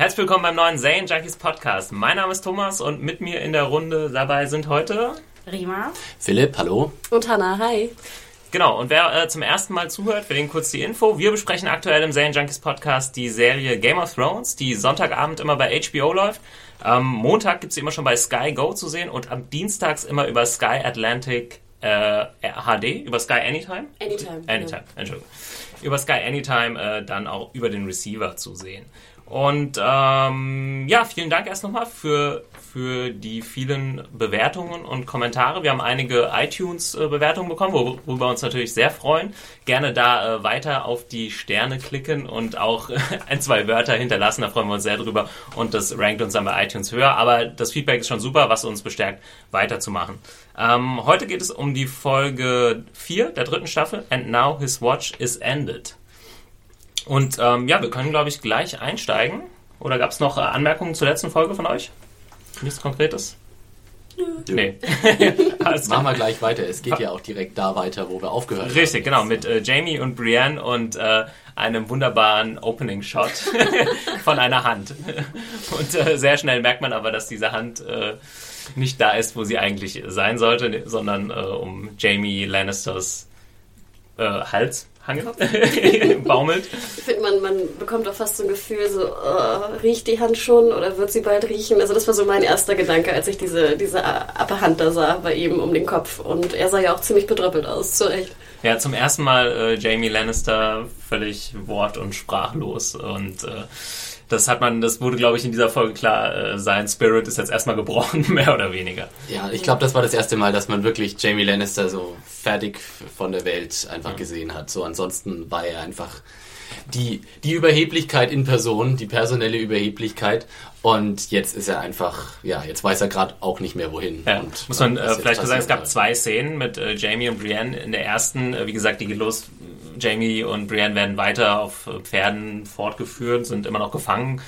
Herzlich willkommen beim neuen Zane Junkies Podcast. Mein Name ist Thomas und mit mir in der Runde dabei sind heute Rima. Philipp, hallo. Und Hanna, hi. Genau, und wer äh, zum ersten Mal zuhört, wir legen kurz die Info. Wir besprechen aktuell im Serien Junkies Podcast die Serie Game of Thrones, die Sonntagabend immer bei HBO läuft. Am Montag gibt sie immer schon bei Sky Go zu sehen und am Dienstags immer über Sky Atlantic äh, HD, über Sky Anytime. Anytime. Anytime, Entschuldigung. Über Sky Anytime äh, dann auch über den Receiver zu sehen. Und ähm, ja, vielen Dank erst nochmal für, für die vielen Bewertungen und Kommentare. Wir haben einige iTunes-Bewertungen bekommen, worüber wir uns natürlich sehr freuen. Gerne da äh, weiter auf die Sterne klicken und auch ein, zwei Wörter hinterlassen. Da freuen wir uns sehr drüber. Und das rankt uns dann bei iTunes höher. Aber das Feedback ist schon super, was uns bestärkt, weiterzumachen. Ähm, heute geht es um die Folge 4 der dritten Staffel. And now his watch is ended. Und ähm, ja, wir können, glaube ich, gleich einsteigen. Oder gab es noch äh, Anmerkungen zur letzten Folge von euch? Nichts Konkretes? Nö. Nee. Machen wir gleich weiter. Es geht ja auch direkt da weiter, wo wir aufgehört Richtig, haben. Richtig, genau. Mit äh, Jamie und Brienne und äh, einem wunderbaren Opening-Shot von einer Hand. Und äh, sehr schnell merkt man aber, dass diese Hand äh, nicht da ist, wo sie eigentlich sein sollte, sondern äh, um Jamie Lannisters äh, Hals baumelt. Ich finde, man, man bekommt auch fast so ein Gefühl, so, uh, riecht die Hand schon oder wird sie bald riechen? Also das war so mein erster Gedanke, als ich diese, diese Hand da sah bei ihm um den Kopf. Und er sah ja auch ziemlich bedröppelt aus, zu Recht. Ja, zum ersten Mal äh, Jamie Lannister völlig wort- und sprachlos und äh, das hat man, das wurde, glaube ich, in dieser Folge klar, äh, sein Spirit ist jetzt erstmal gebrochen, mehr oder weniger. Ja, ich glaube, das war das erste Mal, dass man wirklich Jamie Lannister so fertig von der Welt einfach gesehen hat. So ansonsten war er einfach die, die Überheblichkeit in Person, die personelle Überheblichkeit. Und jetzt ist er einfach, ja, jetzt weiß er gerade auch nicht mehr wohin. Ja, und muss man äh, vielleicht sagen, es gab zwei Szenen mit äh, Jamie und Brienne. In der ersten, äh, wie gesagt, die geht los. Jamie und Brienne werden weiter auf Pferden fortgeführt, sind immer noch gefangen.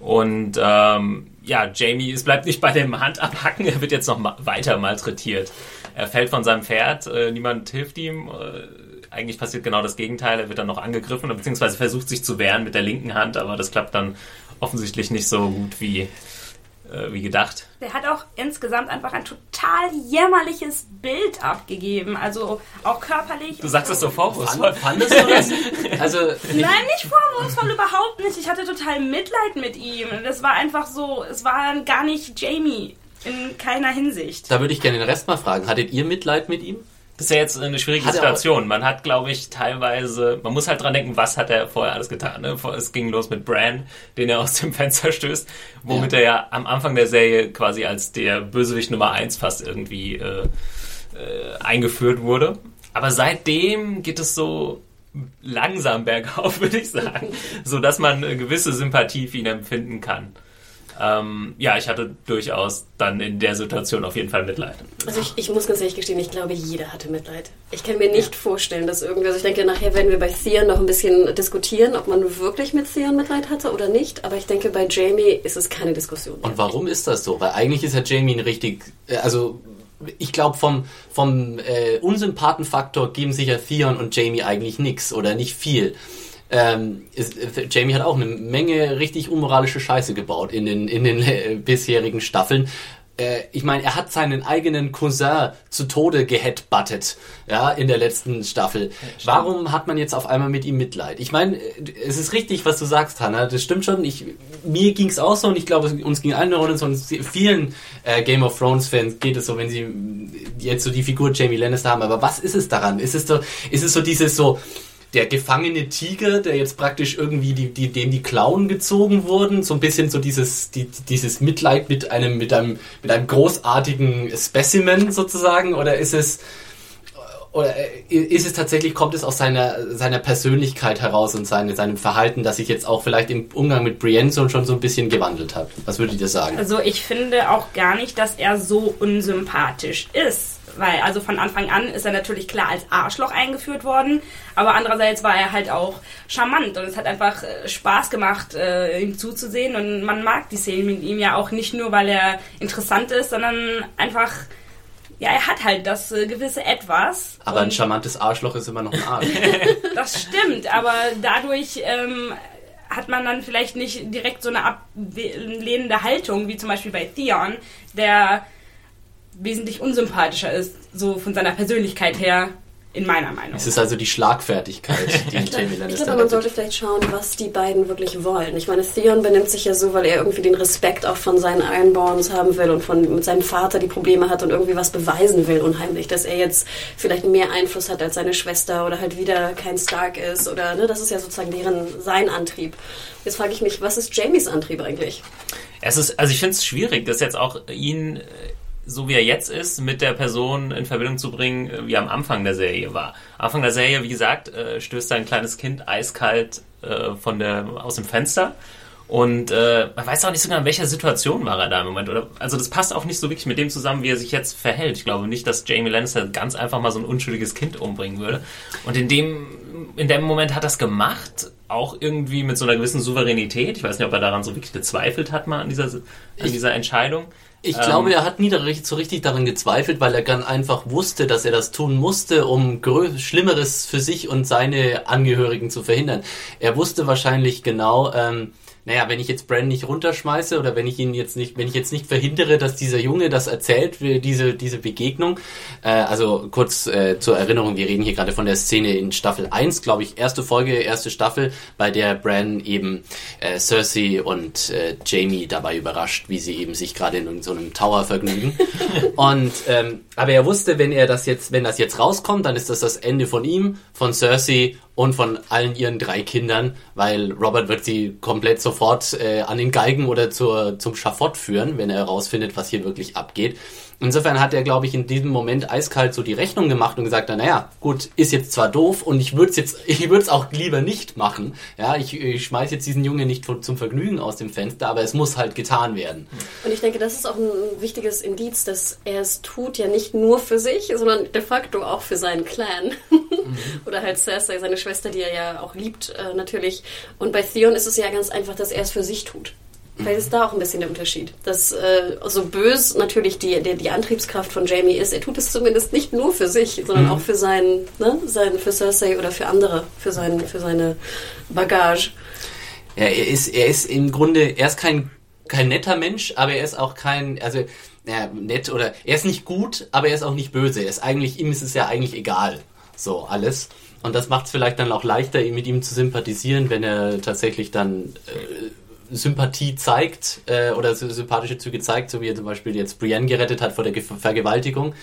Und ähm, ja, Jamie, es bleibt nicht bei dem Handabhacken, er wird jetzt noch ma weiter malträtiert. Er fällt von seinem Pferd, äh, niemand hilft ihm. Äh, eigentlich passiert genau das Gegenteil, er wird dann noch angegriffen, beziehungsweise versucht sich zu wehren mit der linken Hand, aber das klappt dann offensichtlich nicht so gut wie, äh, wie gedacht. Der hat auch insgesamt einfach ein total jämmerliches Bild abgegeben, also auch körperlich. Du sagst das so vorwurfsvoll. Fandest du das? Also, Nein, nicht vorwurfsvoll, überhaupt nicht. Ich hatte total Mitleid mit ihm. Das war einfach so, es war gar nicht Jamie in keiner Hinsicht. Da würde ich gerne den Rest mal fragen. Hattet ihr Mitleid mit ihm? Das ist ja jetzt eine schwierige hat Situation. Man hat, glaube ich, teilweise, man muss halt dran denken, was hat er vorher alles getan. Ne? Es ging los mit Bran, den er aus dem Fenster stößt, womit ja. er ja am Anfang der Serie quasi als der Bösewicht Nummer eins fast irgendwie äh, äh, eingeführt wurde. Aber seitdem geht es so langsam bergauf, würde ich sagen, so dass man eine gewisse Sympathie für ihn empfinden kann. Ähm, ja, ich hatte durchaus dann in der Situation auf jeden Fall Mitleid. Also ich, ich muss ganz ehrlich gestehen, ich glaube, jeder hatte Mitleid. Ich kann mir nicht ja. vorstellen, dass irgendwie, also ich denke, nachher werden wir bei Theon noch ein bisschen diskutieren, ob man wirklich mit Theon Mitleid hatte oder nicht, aber ich denke, bei Jamie ist es keine Diskussion. Und warum ist das so? Weil eigentlich ist ja Jamie ein richtig, äh, also ich glaube, vom, vom äh, Unsympathenfaktor geben sich ja Theon und Jamie eigentlich nichts oder nicht viel. Ähm, ist, Jamie hat auch eine Menge richtig unmoralische Scheiße gebaut in den, in den äh, bisherigen Staffeln. Äh, ich meine, er hat seinen eigenen Cousin zu Tode geheadbuttet, ja, in der letzten Staffel. Ja, Warum hat man jetzt auf einmal mit ihm Mitleid? Ich meine, es ist richtig, was du sagst, Hannah. Das stimmt schon. Ich, mir ging es auch so und ich glaube, uns ging allen Runden so und vielen äh, Game of Thrones Fans geht es so, wenn sie jetzt so die Figur Jamie Lannister haben. Aber was ist es daran? Ist es so, ist es so dieses so, der gefangene Tiger, der jetzt praktisch irgendwie die, die, dem die Klauen gezogen wurden, so ein bisschen so dieses, die, dieses Mitleid mit einem, mit einem, mit einem großartigen Specimen sozusagen, oder ist es, oder äh, ist es tatsächlich, kommt es aus seiner, seiner Persönlichkeit heraus und seine, seinem Verhalten, dass sich jetzt auch vielleicht im Umgang mit Brienne so, schon so ein bisschen gewandelt hat? Was würdet ihr sagen? Also ich finde auch gar nicht, dass er so unsympathisch ist. Weil, also von Anfang an ist er natürlich klar als Arschloch eingeführt worden, aber andererseits war er halt auch charmant und es hat einfach äh, Spaß gemacht, äh, ihm zuzusehen und man mag die Szene mit ihm ja auch nicht nur, weil er interessant ist, sondern einfach ja, er hat halt das äh, gewisse Etwas. Aber ein charmantes Arschloch ist immer noch ein Arsch. das stimmt, aber dadurch ähm, hat man dann vielleicht nicht direkt so eine ablehnende Haltung, wie zum Beispiel bei Theon, der wesentlich unsympathischer ist, so von seiner Persönlichkeit her, in meiner Meinung. Es ist also die Schlagfertigkeit, die Jamie Lannister Ich glaube, man sollte vielleicht schauen, was die beiden wirklich wollen. Ich meine, Theon benimmt sich ja so, weil er irgendwie den Respekt auch von seinen Ironborns haben will und von mit seinem Vater die Probleme hat und irgendwie was beweisen will unheimlich, dass er jetzt vielleicht mehr Einfluss hat als seine Schwester oder halt wieder kein Stark ist oder ne, das ist ja sozusagen deren sein Antrieb. Jetzt frage ich mich, was ist Jamies Antrieb eigentlich? Es ist, also ich finde es schwierig, dass jetzt auch ihn so wie er jetzt ist, mit der Person in Verbindung zu bringen, äh, wie er am Anfang der Serie war. Anfang der Serie, wie gesagt, äh, stößt ein kleines Kind eiskalt äh, von der, aus dem Fenster. Und äh, man weiß auch nicht so genau, in welcher Situation war er da im Moment. Oder, also das passt auch nicht so wirklich mit dem zusammen, wie er sich jetzt verhält. Ich glaube nicht, dass Jamie Lannister ganz einfach mal so ein unschuldiges Kind umbringen würde. Und in dem, in dem Moment hat er es gemacht, auch irgendwie mit so einer gewissen Souveränität. Ich weiß nicht, ob er daran so wirklich gezweifelt hat mal an dieser, an dieser Entscheidung. Ich ähm, glaube, er hat nie so richtig daran gezweifelt, weil er ganz einfach wusste, dass er das tun musste, um Schlimmeres für sich und seine Angehörigen zu verhindern. Er wusste wahrscheinlich genau, ähm, naja, wenn ich jetzt Bran nicht runterschmeiße oder wenn ich ihn jetzt nicht, wenn ich jetzt nicht verhindere, dass dieser Junge das erzählt, diese, diese Begegnung, äh, also kurz äh, zur Erinnerung, wir reden hier gerade von der Szene in Staffel 1, glaube ich, erste Folge, erste Staffel, bei der Bran eben äh, Cersei und äh, Jamie dabei überrascht, wie sie eben sich gerade in so einem Tower vergnügen. und ähm, aber er wusste, wenn er das jetzt, wenn das jetzt rauskommt, dann ist das das Ende von ihm, von Cersei und von allen ihren drei Kindern, weil Robert wird sie komplett sofort äh, an den Geigen oder zur, zum Schafott führen, wenn er herausfindet, was hier wirklich abgeht. Insofern hat er, glaube ich, in diesem Moment eiskalt so die Rechnung gemacht und gesagt, naja, gut, ist jetzt zwar doof und ich würde es jetzt, ich würde es auch lieber nicht machen. Ja, ich, ich schmeiß jetzt diesen Jungen nicht zum Vergnügen aus dem Fenster, aber es muss halt getan werden. Und ich denke, das ist auch ein wichtiges Indiz, dass er es tut ja nicht nur für sich, sondern de facto auch für seinen Clan. Mhm. Oder halt Cersei, seine Schwester, die er ja auch liebt, äh, natürlich. Und bei Theon ist es ja ganz einfach, dass er es für sich tut. Vielleicht ist da auch ein bisschen der Unterschied. Dass äh, so bös natürlich die, die, die Antriebskraft von Jamie ist, er tut es zumindest nicht nur für sich, sondern mhm. auch für seinen, ne, sein, für Cersei oder für andere, für, sein, für seine Bagage. Ja, er ist, er ist im Grunde, er ist kein, kein netter Mensch, aber er ist auch kein, also ja, nett oder er ist nicht gut, aber er ist auch nicht böse. Er ist eigentlich, ihm ist es ja eigentlich egal. So, alles. Und das macht es vielleicht dann auch leichter, mit ihm zu sympathisieren, wenn er tatsächlich dann äh, Sympathie zeigt äh, oder sympathische Züge zeigt, so wie er zum Beispiel jetzt Brienne gerettet hat vor der Ge Vergewaltigung.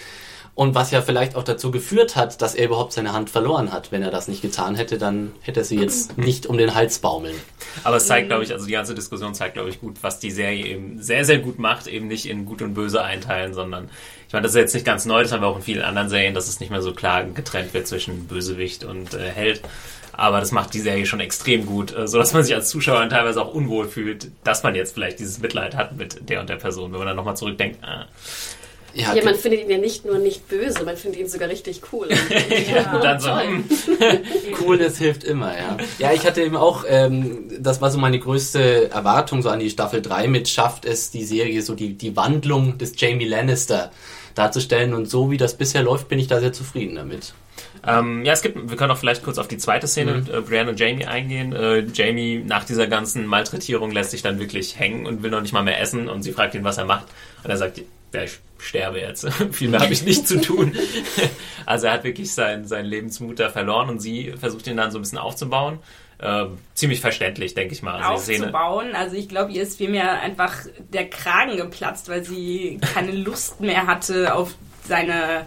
Und was ja vielleicht auch dazu geführt hat, dass er überhaupt seine Hand verloren hat. Wenn er das nicht getan hätte, dann hätte er sie jetzt nicht um den Hals baumeln. Aber es zeigt, glaube ich, also die ganze Diskussion zeigt, glaube ich, gut, was die Serie eben sehr, sehr gut macht, eben nicht in Gut und Böse einteilen, sondern ich meine, das ist jetzt nicht ganz neu, das haben wir auch in vielen anderen Serien, dass es nicht mehr so klar getrennt wird zwischen Bösewicht und äh, Held. Aber das macht die Serie schon extrem gut, äh, so dass man sich als Zuschauer dann teilweise auch unwohl fühlt, dass man jetzt vielleicht dieses Mitleid hat mit der und der Person, wenn man dann nochmal zurückdenkt. Ah. Ja, ja, man findet ihn ja nicht nur nicht böse, man findet ihn sogar richtig cool. ja, dann so, hm. Coolness hilft immer, ja. Ja, ich hatte eben auch, ähm, das war so meine größte Erwartung so an die Staffel 3 mit, schafft es die Serie so die, die Wandlung des Jamie Lannister darzustellen und so wie das bisher läuft, bin ich da sehr zufrieden damit. Ähm, ja, es gibt, wir können auch vielleicht kurz auf die zweite Szene, mhm. äh, Brienne und Jamie eingehen. Äh, Jamie nach dieser ganzen Malträtierung lässt sich dann wirklich hängen und will noch nicht mal mehr essen und sie fragt ihn, was er macht. Und er sagt, ja, ich sterbe jetzt. Viel mehr habe ich nicht zu tun. also er hat wirklich sein, seinen Lebensmut da verloren und sie versucht ihn dann so ein bisschen aufzubauen. Äh, ziemlich verständlich, denke ich mal. Also aufzubauen. Also ich glaube, ihr ist vielmehr einfach der Kragen geplatzt, weil sie keine Lust mehr hatte auf seine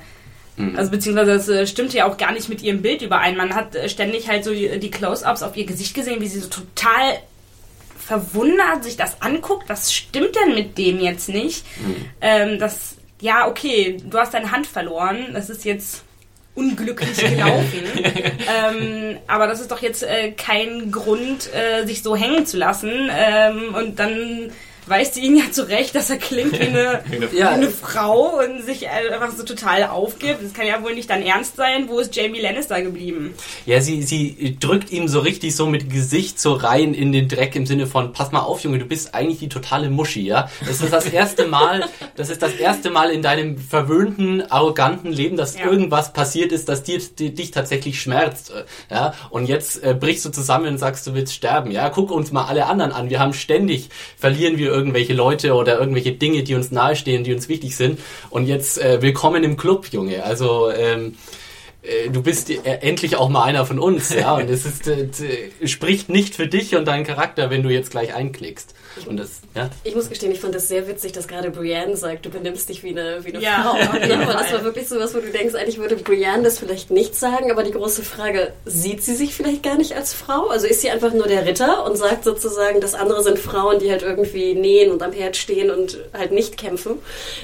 Mhm. Also beziehungsweise das äh, stimmt ja auch gar nicht mit ihrem Bild überein. Man hat äh, ständig halt so die Close-ups auf ihr Gesicht gesehen, wie sie so total verwundert sich das anguckt. Was stimmt denn mit dem jetzt nicht? Mhm. Ähm, das, ja, okay, du hast deine Hand verloren. Das ist jetzt unglücklich gelaufen. ähm, aber das ist doch jetzt äh, kein Grund, äh, sich so hängen zu lassen. Ähm, und dann weist sie ihn ja zurecht, dass er klingt wie eine, wie eine Frau und sich einfach so total aufgibt. Das kann ja wohl nicht dann ernst sein. Wo ist Jamie Lannister geblieben? Ja, sie, sie drückt ihm so richtig so mit Gesicht so rein in den Dreck im Sinne von, pass mal auf, Junge, du bist eigentlich die totale Muschi, ja? Das ist das erste Mal, das ist das erste Mal in deinem verwöhnten, arroganten Leben, dass ja. irgendwas passiert ist, das dir, die, dich tatsächlich schmerzt, ja? Und jetzt äh, brichst du zusammen und sagst, du willst sterben, ja? Guck uns mal alle anderen an. Wir haben ständig, verlieren wir irgendwelche Leute oder irgendwelche Dinge, die uns nahestehen, die uns wichtig sind. Und jetzt äh, willkommen im Club, Junge. Also ähm, äh, du bist äh, endlich auch mal einer von uns, ja. Und es ist, äh, spricht nicht für dich und deinen Charakter, wenn du jetzt gleich einklickst. Und das, ja? Ich muss gestehen, ich fand das sehr witzig, dass gerade Brienne sagt, du benimmst dich wie eine, wie eine ja, Frau. Ja, aber das war wirklich so was, wo du denkst, eigentlich würde Brienne das vielleicht nicht sagen, aber die große Frage, sieht sie sich vielleicht gar nicht als Frau? Also ist sie einfach nur der Ritter und sagt sozusagen, dass andere sind Frauen, die halt irgendwie nähen und am Herd stehen und halt nicht kämpfen?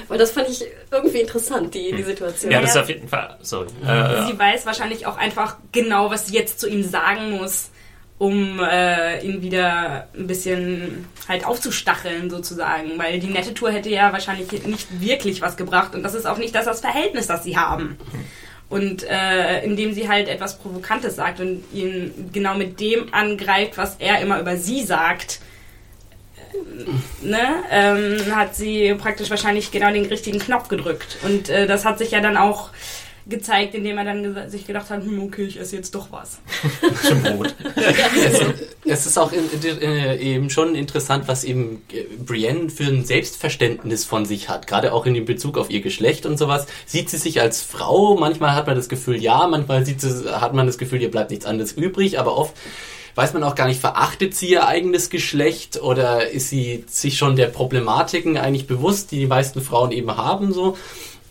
Weil das fand ich irgendwie interessant, die, die hm. Situation. Ja, das ist auf jeden Fall, sorry. Äh, sie weiß wahrscheinlich auch einfach genau, was sie jetzt zu ihm sagen muss um äh, ihn wieder ein bisschen halt aufzustacheln sozusagen, weil die nette Tour hätte ja wahrscheinlich nicht wirklich was gebracht und das ist auch nicht das, das Verhältnis, das sie haben. Und äh, indem sie halt etwas Provokantes sagt und ihn genau mit dem angreift, was er immer über sie sagt, äh, ne, ähm, hat sie praktisch wahrscheinlich genau den richtigen Knopf gedrückt. Und äh, das hat sich ja dann auch gezeigt, indem er dann sich gedacht hat, hm, okay, ich esse jetzt doch was. Brot. es, es, ist auch in, in, äh, eben schon interessant, was eben äh, Brienne für ein Selbstverständnis von sich hat, gerade auch in dem Bezug auf ihr Geschlecht und sowas. Sieht sie sich als Frau? Manchmal hat man das Gefühl, ja, manchmal sieht sie, hat man das Gefühl, ihr bleibt nichts anderes übrig, aber oft weiß man auch gar nicht, verachtet sie ihr eigenes Geschlecht oder ist sie sich schon der Problematiken eigentlich bewusst, die die meisten Frauen eben haben so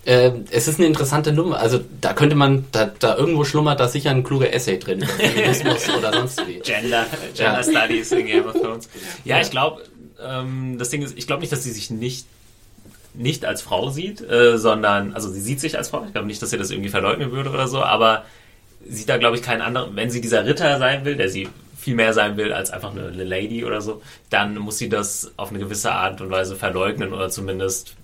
äh, es ist eine interessante Nummer. Also da könnte man, da, da irgendwo schlummert da sicher ein kluger Essay drin. Feminismus oder sonst wie. Gender, Gender ja. Studies in Game of Thrones. Ja, ich glaube, ähm, das Ding ist, ich glaube nicht, dass sie sich nicht nicht als Frau sieht, äh, sondern, also sie sieht sich als Frau. Ich glaube nicht, dass sie das irgendwie verleugnen würde oder so, aber sieht da, glaube ich, keinen anderen. Wenn sie dieser Ritter sein will, der sie viel mehr sein will als einfach eine, eine Lady oder so, dann muss sie das auf eine gewisse Art und Weise verleugnen oder zumindest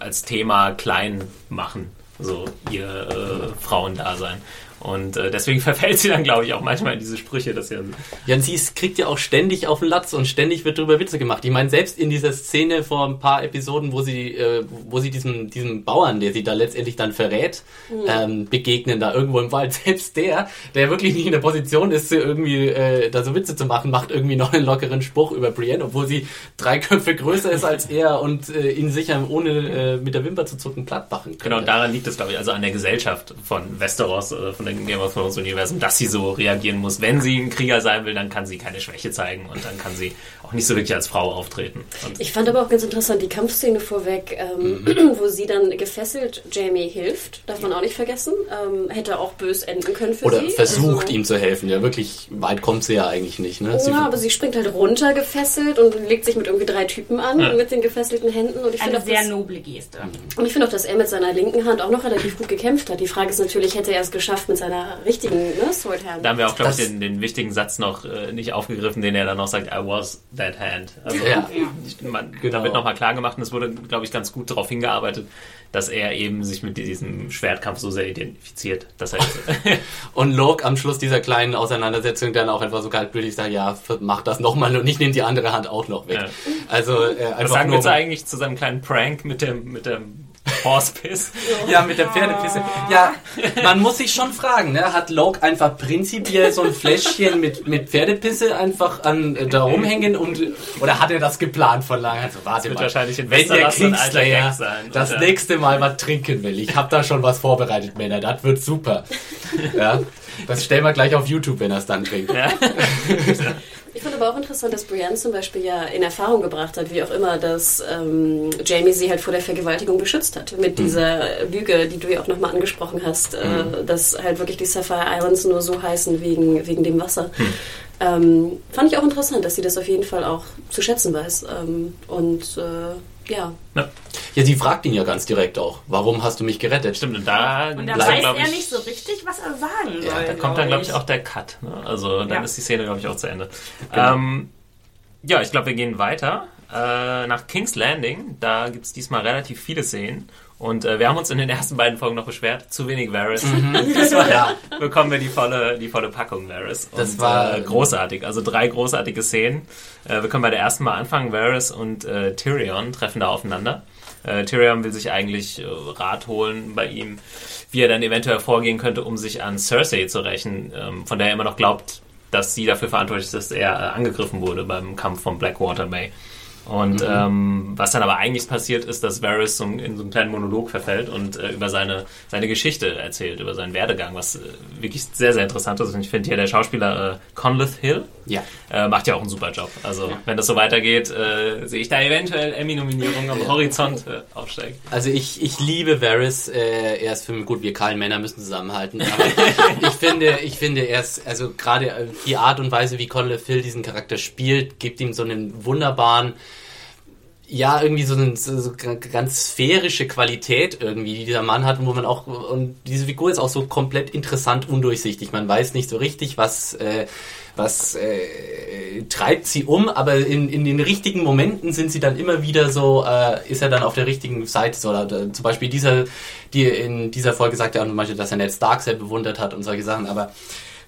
als Thema klein machen, so ihr äh, Frauendasein. Und äh, deswegen verfällt sie dann, glaube ich, auch manchmal in diese Sprüche, dass ja. Ja, und sie ist, kriegt ja auch ständig auf den Latz und ständig wird darüber Witze gemacht. Ich meine, selbst in dieser Szene vor ein paar Episoden, wo sie, äh, wo sie diesem, diesem Bauern, der sie da letztendlich dann verrät, mhm. ähm, begegnen, da irgendwo im Wald, selbst der, der wirklich nicht in der Position ist, irgendwie äh, da so Witze zu machen, macht irgendwie noch einen lockeren Spruch über Brienne, obwohl sie drei Köpfe größer ist als er und äh, ihn sicher ohne äh, mit der Wimper zu zucken platt machen könnte. Genau, daran liegt es, glaube ich, also an der Gesellschaft von Westeros, äh, von dem Game of Thrones Universum, dass sie so reagieren muss. Wenn sie ein Krieger sein will, dann kann sie keine Schwäche zeigen und dann kann sie auch nicht so wirklich als Frau auftreten. Und ich fand aber auch ganz interessant die Kampfszene vorweg, ähm, mhm. wo sie dann gefesselt Jamie hilft, darf man auch nicht vergessen. Ähm, hätte auch bös enden können für Oder sie. Oder versucht also, ihm zu helfen. Ja, wirklich weit kommt sie ja eigentlich nicht. Ne? Ja, aber sie springt halt runter gefesselt und legt sich mit irgendwie drei Typen an ja. mit den gefesselten Händen. Und ich Eine sehr das, noble Geste. Und ich finde auch, dass er mit seiner linken Hand auch noch relativ gut gekämpft hat. Die Frage ist natürlich, hätte er es geschafft mit seiner richtigen ne, Sword Hand? Da haben wir auch, glaube ich, den, den, wichtigen Satz noch äh, nicht aufgegriffen, den er dann noch sagt, I was that hand. Also ja. man, genau. da wird nochmal klar gemacht und es wurde, glaube ich, ganz gut darauf hingearbeitet, dass er eben sich mit diesem Schwertkampf so sehr identifiziert. Dass er und Locke am Schluss dieser kleinen Auseinandersetzung dann auch einfach so kaltblütig sagt, ja, mach das nochmal und ich nehme die andere Hand auch noch weg. Ja. Also äh, einfach Was sagen wir jetzt eigentlich zu seinem kleinen Prank mit dem, mit dem Horsepiss. Ja, mit der Pferdepisse. Ja, man muss sich schon fragen, ne? hat Locke einfach prinzipiell so ein Fläschchen mit, mit Pferdepisse einfach an, äh, da rumhängen und, oder hat er das geplant von lange? Also, warte mal, wahrscheinlich in wenn der Kingslayer das oder? nächste Mal was trinken will, ich habe da schon was vorbereitet, Männer, das wird super. Ja, das stellen wir gleich auf YouTube, wenn er es dann trinkt. Ja. Ich fand aber auch interessant, dass Brienne zum Beispiel ja in Erfahrung gebracht hat, wie auch immer, dass ähm, Jamie sie halt vor der Vergewaltigung beschützt hat. Mit mhm. dieser Lüge, die du ja auch nochmal angesprochen hast, äh, mhm. dass halt wirklich die Sapphire Islands nur so heißen wegen, wegen dem Wasser. Mhm. Ähm, fand ich auch interessant, dass sie das auf jeden Fall auch zu schätzen weiß. Ähm, und äh, Ja. Ja, Ja, sie fragt ihn ja ganz direkt auch, warum hast du mich gerettet? stimmt. Und da, Und da bleibt, weiß er ich, nicht so richtig, was er sagen Ja, soll. Da kommt dann, glaube ich, auch der Cut. Ne? Also dann Ja. ist die Szene, glaube ich, auch zu Ende. Genau. Ähm, ja, ich glaube, wir gehen weiter äh, nach King's Landing. Da gibt es diesmal relativ viele Szenen. Und äh, wir haben uns in den ersten beiden Folgen noch beschwert, zu wenig Varys. Diesmal Ja. bekommen wir die volle, die volle Packung Varys. Das und, war- äh, großartig. Also drei großartige Szenen. Äh, wir können bei der ersten mal anfangen. Varys und äh, Tyrion treffen da aufeinander. Äh, Tyrion will sich eigentlich äh, Rat holen bei ihm, wie er dann eventuell vorgehen könnte, um sich an Cersei zu rächen, ähm, von der er immer noch glaubt, dass sie dafür verantwortlich ist, dass er angegriffen wurde beim Kampf von Blackwater Bay. Und ähm, was dann aber eigentlich passiert ist, dass Varys so in so einen kleinen Monolog verfällt und äh, über seine, seine Geschichte erzählt, über seinen Werdegang, was äh, wirklich sehr, sehr interessant ist. Und ich finde hier der Schauspieler äh, Conleth Hill Ja. äh, macht ja auch einen super Job. Also wenn das so weitergeht, äh, sehe ich da eventuell Emmy-Nominierungen am Horizont äh, aufsteigen. Also ich, ich liebe Varys. Äh, er ist für mich gut, wir kahlen Männer müssen zusammenhalten. Aber ich finde, ich finde, er ist, also gerade die Art und Weise, wie Conleth Phil diesen Charakter spielt, gibt ihm so einen wunderbaren, ja, irgendwie so eine so, ganz sphärische Qualität irgendwie, die dieser Mann hat, wo man auch, und diese Figur ist auch so komplett interessant undurchsichtig. Man weiß nicht so richtig, was, äh, was äh, treibt sie um, aber in, in den richtigen Momenten sind sie dann immer wieder so, äh, ist er dann auf der richtigen Seite. So, oder, oder zum Beispiel dieser, die in dieser Folge sagt er auch zum Beispiel, dass er Ned Stark sehr bewundert hat und solche Sachen, aber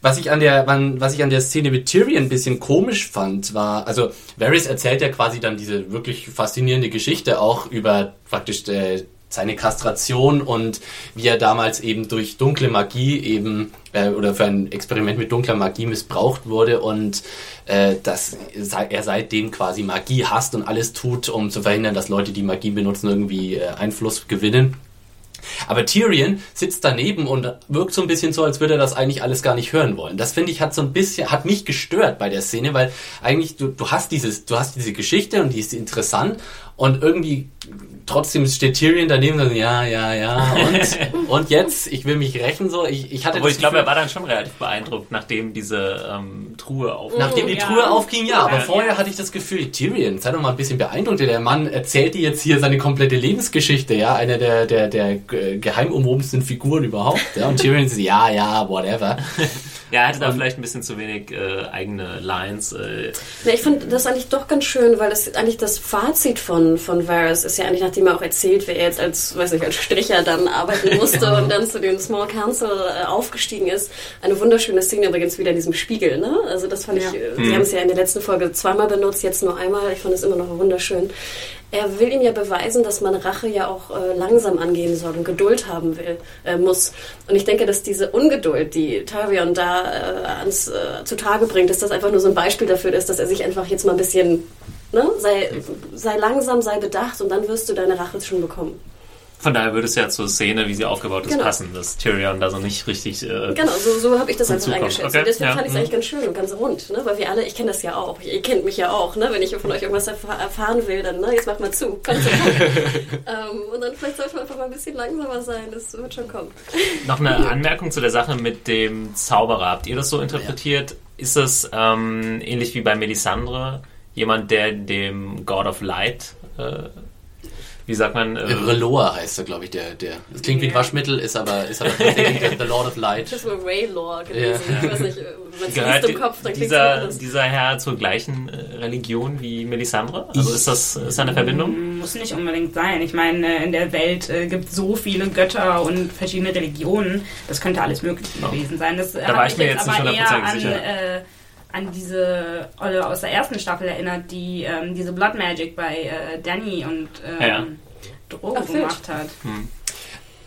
was ich an der, was ich an der Szene mit Tyrion ein bisschen komisch fand, war, also Varys erzählt ja quasi dann diese wirklich faszinierende Geschichte auch über praktisch äh, seine Kastration und wie er damals eben durch dunkle Magie eben äh, oder für ein Experiment mit dunkler Magie missbraucht wurde und äh, dass er seitdem quasi Magie hasst und alles tut, um zu verhindern, dass Leute, die Magie benutzen, irgendwie äh, Einfluss gewinnen. Aber Tyrion sitzt daneben und wirkt so ein bisschen so, als würde er das eigentlich alles gar nicht hören wollen. Das finde ich hat so ein bisschen, hat mich gestört bei der Szene, weil eigentlich du, du hast dieses, du hast diese Geschichte und die ist interessant und irgendwie trotzdem steht Tyrion daneben und so, ja, ja, ja und, und jetzt, ich will mich rächen so. Ich, ich hatte das ich glaube, er war dann schon relativ beeindruckt, nachdem diese ähm, Truhe auf. Nachdem die Ja. Truhe aufging, ja. Aber Ja. vorher hatte ich das Gefühl, Tyrion, sei doch mal ein bisschen beeindruckt. Der Mann erzählt dir jetzt hier seine komplette Lebensgeschichte, ja. Eine der, der, der äh, geheimumwobensten Figuren überhaupt. Ja. Und Tyrion ist, ja, ja, whatever. Ja, er hatte da vielleicht ein bisschen zu wenig äh, eigene Lines. Äh, Ja, ich finde das eigentlich doch ganz schön, weil das eigentlich das Fazit von, von Varys ist ja eigentlich, nachdem er auch erzählt, wie er jetzt als, weiß nicht, als Stricher dann arbeiten musste und dann zu dem Small Council äh, aufgestiegen ist. Eine wunderschöne Szene übrigens wieder in diesem Spiegel, ne? Also das fand Ja. ich, äh, sie haben es ja in der letzten Folge zweimal benutzt, jetzt nur einmal. Ich fand es immer noch wunderschön. Er will ihm ja beweisen, dass man Rache ja auch äh, langsam angehen soll und Geduld haben will, äh, muss. Und ich denke, dass diese Ungeduld, die Tyrion da äh, ans, äh, zutage bringt, dass das einfach nur so ein Beispiel dafür ist, dass er sich einfach jetzt mal ein bisschen, ne, sei, sei langsam, sei bedacht und dann wirst du deine Rache schon bekommen. Von daher würde es ja zur Szene, wie sie aufgebaut ist, Genau. passen, dass Tyrion da so nicht richtig. Äh, Genau, so, so habe ich das einfach eingeschätzt. Okay, Und deswegen ja. fand ich es eigentlich ganz schön und ganz rund, ne? weil wir alle, ich kenne das ja auch, ihr kennt mich ja auch, ne? wenn ich von euch irgendwas erf erfahren will, dann, ne? jetzt mach mal zu, kommt zu. ähm, und dann vielleicht sollte man einfach mal ein bisschen langsamer sein, das wird schon kommen. Noch eine Anmerkung zu der Sache mit dem Zauberer. Habt ihr das so interpretiert? Ist es ähm, ähnlich wie bei Melisandre jemand, der dem God of Light, äh, wie sagt man, äh, Reloa heißt er, glaube ich, der, der. Das klingt wie ein. Waschmittel, ist aber, ist aber tatsächlich der, The Lord of Light. Das war Raylore gewesen. Ja. Ich weiß nicht, man gehört liest im Kopf, dann klingt es dieser, anders. dieser Herr zur gleichen äh, Religion wie Melisandre? Also ist das ist da eine Verbindung? Muss nicht unbedingt sein. Ich meine, in der Welt äh, gibt so viele Götter und verschiedene Religionen. Das könnte alles Mögliche gewesen sein. Das war hat ich mir jetzt jetzt nicht aber eher hundertprozentig an, sicher. äh, an diese Olle aus der ersten Staffel erinnert, die ähm, diese Blood Magic bei äh, Danny und ähm, Ja. Drogo Ach, wild. gemacht hat.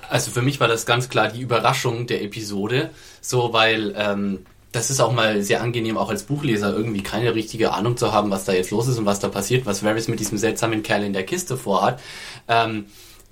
Also für mich war das ganz klar die Überraschung der Episode, so weil ähm, das ist auch mal sehr angenehm, auch als Buchleser irgendwie keine richtige Ahnung zu haben, was da jetzt los ist und was da passiert, was Varys mit diesem seltsamen Kerl in der Kiste vorhat. Ähm,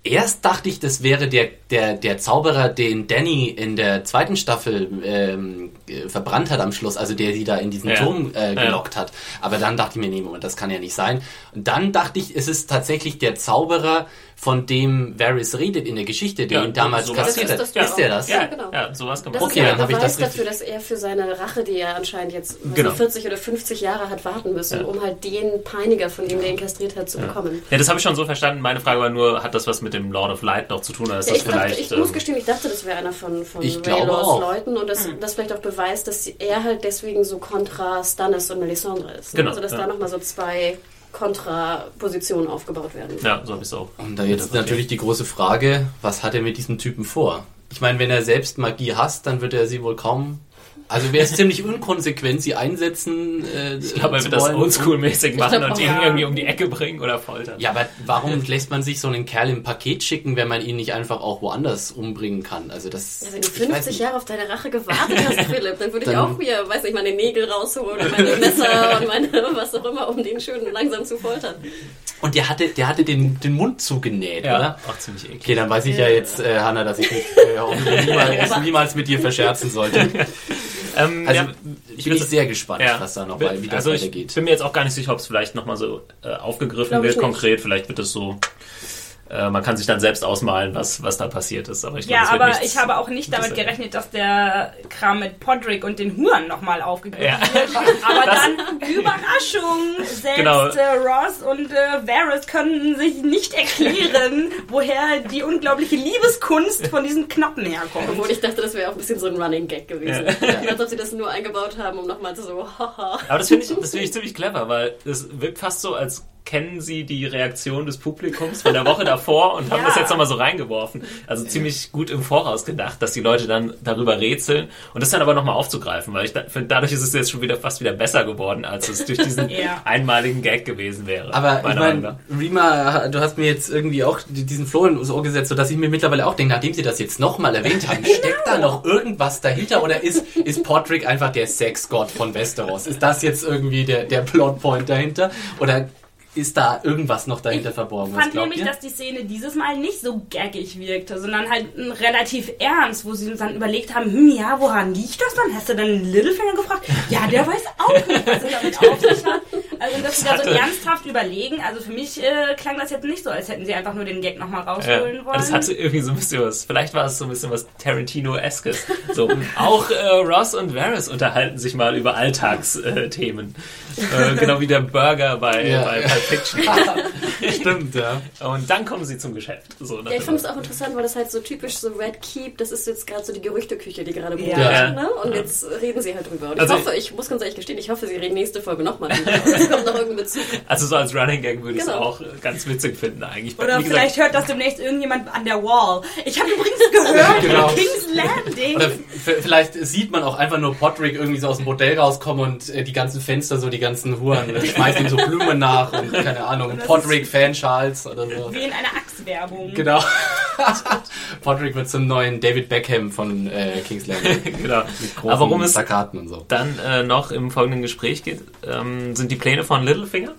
erst dachte ich, das wäre der, der, der Zauberer, den Danny in der zweiten Staffel ähm, äh, verbrannt hat am Schluss, also der sie da in diesen Ja. Turm äh, Ja. gelockt hat. Aber dann dachte ich mir, nee, Moment, das kann ja nicht sein. Und dann dachte ich, es ist tatsächlich der Zauberer, von dem Varys redet in der Geschichte, der Ja, ihn damals kassiert hat. Das ist Ist, das der ja das? Ja, genau. ja, sowas gemacht. Das Okay, ist ja dann der hab ich das Beweis dafür, richtig- dass er für seine Rache, die er anscheinend jetzt Genau. nicht, 40 oder 50 Jahre hat warten müssen, Ja. um halt den Peiniger von ihm, der ihn kastriert hat, zu bekommen. Ja, das habe ich schon so verstanden. Meine Frage war nur, hat das was mit dem Lord of Light noch zu tun? Oder ist Ja, das dachte, vielleicht... ich muss ähm, gestehen, ich dachte, das wäre einer von, von Raylors. Leuten und das, Hm. das vielleicht auch beweist, dass er halt deswegen so kontra Stannis und Melisandre ist. Genau, Also dass ja. da nochmal so zwei Kontrapositionen aufgebaut werden. ja, so habe ich es auch. Und da jetzt natürlich die große Frage, was hat er mit diesem Typen vor? Ich meine, wenn er selbst Magie hasst, dann wird er sie wohl kaum. Also wäre es ziemlich unkonsequent, sie einsetzen. Äh, Ich glaube, er wird das oldschool-mäßig machen glaub und ihn ja. irgendwie um die Ecke bringen oder foltern. Ja, aber warum lässt man sich so einen Kerl im Paket schicken, wenn man ihn nicht einfach auch woanders umbringen kann? Also das. Ja, wenn du ich weiß 50 nicht. Jahre auf deine Rache gewartet hast, Philipp, dann würde ich auch mir, weiß nicht, meine Nägel rausholen und meine Messer und meine was auch immer, um den schön langsam zu foltern. Und der hatte, der hatte den, den Mund zugenäht, Ja, oder? auch ziemlich eklig. Okay, dann weiß ich ja jetzt, äh, Hanna, dass ich mich äh, niemals, niemals mit dir verscherzen sollte. Ähm, Also ja, ich bin ich sehr gespannt, Ja. was da noch, Bin- wie das also ich weitergeht. bin mir jetzt auch gar nicht sicher, ob es vielleicht nochmal so äh, aufgegriffen Glaub ich wird, nicht. konkret. Vielleicht wird es so. Äh, man kann sich dann selbst ausmalen, was, was da passiert ist. Aber ich glaube, Ja, aber ich habe auch nicht damit gerechnet, dass der Kram mit Podrick und den Huren nochmal aufgegriffen Ja. wird. Aber dann, Überraschung, selbst Genau. Ross und äh, Varys können sich nicht erklären, woher die unglaubliche Liebeskunst von diesen Knappen herkommt. Obwohl ich dachte, das wäre auch ein bisschen so ein Running Gag gewesen. Ja. Als ob sie das nur eingebaut haben, um nochmal so, haha. Aber das finde ich, das finde ich ziemlich clever, weil es wirkt fast so, als kennen sie die Reaktion des Publikums von der Woche davor und haben Ja. das jetzt nochmal so reingeworfen. Also ziemlich gut im Voraus gedacht, dass die Leute dann darüber rätseln und das dann aber nochmal aufzugreifen, weil ich da, finde, dadurch ist es jetzt schon wieder fast wieder besser geworden, als es durch diesen Ja. einmaligen Gag gewesen wäre. Aber ich meine, Rima, du hast mir jetzt irgendwie auch diesen Floh ins Ohr gesetzt, sodass ich mir mittlerweile auch denke, nachdem sie das jetzt nochmal erwähnt haben, steckt da noch irgendwas dahinter oder ist, ist Podrick einfach der Sexgott von Westeros? Ist das jetzt irgendwie der, der Plotpoint dahinter? Oder ist da irgendwas noch dahinter verborgen? Was fand nämlich, ihr? dass die Szene dieses Mal nicht so gaggig wirkte, sondern halt relativ ernst, wo sie uns dann überlegt haben, hm, ja, woran liegt das dann? Hast du dann Littlefinger gefragt? Ja, der weiß auch nicht, was er damit auf sich hat. Also, dass sie da so ernsthaft überlegen, also für mich äh, klang das jetzt nicht so, als hätten sie einfach nur den Gag nochmal rausholen Ja, wollen. das hatte irgendwie so ein bisschen was, vielleicht war es so ein bisschen was Tarantino-eskes. So, auch äh, Ross und Varys unterhalten sich mal über Alltagsthemen. Äh, genau wie der Burger bei, Ja. bei Fiction. Stimmt, ja. Und dann kommen sie zum Geschäft. So, Ja, ich finde es auch interessant, weil das halt so typisch so Red Keep, das ist jetzt gerade so die Gerüchteküche, die gerade brodelt. Ja. Ne? Und jetzt reden sie halt drüber. Und Also ich hoffe, ich muss ganz ehrlich gestehen, ich hoffe, sie reden nächste Folge nochmal drüber. Und es kommt noch irgendein Bezug. Also so als Running Gag würde ich es Genau. auch äh, ganz witzig finden eigentlich. Oder Wie gesagt, vielleicht hört das demnächst irgendjemand an der Wall. Ich habe übrigens gehört, Genau. King's Landing. Oder vielleicht sieht man auch einfach nur Podrick irgendwie so aus dem Bordell rauskommen und äh, die ganzen Fenster, so die ganzen Huren, äh, schmeißen ihm so Blumen nach und keine Ahnung, Podrick Fanschals oder so. Wie in einer Axt-Werbung. Genau. Podrick wird zum neuen David Beckham von äh, King's Landing. genau. Großen Aber worum es Plakaten und so. dann äh, noch im folgenden Gespräch geht, ähm, sind die Pläne von Littlefinger.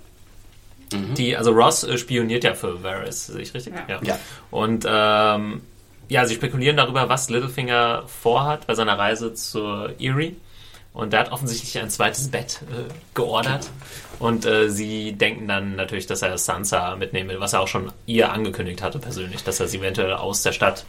Die, also Ross äh, spioniert ja für Varys, sehe ich richtig? Ja. Ja. Und ähm, ja, sie spekulieren darüber, was Littlefinger vorhat bei seiner Reise zur Erie. Und der hat offensichtlich ein zweites Bett äh, geordert. Und äh, sie denken dann natürlich, dass er Sansa mitnehmen will, was er auch schon ihr angekündigt hatte persönlich, dass er sie eventuell aus der Stadt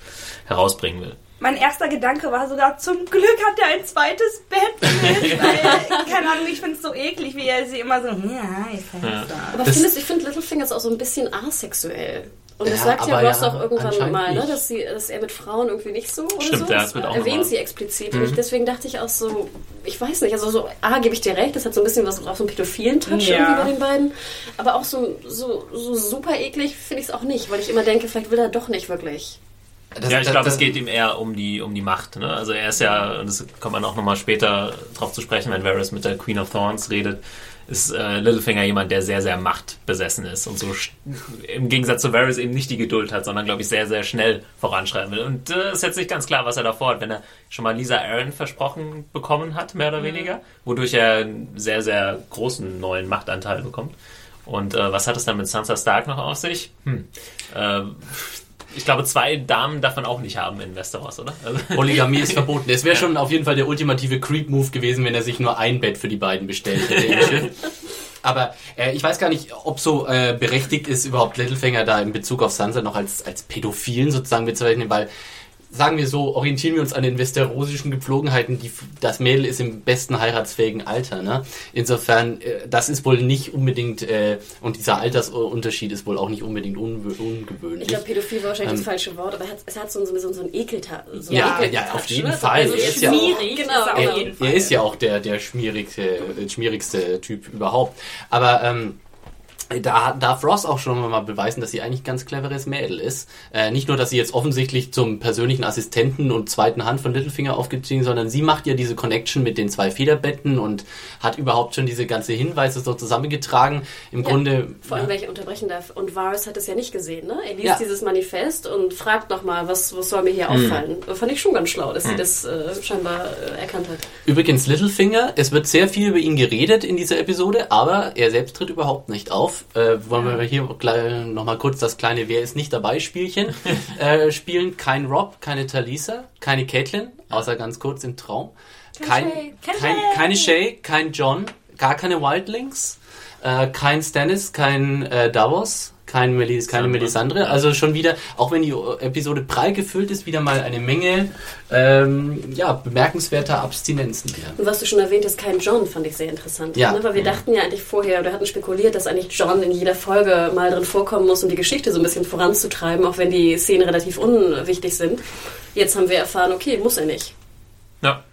herausbringen will. Mein erster Gedanke war sogar, zum Glück hat er ein zweites Bett mit. Weil, keine Ahnung, ich finde es so eklig, wie er sie immer so, ja, ich Ja. Aber Das- findest, ich finde Littlefinger ist auch so ein bisschen asexuell. Und das Ja, sagt ja Ross ja, auch irgendwann mal, ne, dass, sie, dass er mit Frauen irgendwie nicht so oder Stimmt, so. ja, das wird auch erwähnt sie explizit. Und ich, deswegen dachte ich auch so, ich weiß nicht, also so, A, gebe ich dir recht, das hat so ein bisschen was, auch so einen pädophilen Touch Ja. irgendwie bei den beiden. Aber auch so, so, so super eklig finde ich es auch nicht, weil ich immer denke, vielleicht will er doch nicht wirklich. Das- ja, ich glaube, es geht ihm eher um die, um die Macht. Ne? Also er ist ja, und das kommt man auch nochmal später drauf zu sprechen, wenn Varys mit der Queen of Thorns redet, ist äh, Littlefinger jemand, der sehr, sehr machtbesessen ist und so im Gegensatz zu Varys eben nicht die Geduld hat, sondern, glaube ich, sehr, sehr schnell voranschreiten will. Und äh, ist jetzt nicht ganz klar, was er davor hat, wenn er schon mal Lisa Aaron versprochen bekommen hat, mehr oder weniger, wodurch er einen sehr, sehr großen neuen Machtanteil bekommt. Und äh, was hat es dann mit Sansa Stark noch auf sich? Hm. Äh, Ich glaube, zwei Damen darf man auch nicht haben in Westeros, oder? Also Polygamie ist verboten. Es wäre schon auf jeden Fall der ultimative Creep-Move gewesen, wenn er sich nur ein Bett für die beiden bestellt hätte. Aber äh, ich weiß gar nicht, ob so äh, berechtigt ist, überhaupt Littlefinger da in Bezug auf Sansa noch als, als Pädophilen sozusagen bezeichnen, weil sagen wir so, orientieren wir uns an den westerosischen Gepflogenheiten, die, das Mädel ist im besten heiratsfähigen Alter. Ne? Insofern, äh, das ist wohl nicht unbedingt, äh, und dieser Altersunterschied ist wohl auch nicht unbedingt unw- ungewöhnlich. Ich glaube, pädophil war wahrscheinlich Ähm, das falsche Wort, aber er es hat so, so, so, so ein Ekelta. So Ja, einen ja, auf jeden ne? Fall. Also Er ist ja auch- Genau, er auf jeden Fall. er ist ja auch der, der schmierigste, äh, schmierigste Typ überhaupt. Aber ähm, da darf Ross auch schon mal beweisen, dass sie eigentlich ein ganz cleveres Mädel ist. Äh, nicht nur, dass sie jetzt offensichtlich zum persönlichen Assistenten und zweiten Hand von Littlefinger aufgestiegen, sondern sie macht ja diese Connection mit den zwei Federbetten und hat überhaupt schon diese ganze Hinweise so zusammengetragen. Im Ja, Grunde. Vor allem, ja. wenn ich unterbrechen darf. Und Varys hat es ja nicht gesehen, ne? Er liest Ja. dieses Manifest und fragt nochmal, was, was soll mir hier Hm. auffallen. Fand ich schon ganz schlau, dass sie das äh, scheinbar äh, erkannt hat. Übrigens Littlefinger, es wird sehr viel über ihn geredet in dieser Episode, aber er selbst tritt überhaupt nicht auf. Äh, wollen wir hier nochmal kurz das kleine Wer ist nicht dabei Spielchen äh, spielen. Kein Rob, keine Talisa, keine Caitlin, außer ganz kurz im Traum. Kein. Kein keine Shay, kein John, gar keine Wildlings, äh, kein Stannis, kein äh, Davos, kein Melis, keine Melisandre. Also schon wieder, auch wenn die Episode prall gefüllt ist, wieder mal eine Menge ähm, ja, bemerkenswerter Abstinenzen. Und was du schon erwähnt hast, kein John, fand ich sehr interessant. Ja. Ne? Weil wir dachten ja eigentlich vorher, oder hatten spekuliert, dass eigentlich John in jeder Folge mal drin vorkommen muss, um die Geschichte so ein bisschen voranzutreiben, auch wenn die Szenen relativ unwichtig sind. Jetzt haben wir erfahren, okay, muss er nicht. Ja.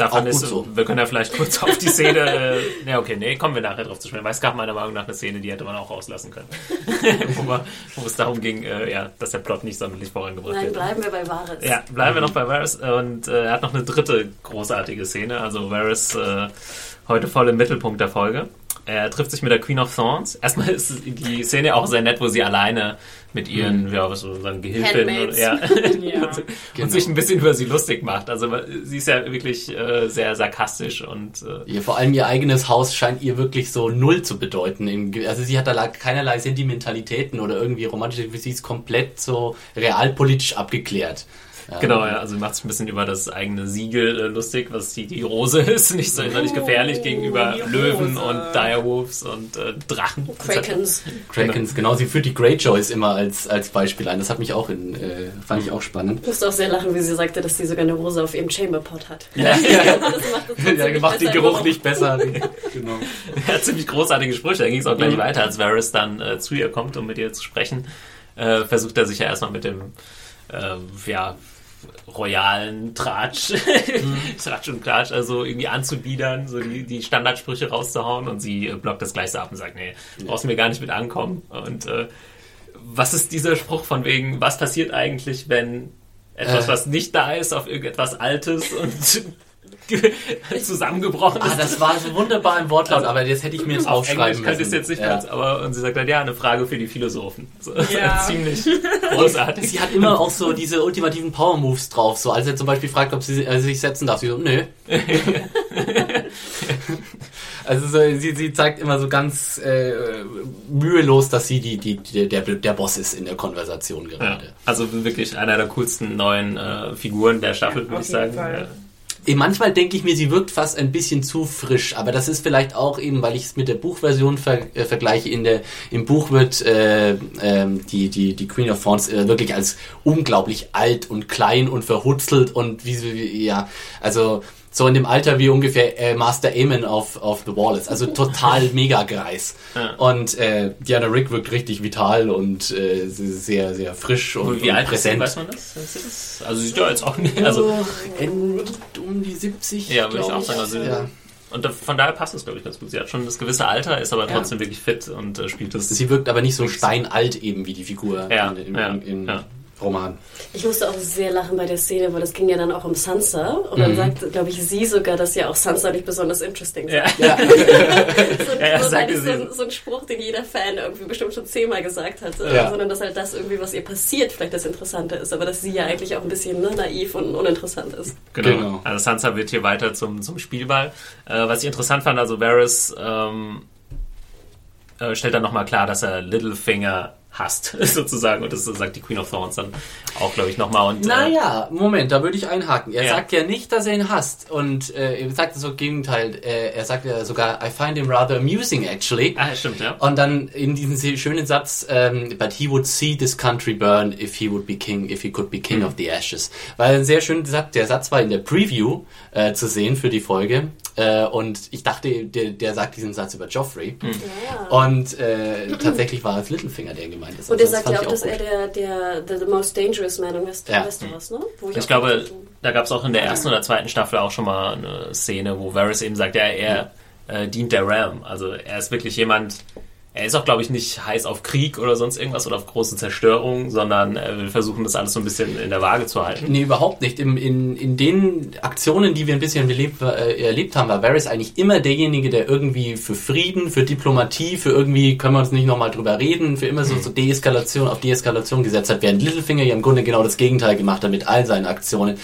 Davon Auch ist, gut so. wir können ja vielleicht kurz auf die Szene, äh, ja okay, nee, kommen wir nachher drauf zu sprechen, weil es gab meiner Meinung nach eine Szene, die hätte man auch rauslassen können. wo, man, wo es darum ging, äh, ja, dass der Plot nicht sonderlich vorangebracht Nein, wird. bleiben wir bei Varys. Ja, bleiben wir noch bei Varys und äh, er hat noch eine dritte großartige Szene. Also Varys äh, heute voll im Mittelpunkt der Folge. Er trifft sich mit der Queen of Thorns. Erstmal ist die Szene auch sehr nett, wo sie alleine mit ihren, ja, was so sagen, Gehilfinnen Handmaids. ja, Ja. und, Genau. und sich ein bisschen über sie lustig macht. Also sie ist ja wirklich äh, sehr sarkastisch und äh, Ihr, vor allem ihr eigenes Haus scheint ihr wirklich so null zu bedeuten. Also sie hat da keinerlei Sentimentalitäten oder irgendwie romantische, sie ist komplett so realpolitisch abgeklärt. Ja. Genau, ja, also macht sich ein bisschen über das eigene Siegel äh, lustig, was die, die Rose ist, nicht so sonderlich gefährlich gegenüber Löwen und Direwolves und äh, Drachen. Krakens. Krakens, genau, sie führt die Greyjoys immer als, als Beispiel ein. Das hat mich auch in, äh, fand ich auch spannend. Ich musste auch sehr lachen, wie sie sagte, dass sie sogar eine Rose auf ihrem Chamberpot hat. Ja, Das macht das ja, macht den Geruch nicht besser. genau. Er hat ziemlich großartige Sprüche. Da ging es auch Mhm. gleich weiter, als Varys dann äh, zu ihr kommt, um mit ihr zu sprechen. Äh, versucht er sich ja erstmal mit dem äh, ja, royalen Tratsch, Mhm. Tratsch und Klatsch, also irgendwie anzubiedern, so die, die Standardsprüche rauszuhauen und sie äh, blockt das gleich so ab und sagt, nee, brauchst mir gar nicht mit ankommen. Und äh, was ist dieser Spruch von wegen, was passiert eigentlich, wenn etwas, Äh. was nicht da ist, auf irgendetwas Altes und zusammengebrochen ist? Ah, das war so wunderbar im Wortlaut, aber das hätte ich mir jetzt Auf aufschreiben Englisch könnte ich es müssen. jetzt nicht Ja. ganz, aber und sie sagt dann, ja, eine Frage für die Philosophen. So, Ja. ziemlich großartig. Sie hat immer auch so diese ultimativen Power Moves drauf. So, als er zum Beispiel fragt, ob sie äh, sich setzen darf, sie so, nö. also so, sie, sie zeigt immer so ganz äh, mühelos, dass sie die, die, die, der, der Boss ist in der Konversation Ja, gerade. also wirklich einer der coolsten neuen äh, Figuren der Staffel, würde ich sagen. Fall. Eh, Manchmal denke ich mir, sie wirkt fast ein bisschen zu frisch, aber das ist vielleicht auch eben, weil ich es mit der Buchversion ver äh, vergleiche. In der im Buch wird äh, ähm, die die die Queen of Thorns äh, wirklich als unglaublich alt und klein und verhutzelt und wie sie ja also so in dem Alter wie ungefähr äh, Master Aemon auf auf The Wall ist, also total mega greis. Ja. Und äh, Diana Rick wirkt richtig vital und äh, sehr sehr frisch und, wie und alt ist sie, präsent. weiß man das? Also sie sieht ja jetzt auch nicht, also End, um die 70. ja, würde ich auch sagen. Also, Ja. Und von daher passt es, glaube ich, ganz gut. Sie hat schon das gewisse Alter, ist aber Ja. trotzdem wirklich fit und äh, spielt das. Sie wirkt aber nicht so steinalt eben wie die Figur Ja, in, im, ja, ja. Roman. Ich musste auch sehr lachen bei der Szene, weil das ging ja dann auch um Sansa. Und dann sagt, glaube ich, sie sogar, dass ja auch Sansa nicht besonders interesting sei. Ja. Ja, So, ein- Ja, ja, so, so, sie. ein, so ein Spruch, den jeder Fan irgendwie bestimmt schon zehnmal gesagt hat. Ja. Sondern dass halt das irgendwie, was ihr passiert, vielleicht das Interessante ist. Aber dass sie ja eigentlich auch ein bisschen ne, naiv und uninteressant ist. Genau. Genau. Also Sansa wird hier weiter zum, zum Spielball. Äh, was ich interessant fand, also Varys ähm, äh, stellt dann nochmal klar, dass er Littlefinger hasst, sozusagen. Und das sagt die Queen of Thorns dann auch, glaube ich, nochmal. Und, äh, Naja, Moment, da würde ich einhaken. Er Ja. sagt ja nicht, dass er ihn hasst. Und äh, er sagt das so Gegenteil. Äh, er sagt ja sogar, I find him rather amusing actually. Ah, stimmt, ja. Und dann in diesem sehr schönen Satz, ähm, but he would see this country burn if he would be king, if he could be king of the ashes. Weil ein sehr schöner Satz, der Satz war in der Preview äh, zu sehen für die Folge. Äh, und ich dachte, der, der sagt diesen Satz über Joffrey. Und äh, tatsächlich war es Littlefinger, der gemeint ist. Und er Also das sagt ja auch, ich dass er gut. der, der the, most dangerous man in West Ja. Westeros, ne? Wo Ich auch glaube, da gab es auch in der ersten oder zweiten Staffel auch schon mal eine Szene, wo Varys eben sagt, ja, er äh, dient der Realm. Also er ist wirklich jemand, er ist auch, glaube ich, nicht heiß auf Krieg oder sonst irgendwas oder auf große Zerstörung, sondern er will versuchen, das alles so ein bisschen in der Waage zu halten. Nee, überhaupt nicht. Im, in, in den Aktionen, die wir ein bisschen belebt, äh, erlebt haben, war Varys eigentlich immer derjenige, der irgendwie für Frieden, für Diplomatie, für irgendwie, können wir uns nicht nochmal drüber reden, für immer so, so Deeskalation auf Deeskalation gesetzt hat, während Littlefinger ja im Grunde genau das Gegenteil gemacht hat mit all seinen Aktionen.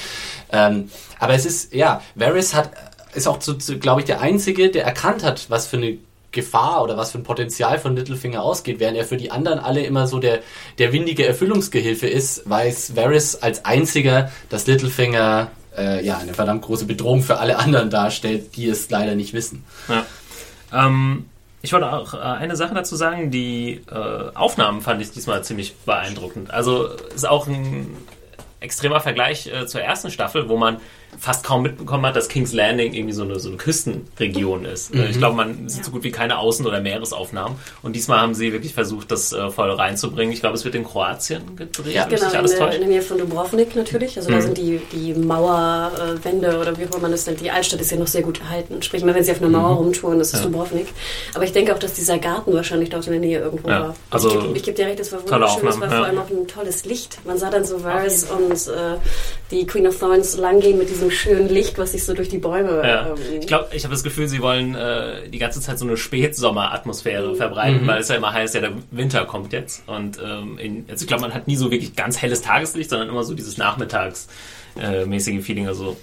Ähm, aber es ist, ja, Varys hat, ist auch, so, so, glaube ich, der Einzige, der erkannt hat, was für eine Gefahr oder was für ein Potenzial von Littlefinger ausgeht, während er für die anderen alle immer so der, der windige Erfüllungsgehilfe ist, weiß Varys als einziger, dass Littlefinger äh, ja eine verdammt große Bedrohung für alle anderen darstellt, die es leider nicht wissen. Ja. Ähm, ich wollte auch äh, eine Sache dazu sagen, die äh, Aufnahmen fand ich diesmal ziemlich beeindruckend. Also ist auch ein extremer Vergleich äh, zur ersten Staffel, wo man fast kaum mitbekommen hat, dass King's Landing irgendwie so eine, so eine Küstenregion ist. Äh, Ich glaube, man sieht so gut wie keine Außen- oder Meeresaufnahmen. Und diesmal haben sie wirklich versucht, das äh, voll reinzubringen. Ich glaube, es wird in Kroatien gedreht, Ja. Genau, in alles der, täuscht. in der Nähe von Dubrovnik natürlich. Also da sind die, die Mauerwände oder wie auch immer man das nennt. Die Altstadt ist ja noch sehr gut erhalten. Sprich mal, wenn sie auf einer Mauer rumtouren, das ist Dubrovnik. Aber ich denke auch, dass dieser Garten wahrscheinlich dort in der Nähe irgendwo Ja, war. also ich gebe geb dir recht, das war wunderschön. Es war vor ja. allem auch ein tolles Licht. Man sah dann so Varys und äh, die Queen of Thorns langgehen mit diesem schönen Licht, was sich so durch die Bäume... Ja. ähm, Ich glaube, ich habe das Gefühl, sie wollen äh, die ganze Zeit so eine Spätsommeratmosphäre verbreiten, weil es ja immer heißt, ja, der Winter kommt jetzt. Und ähm, in, also ich glaube, man hat nie so wirklich ganz helles Tageslicht, sondern immer so dieses Nachmittagsmäßige äh, Feeling. Also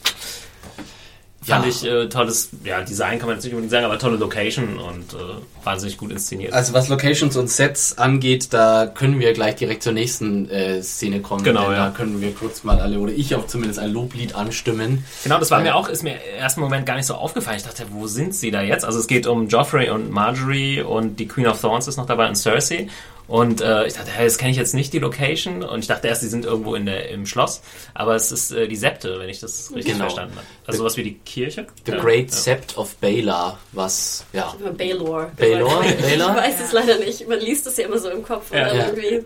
fand Ja. ich äh, tolles ja, Design, kann man jetzt nicht unbedingt sagen, aber tolle Location und äh, wahnsinnig gut inszeniert. Also was Locations und Sets angeht, da können wir gleich direkt zur nächsten äh, Szene kommen. Genau, ja. Da können wir kurz mal alle, oder ich auch zumindest ein Loblied anstimmen. Genau, das war Ja. mir auch, ist mir im ersten Moment gar nicht so aufgefallen. Ich dachte, wo sind sie da jetzt? Also es geht um Joffrey und Marjorie und die Queen of Thorns ist noch dabei und Cersei. Und äh, ich dachte, hey, das kenne ich jetzt nicht, die Location. Und ich dachte erst, die sind irgendwo in der, im Schloss. Aber es ist äh, die Septe, wenn ich das richtig Genau. verstanden habe. Also sowas wie die Kirche. The Ja. Great ja. Sept of Baelor, was, ja, Baylor. Baelor? Ich Baelor? weiß es leider nicht. Man liest es ja immer so im Kopf. Ja. oder Ja. irgendwie.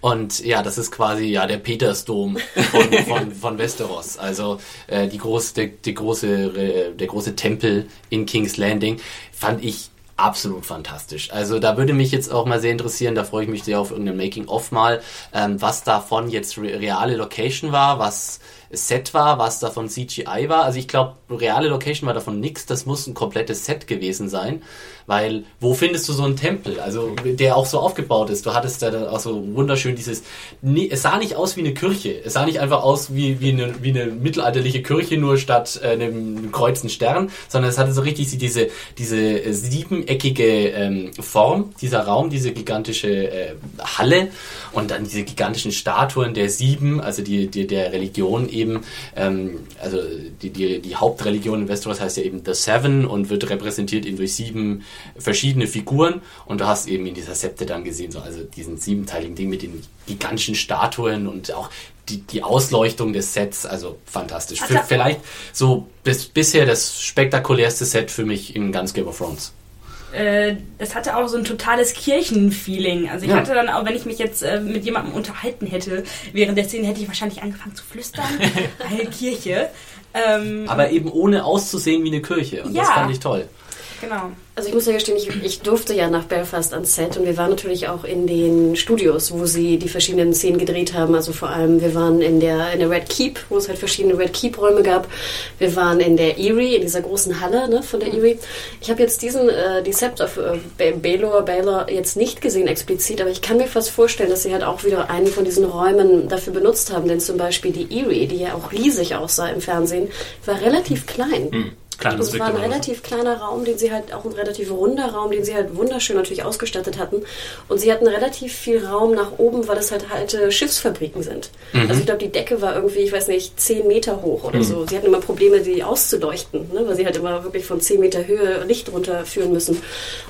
Und ja, das ist quasi ja der Petersdom von, von, von Westeros. Also äh, die große, der, die große, äh, der große Tempel in King's Landing fand ich absolut fantastisch. Also da würde mich jetzt auch mal sehr interessieren, da freue ich mich sehr auf irgendein Making-of mal, ähm, was davon jetzt re reale Location war, was Set war, was davon CGI war. Also ich glaube, reale Location war davon nix. Das muss ein komplettes Set gewesen sein. Weil, wo findest du so einen Tempel? Also, der auch so aufgebaut ist. Du hattest da auch so wunderschön dieses, nee, es sah nicht aus wie eine Kirche. Es sah nicht einfach aus wie, wie, eine, wie eine mittelalterliche Kirche, nur statt äh, einem, einem kreuzen Stern, sondern es hatte so richtig diese, diese äh, siebeneckige ähm, Form, dieser Raum, diese gigantische äh, Halle und dann diese gigantischen Statuen der Sieben, also die, die der Religion eben, ähm, also die, die, die Hauptreligion in Westeros heißt ja eben The Seven und wird repräsentiert eben durch sieben verschiedene Figuren und du hast eben in dieser Septe dann gesehen, so also diesen siebenteiligen Ding mit den gigantischen Statuen und auch die, die Ausleuchtung des Sets, also fantastisch. Für, vielleicht so bis, bisher das spektakulärste Set für mich in ganz Game of Thrones. äh, es hatte auch so ein totales Kirchenfeeling. Also ich Ja. hatte dann auch, wenn ich mich jetzt äh, mit jemandem unterhalten hätte, während der Szene hätte ich wahrscheinlich angefangen zu flüstern, weil Kirche. Ähm, Aber eben ohne auszusehen wie eine Kirche und das Ja. fand ich toll. Genau. Also ich muss ja gestehen, ich, ich durfte ja nach Belfast ans Set und wir waren natürlich auch in den Studios, wo sie die verschiedenen Szenen gedreht haben. Also vor allem, wir waren in der, in der Red Keep, wo es halt verschiedene Red Keep-Räume gab. Wir waren in der Erie, in dieser großen Halle ne, von der Erie. Ich habe jetzt diesen äh, Decept of äh, Ba- Baelor, Baelor jetzt nicht gesehen explizit, aber ich kann mir fast vorstellen, dass sie halt auch wieder einen von diesen Räumen dafür benutzt haben. Denn zum Beispiel die Erie, die ja auch riesig aussah im Fernsehen, war relativ klein. Klar, das Das war ein relativ kleiner Raum, den sie halt auch ein relativ runder Raum, den sie halt wunderschön natürlich ausgestattet hatten. Und sie hatten relativ viel Raum nach oben, weil das halt alte Schiffsfabriken sind. Also ich glaube, die Decke war irgendwie, ich weiß nicht, 10 Meter hoch oder so. Sie hatten immer Probleme, die auszuleuchten, ne? weil sie halt immer wirklich von 10 Meter Höhe Licht runterführen müssen.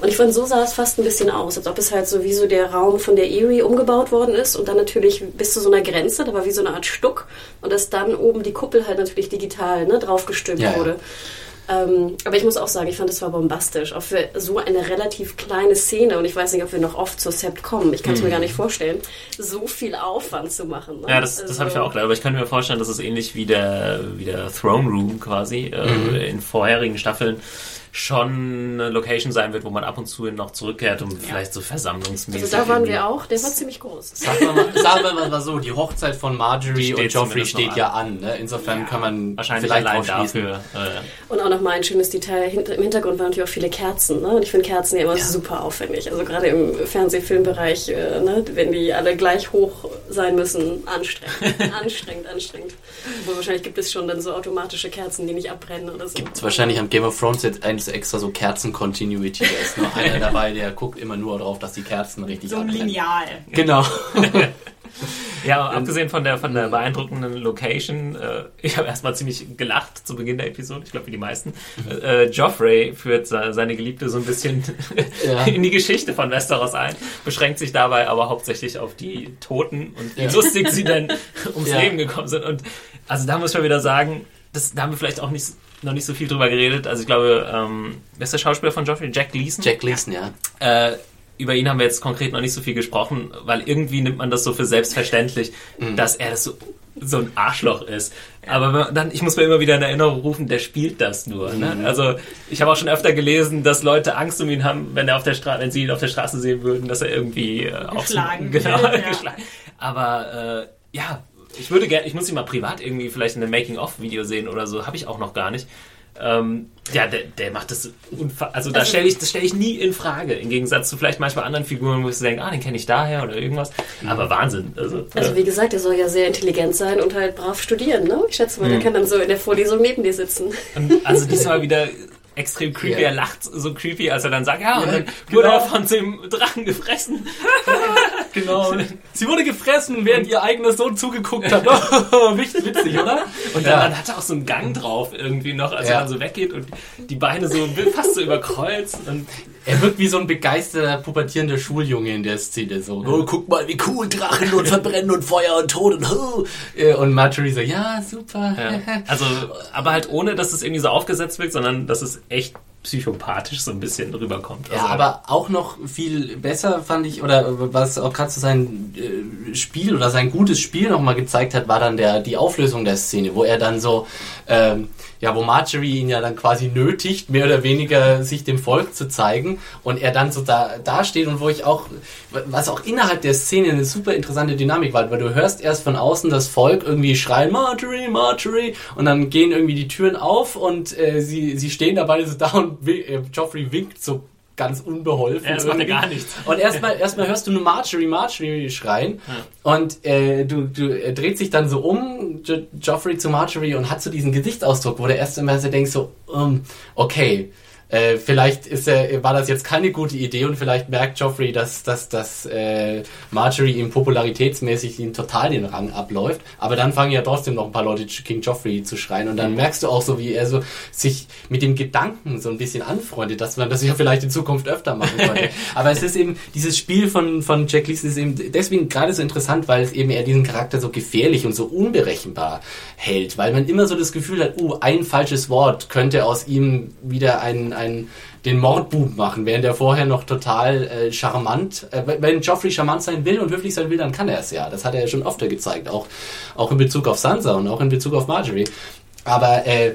Und ich fand, so sah es fast ein bisschen aus, als ob es halt so wie so der Raum von der Erie umgebaut worden ist und dann natürlich bis zu so einer Grenze, da war wie so eine Art Stuck und dass dann oben die Kuppel halt natürlich digital ne, draufgestülpt Ja, ja. Ähm, aber ich muss auch sagen, ich fand, es war bombastisch. Auch für so eine relativ kleine Szene, und ich weiß nicht, ob wir noch oft zur Sept kommen, ich kann es mir gar nicht vorstellen, so viel Aufwand zu machen. Ne? Ja, das, das habe ich ja auch gedacht. Aber ich könnte mir vorstellen, dass es ähnlich wie der, wie der Throne Room quasi äh, in vorherigen Staffeln schon eine Location sein wird, wo man ab und zu noch zurückkehrt, um vielleicht so versammlungsmäßig. Also da waren wir auch, der war ziemlich groß. Sagen wir, mal, sagen wir mal so, die Hochzeit von Marjorie und Joffrey steht an. ja an. Ne? Insofern kann man Wahrscheinlich vielleicht allein dafür. Äh, Und auch nochmal ein schönes Detail, im Hintergrund waren natürlich auch viele Kerzen. Ne? Und ich finde Kerzen ja immer super aufwendig. Also gerade im Fernsehfilmbereich, äh, ne? wenn die alle gleich hoch sein müssen, anstrengend, anstrengend, anstrengend. Wo wahrscheinlich gibt es schon dann so automatische Kerzen, die nicht abbrennen oder so. Ist wahrscheinlich am Game of Thrones jetzt eins extra so Kerzen-Continuity. Da ist nur einer dabei, der guckt immer nur darauf, dass die Kerzen richtig So ein abbrennen. Lineal. Genau. Ja, aber abgesehen von der, von der beeindruckenden Location, äh, ich habe erstmal ziemlich gelacht zu Beginn der Episode, ich glaube wie die meisten. Äh, Joffrey führt se- seine Geliebte so ein bisschen Ja. in die Geschichte von Westeros ein, beschränkt sich dabei aber hauptsächlich auf die Toten und wie Ja. lustig sie denn ums Ja. Leben gekommen sind. Und also da muss ich mal wieder sagen, das, da haben wir vielleicht auch nicht, noch nicht so viel drüber geredet. Also ich glaube, ähm, wer ist der Schauspieler von Joffrey? Jack Gleason? Jack Leeson, ja. Äh, über ihn haben wir jetzt konkret noch nicht so viel gesprochen, weil irgendwie nimmt man das so für selbstverständlich, dass er das so, so ein Arschloch ist. Aber dann, ich muss mir immer wieder in Erinnerung rufen, der spielt das nur. Ne? Also ich habe auch schon öfter gelesen, dass Leute Angst um ihn haben, wenn er auf der Straße, wenn sie ihn auf der Straße sehen würden, dass er irgendwie äh, auf Geschlagen genau, wird, ja. geschlagen. Aber äh, ja, ich würde gerne, ich muss ihn mal privat irgendwie vielleicht in einem Making-of-Video sehen oder so, habe ich auch noch gar nicht. Ähm, ja, der, der macht das unfa also da Also- stelle ich, das stelle ich nie in Frage, im Gegensatz zu vielleicht manchmal anderen Figuren, wo ich denke, ah, den kenne ich daher oder irgendwas. Aber Wahnsinn. Also, Also wie gesagt, er soll ja sehr intelligent sein und halt brav studieren, ne? Ich schätze mal, Mhm. der kann dann so in der Vorlesung neben dir sitzen. und also diesmal wieder extrem creepy. Ja. Er lacht so creepy, als er dann sagt, ja, und Ja, dann genau. wurde er von dem Drachen gefressen. Genau. Sie wurde gefressen, während ihr eigener Sohn zugeguckt hat. Wichtig witzig, oder? Und dann, dann hat er auch so einen Gang drauf irgendwie noch, als Ja. er dann so weggeht und die Beine so fast so überkreuzt. Und Er wirkt wie so ein begeisterter, pubertierender Schuljunge in der Szene. So, oh, guck mal, wie cool Drachen und Verbrennen und Feuer und Tod und. Äh, Und Marjorie so, ja, super. Ja. Also, aber halt ohne, dass es irgendwie so aufgesetzt wirkt, sondern dass es echt psychopathisch so ein bisschen rüberkommt. Also, Ja, aber auch noch viel besser fand ich, oder was auch gerade so sein äh, Spiel oder sein gutes Spiel nochmal gezeigt hat, war dann der, die Auflösung der Szene, wo er dann so, ähm, ja, wo Marjorie ihn ja dann quasi nötigt, mehr oder weniger sich dem Volk zu zeigen und er dann so da, da steht und wo ich auch, was auch innerhalb der Szene eine super interessante Dynamik war, weil du hörst erst von außen das Volk irgendwie schreien, Marjorie, Marjorie und dann gehen irgendwie die Türen auf und äh, sie, sie stehen da beide so da und äh, Joffrey winkt so ganz unbeholfen. Ja, das macht er gar nichts. Und erstmal erstmal hörst du nur Marjorie, Marjorie schreien. Und äh, du, du er dreht sich dann so um, jo Joffrey zu Marjorie und hat so diesen Gesichtsausdruck, wo der erste Mal so denkt so, um, okay, äh, vielleicht ist er, war das jetzt keine gute Idee und vielleicht merkt Joffrey, dass, dass, dass äh, Marjorie ihm popularitätsmäßig ihn total den Rang abläuft. Aber dann fangen ja trotzdem noch ein paar Leute King Joffrey zu schreien und dann merkst du auch so, wie er so sich mit dem Gedanken so ein bisschen anfreundet, dass man das ja vielleicht in Zukunft öfter machen könnte. Aber es ist eben, dieses Spiel von, von Jack Leeson ist eben deswegen gerade so interessant, weil es eben er diesen Charakter so gefährlich und so unberechenbar hält, weil man immer so das Gefühl hat, uh, ein falsches Wort könnte aus ihm wieder ein, ein den Mordbub machen, während er vorher noch total äh, charmant, äh, wenn Joffrey charmant sein will und höflich sein will, dann kann er es ja. Das hat er ja schon öfter gezeigt, auch, auch in Bezug auf Sansa und auch in Bezug auf Marjorie. Aber äh,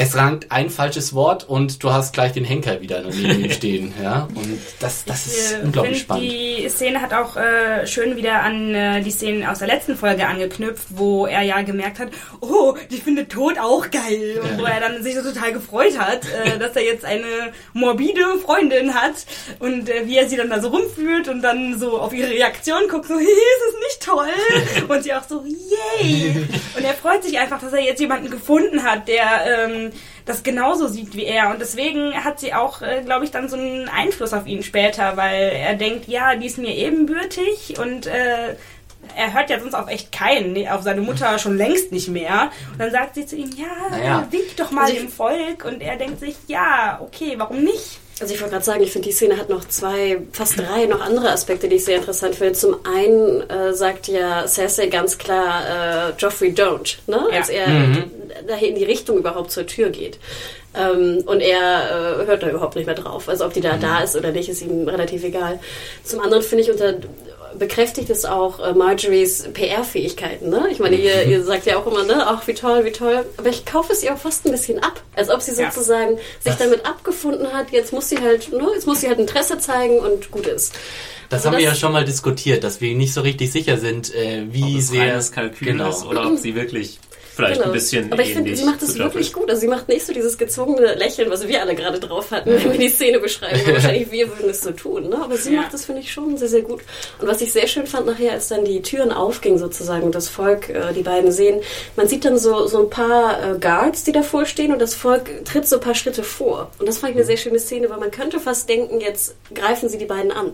es rankt ein falsches Wort und du hast gleich den Henker wieder neben ihm stehen. Ja? Und das, das ist Ich äh, unglaublich find, spannend. Die Szene hat auch äh, schön wieder an äh, die Szenen aus der letzten Folge angeknüpft, wo er ja gemerkt hat, oh, die findet Tod auch geil. Und Ja. wo er dann sich so total gefreut hat, äh, dass er jetzt eine morbide Freundin hat und äh, wie er sie dann da so rumführt und dann so auf ihre Reaktion guckt, so, hey, ist es nicht toll? Und sie auch so, yay! Und er freut sich einfach, dass er jetzt jemanden gefunden hat, der ähm, das genauso sieht wie er. Und deswegen hat sie auch, äh, glaube ich, dann so einen Einfluss auf ihn später, weil er denkt, ja, die ist mir ebenbürtig und äh, er hört ja sonst auf echt keinen, auf seine Mutter schon längst nicht mehr. Und dann sagt sie zu ihm, ja, Naja. wink doch mal Also dem Volk. Und er denkt sich, ja, okay, warum nicht? Also ich wollte gerade sagen, ich finde, die Szene hat noch zwei, fast drei noch andere Aspekte, die ich sehr interessant finde. Zum einen äh, sagt ja Cersei ganz klar, äh, Joffrey don't, ne? Ja. als er dahin in die Richtung überhaupt zur Tür geht. Ähm, und er äh, hört da überhaupt nicht mehr drauf. Also ob die da da ist oder nicht, ist ihm relativ egal. Zum anderen finde ich unter bekräftigt es auch äh, Marjories PR-Fähigkeiten. Ne? Ich meine, ihr, ihr sagt ja auch immer, ne, ach wie toll, wie toll. Aber ich kaufe es ihr auch fast ein bisschen ab. Als ob sie Ja. sozusagen sich damit abgefunden hat, jetzt muss sie halt, ne, jetzt muss sie halt Interesse zeigen und gut ist. Das Also haben wir ja das- schon mal diskutiert, dass wir nicht so richtig sicher sind, äh, wie Ob es sehr Kalkül genau. ist oder ob sie wirklich vielleicht ein bisschen Genau. Aber ich finde, sie macht Joffrey wirklich gut. Also sie macht nicht so dieses gezwungene Lächeln, was wir alle gerade drauf hatten, wenn wir die Szene beschreiben. Wahrscheinlich wir würden es so tun. Ne? Aber sie Ja. macht das, finde ich, schon sehr, sehr gut. Und was ich sehr schön fand nachher, als dann die Türen aufgingen sozusagen und das Volk, äh, die beiden sehen, man sieht dann so, so ein paar äh, Guards, die davor stehen und das Volk tritt so ein paar Schritte vor. Und das fand ich eine sehr schöne Szene, weil man könnte fast denken, jetzt greifen sie die beiden an.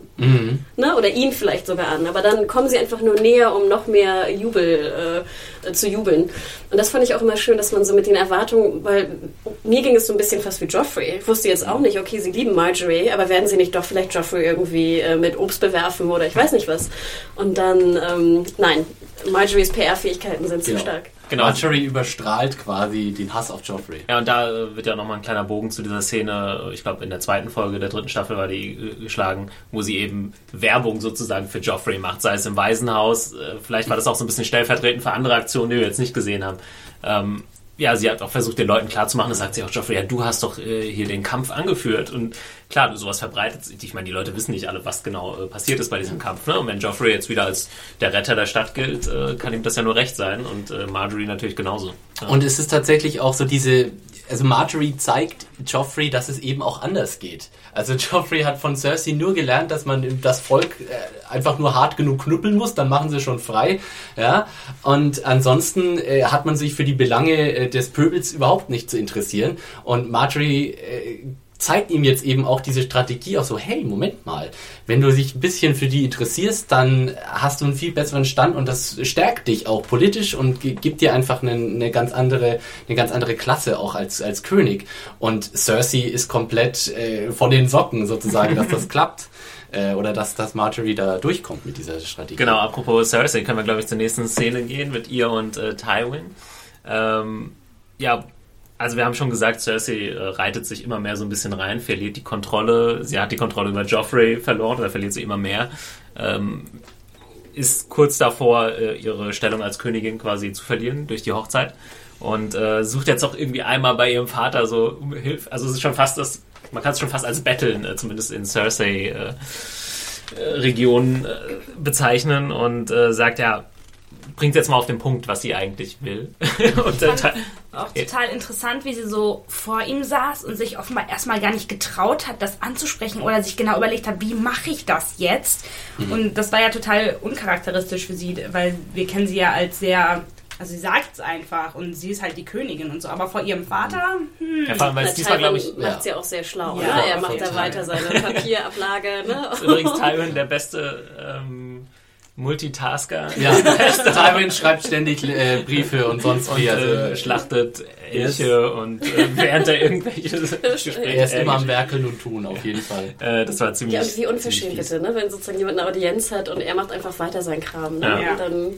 Ne? Oder ihn vielleicht sogar an. Aber dann kommen sie einfach nur näher, um noch mehr Jubel äh, zu jubeln. Und das fand ich auch immer schön, dass man so mit den Erwartungen, weil mir ging es so ein bisschen fast wie Joffrey. Ich wusste jetzt auch nicht, okay, sie lieben Marjorie, aber werden sie nicht doch vielleicht Joffrey irgendwie äh, mit Obst bewerfen oder ich weiß nicht was. Und dann, ähm, nein, Marjories PR-Fähigkeiten sind zu Genau. stark. Genau. Marjorie überstrahlt quasi den Hass auf Joffrey. Ja, und da äh, wird ja nochmal ein kleiner Bogen zu dieser Szene, ich glaube in der zweiten Folge der dritten Staffel war die äh, geschlagen, wo sie eben Werbung sozusagen für Joffrey macht, sei es im Waisenhaus, äh, vielleicht war das auch so ein bisschen stellvertretend für andere Aktionen, die wir jetzt nicht gesehen haben. Ähm, ja, sie hat auch versucht, den Leuten klarzumachen, das sagt sie auch Joffrey, ja, du hast doch äh, hier den Kampf angeführt. Und klar, sowas verbreitet sich. Ich meine, die Leute wissen nicht alle, was genau äh, passiert ist bei diesem Kampf. Ne? Und wenn Joffrey jetzt wieder als der Retter der Stadt gilt, äh, kann ihm das ja nur recht sein. Und äh, Marjorie natürlich genauso. Ja. Und es ist tatsächlich auch so diese, also Marjorie zeigt Joffrey, dass es eben auch anders geht. Also Joffrey hat von Cersei nur gelernt, dass man das Volk äh, einfach nur hart genug knüppeln muss, dann machen sie schon frei. Ja? Und ansonsten äh, hat man sich für die Belange äh, des Pöbels überhaupt nicht zu interessieren. Und Marjorie äh, zeigt ihm jetzt eben auch diese Strategie auch so, hey, Moment mal, wenn du dich ein bisschen für die interessierst, dann hast du einen viel besseren Stand und das stärkt dich auch politisch und gi- gibt dir einfach eine, eine ganz andere, eine ganz andere Klasse auch als, als König. Und Cersei ist komplett äh, von den Socken sozusagen, dass das klappt. Äh, oder dass, dass Marjorie da durchkommt mit dieser Strategie. Genau, apropos Cersei, können wir, glaube ich, zur nächsten Szene gehen mit ihr und äh, Tywin. Ähm, ja, also wir haben schon gesagt, Cersei äh, reitet sich immer mehr so ein bisschen rein, verliert die Kontrolle. Sie hat die Kontrolle über Joffrey verloren, oder verliert sie immer mehr. Ähm, ist kurz davor, äh, ihre Stellung als Königin quasi zu verlieren durch die Hochzeit. Und äh, sucht jetzt auch irgendwie einmal bei ihrem Vater so um Hilfe. Also es ist schon fast das, man kann es schon fast als Betteln, äh, zumindest in Cersei. Äh, äh, bezeichnen und sagt, ja, bringt jetzt mal auf den Punkt, was sie eigentlich will. und dann, fand auch total interessant, wie sie so vor ihm saß und sich offenbar erstmal gar nicht getraut hat, das anzusprechen oder sich genau überlegt hat, wie mache ich das jetzt? Und das war ja total uncharakteristisch für sie, weil wir kennen sie ja als sehr, also sie sagt es einfach und sie ist halt die Königin und so, aber vor ihrem Vater, hm, ja, vor allem, weil es diesmal, glaube ich, macht es ja auch sehr schlau. Ja, ne? Er macht da weiter seine Papierablage. Ne? ist übrigens Tywin der beste ähm, Multitasker. Ja, Tywin schreibt ständig äh, Briefe und sonst Und wie. äh, Also, schlachtet Elche und äh, während er irgendwelche Gespräche er ist immer am äh, Werkeln und Tun, auf jeden Fall. äh, Das war ziemlich. Ja, und wie unverschämt bitte, ne? wenn sozusagen jemand eine Audienz hat und er macht einfach weiter seinen Kram. Ne? Ja. Und dann,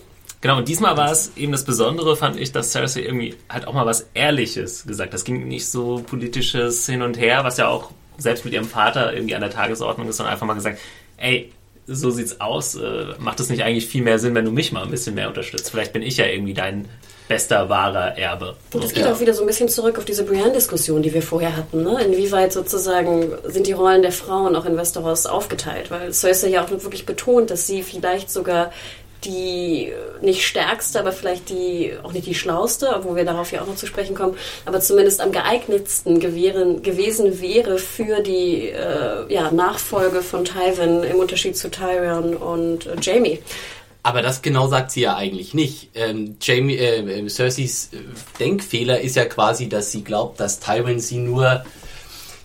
Genau, und diesmal war es eben das Besondere, fand ich, dass Cersei irgendwie halt auch mal was Ehrliches gesagt hat. Das ging nicht so politisches Hin und Her, was ja auch selbst mit ihrem Vater irgendwie an der Tagesordnung ist, sondern einfach mal gesagt, ey, so sieht's aus, äh, macht es nicht eigentlich viel mehr Sinn, wenn du mich mal ein bisschen mehr unterstützt? Vielleicht bin ich ja irgendwie dein bester, wahrer Erbe. und das geht Ja. auch wieder so ein bisschen zurück auf diese Brienne-Diskussion, die wir vorher hatten. Ne? Inwieweit sozusagen sind die Rollen der Frauen auch in Westeros aufgeteilt? Weil Cersei ja auch wirklich betont, dass sie vielleicht sogar die nicht stärkste, aber vielleicht die auch nicht die schlauste, obwohl wir darauf ja auch noch zu sprechen kommen, aber zumindest am geeignetsten gewähren, gewesen wäre für die äh, ja, Nachfolge von Tywin im Unterschied zu Tyrion und äh, Jamie. Aber das genau sagt sie ja eigentlich nicht. Ähm, Jamie, äh, Cerseys äh, Denkfehler ist ja quasi, dass sie glaubt, dass Tywin sie nur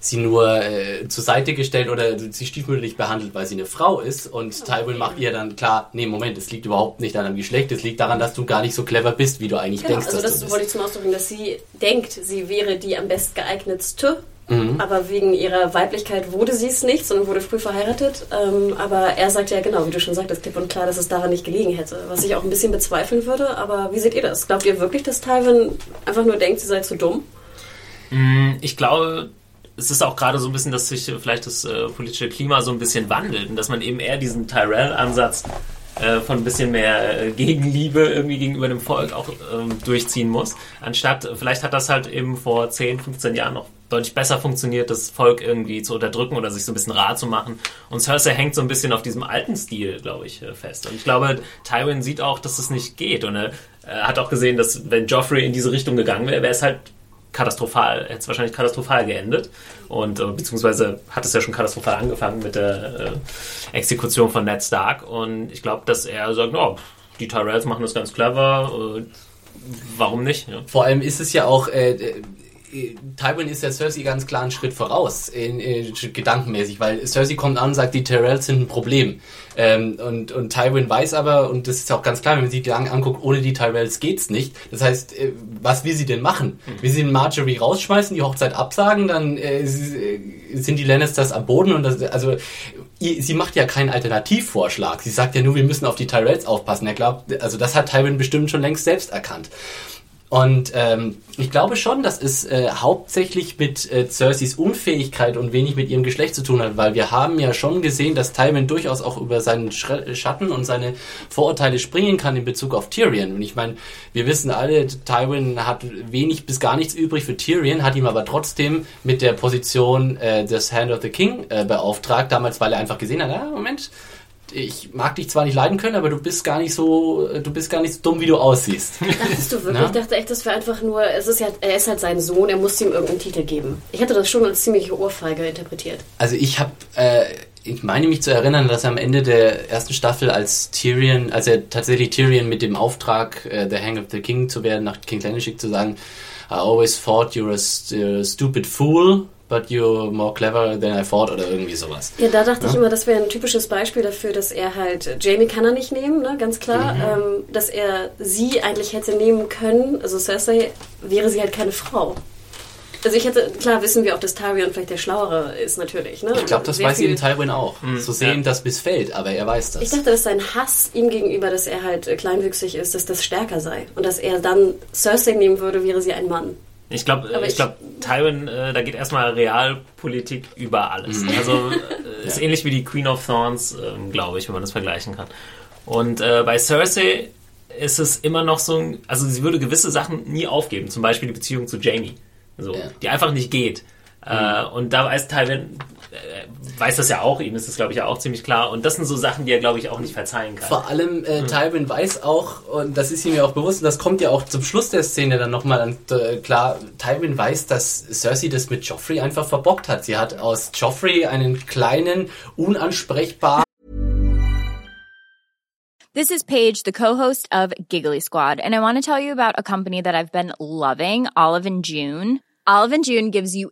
sie nur äh, zur Seite gestellt oder sie stiefmütterlich behandelt, weil sie eine Frau ist. Und. Tywin macht ihr dann klar, nee, Moment, es liegt überhaupt nicht an deinem Geschlecht, es liegt daran, dass du gar nicht so clever bist, wie du eigentlich genau, denkst. Also das wollte ich zum Ausdruck bringen, dass sie denkt, sie wäre die am best geeignetste Mhm. Aber wegen ihrer Weiblichkeit wurde sie es nicht, sondern wurde früh verheiratet. Ähm, aber er sagt ja genau, wie du schon sagtest, klipp und klar, dass es daran nicht gelegen hätte. Was ich auch ein bisschen bezweifeln würde. Aber wie seht ihr das? Glaubt ihr wirklich, dass Tywin einfach nur denkt, sie sei zu dumm? Mm, ich glaube, es ist auch gerade so ein bisschen, dass sich vielleicht das äh, politische Klima so ein bisschen wandelt und dass man eben eher diesen Tyrell-Ansatz äh, von ein bisschen mehr äh, Gegenliebe irgendwie gegenüber dem Volk auch ähm, durchziehen muss. Anstatt, vielleicht hat das halt eben vor 10, 15 Jahren noch deutlich besser funktioniert, das Volk irgendwie zu unterdrücken oder sich so ein bisschen rar zu machen. Und Cersei hängt so ein bisschen auf diesem alten Stil, glaube ich, äh, fest. Und ich glaube, Tywin sieht auch, dass es das nicht geht. Und er hat auch gesehen, dass wenn Joffrey in diese Richtung gegangen wäre, wäre es halt katastrophal, hätte es wahrscheinlich katastrophal geendet. Und äh, beziehungsweise hat es ja schon katastrophal angefangen mit der äh, Exekution von Ned Stark. Und ich glaube, dass er sagt, oh, die Tyrells machen das ganz clever. Äh, warum nicht? Ja. Vor allem ist es ja auch, äh, Tywin ist ja Cersei ganz klar einen Schritt voraus, in, in, gedankenmäßig, weil Cersei kommt an und sagt, die Tyrells sind ein Problem. Ähm, und, und Tywin weiß aber, und das ist auch ganz klar, wenn man sich die lang anguckt, ohne die Tyrells geht's nicht. Das heißt, äh, was will sie denn machen? Mhm. Will sie den Marjorie rausschmeißen, die Hochzeit absagen, dann äh, sind die Lannisters am Boden und das, also sie macht ja keinen Alternativvorschlag. Sie sagt ja nur, wir müssen auf die Tyrells aufpassen. Er glaubt, also das hat Tywin bestimmt schon längst selbst erkannt. Und ähm, ich glaube schon, dass es äh, hauptsächlich mit äh, Cerseys Unfähigkeit und wenig mit ihrem Geschlecht zu tun hat, weil wir haben ja schon gesehen, dass Tywin durchaus auch über seinen Schatten und seine Vorurteile springen kann in Bezug auf Tyrion. Und ich meine, wir wissen alle, Tywin hat wenig bis gar nichts übrig für Tyrion, hat ihm aber trotzdem mit der Position äh, des Hand of the King äh, beauftragt, damals, weil er einfach gesehen hat, ah, Moment, ich mag dich zwar nicht leiden können, aber du bist gar nicht so, du bist gar nicht so dumm, wie du aussiehst. Dachtest du wirklich? Ich dachte echt, das wäre einfach nur, es ist ja, er ist halt sein Sohn, er muss ihm irgendeinen Titel geben. Ich hätte das schon als ziemliche Ohrfeige interpretiert. Also ich habe, äh, ich meine mich zu erinnern, dass er am Ende der ersten Staffel als Tyrion, als er tatsächlich Tyrion mit dem Auftrag, äh, The Hang of the King zu werden, nach King schickt, zu sagen, I always thought you're a, a stupid fool, but you're more clever than I thought oder irgendwie sowas. Ja, da dachte ja? ich immer, das wäre ein typisches Beispiel dafür, dass er halt, Jamie kann er nicht nehmen, ne, ganz klar, mhm. ähm, dass er sie eigentlich hätte nehmen können, also Cersei, wäre sie halt keine Frau. Also ich hätte, klar wissen wir auch, dass Tyrion vielleicht der Schlauere ist natürlich. Ne? Ich glaube, das Sehr weiß eben Tywin auch. Mhm. So sehen ja. das missfällt, aber er weiß das. Ich dachte, dass sein Hass ihm gegenüber, dass er halt kleinwüchsig ist, dass das stärker sei. Und dass er dann Cersei nehmen würde, wäre sie ein Mann. Ich glaube, ich, ich glaube, Tywin, äh, da geht erstmal Realpolitik über alles. Mhm. Also äh, ist ja. ähnlich wie die Queen of Thorns, äh, glaube ich, wenn man das vergleichen kann. Und äh, bei Cersei ist es immer noch so, also sie würde gewisse Sachen nie aufgeben, zum Beispiel die Beziehung zu Jamie, so, ja. die einfach nicht geht. Äh, mhm. und da weiß Tywin, weiß das ja auch, ihm ist das glaube ich ja auch ziemlich klar. Und das sind so Sachen, die er glaube ich auch nicht verzeihen kann. Vor allem äh, mhm. Tywin weiß auch, und das ist ihm ja auch bewusst, und das kommt ja auch zum Schluss der Szene dann nochmal äh, klar, Tywin weiß, dass Cersei das mit Joffrey einfach verbockt hat. Sie hat aus Joffrey einen kleinen, unansprechbaren This is Paige, the co-host of Giggly Squad, and I want to tell you about a company that I've been loving, Olive and June. Olive and June gives you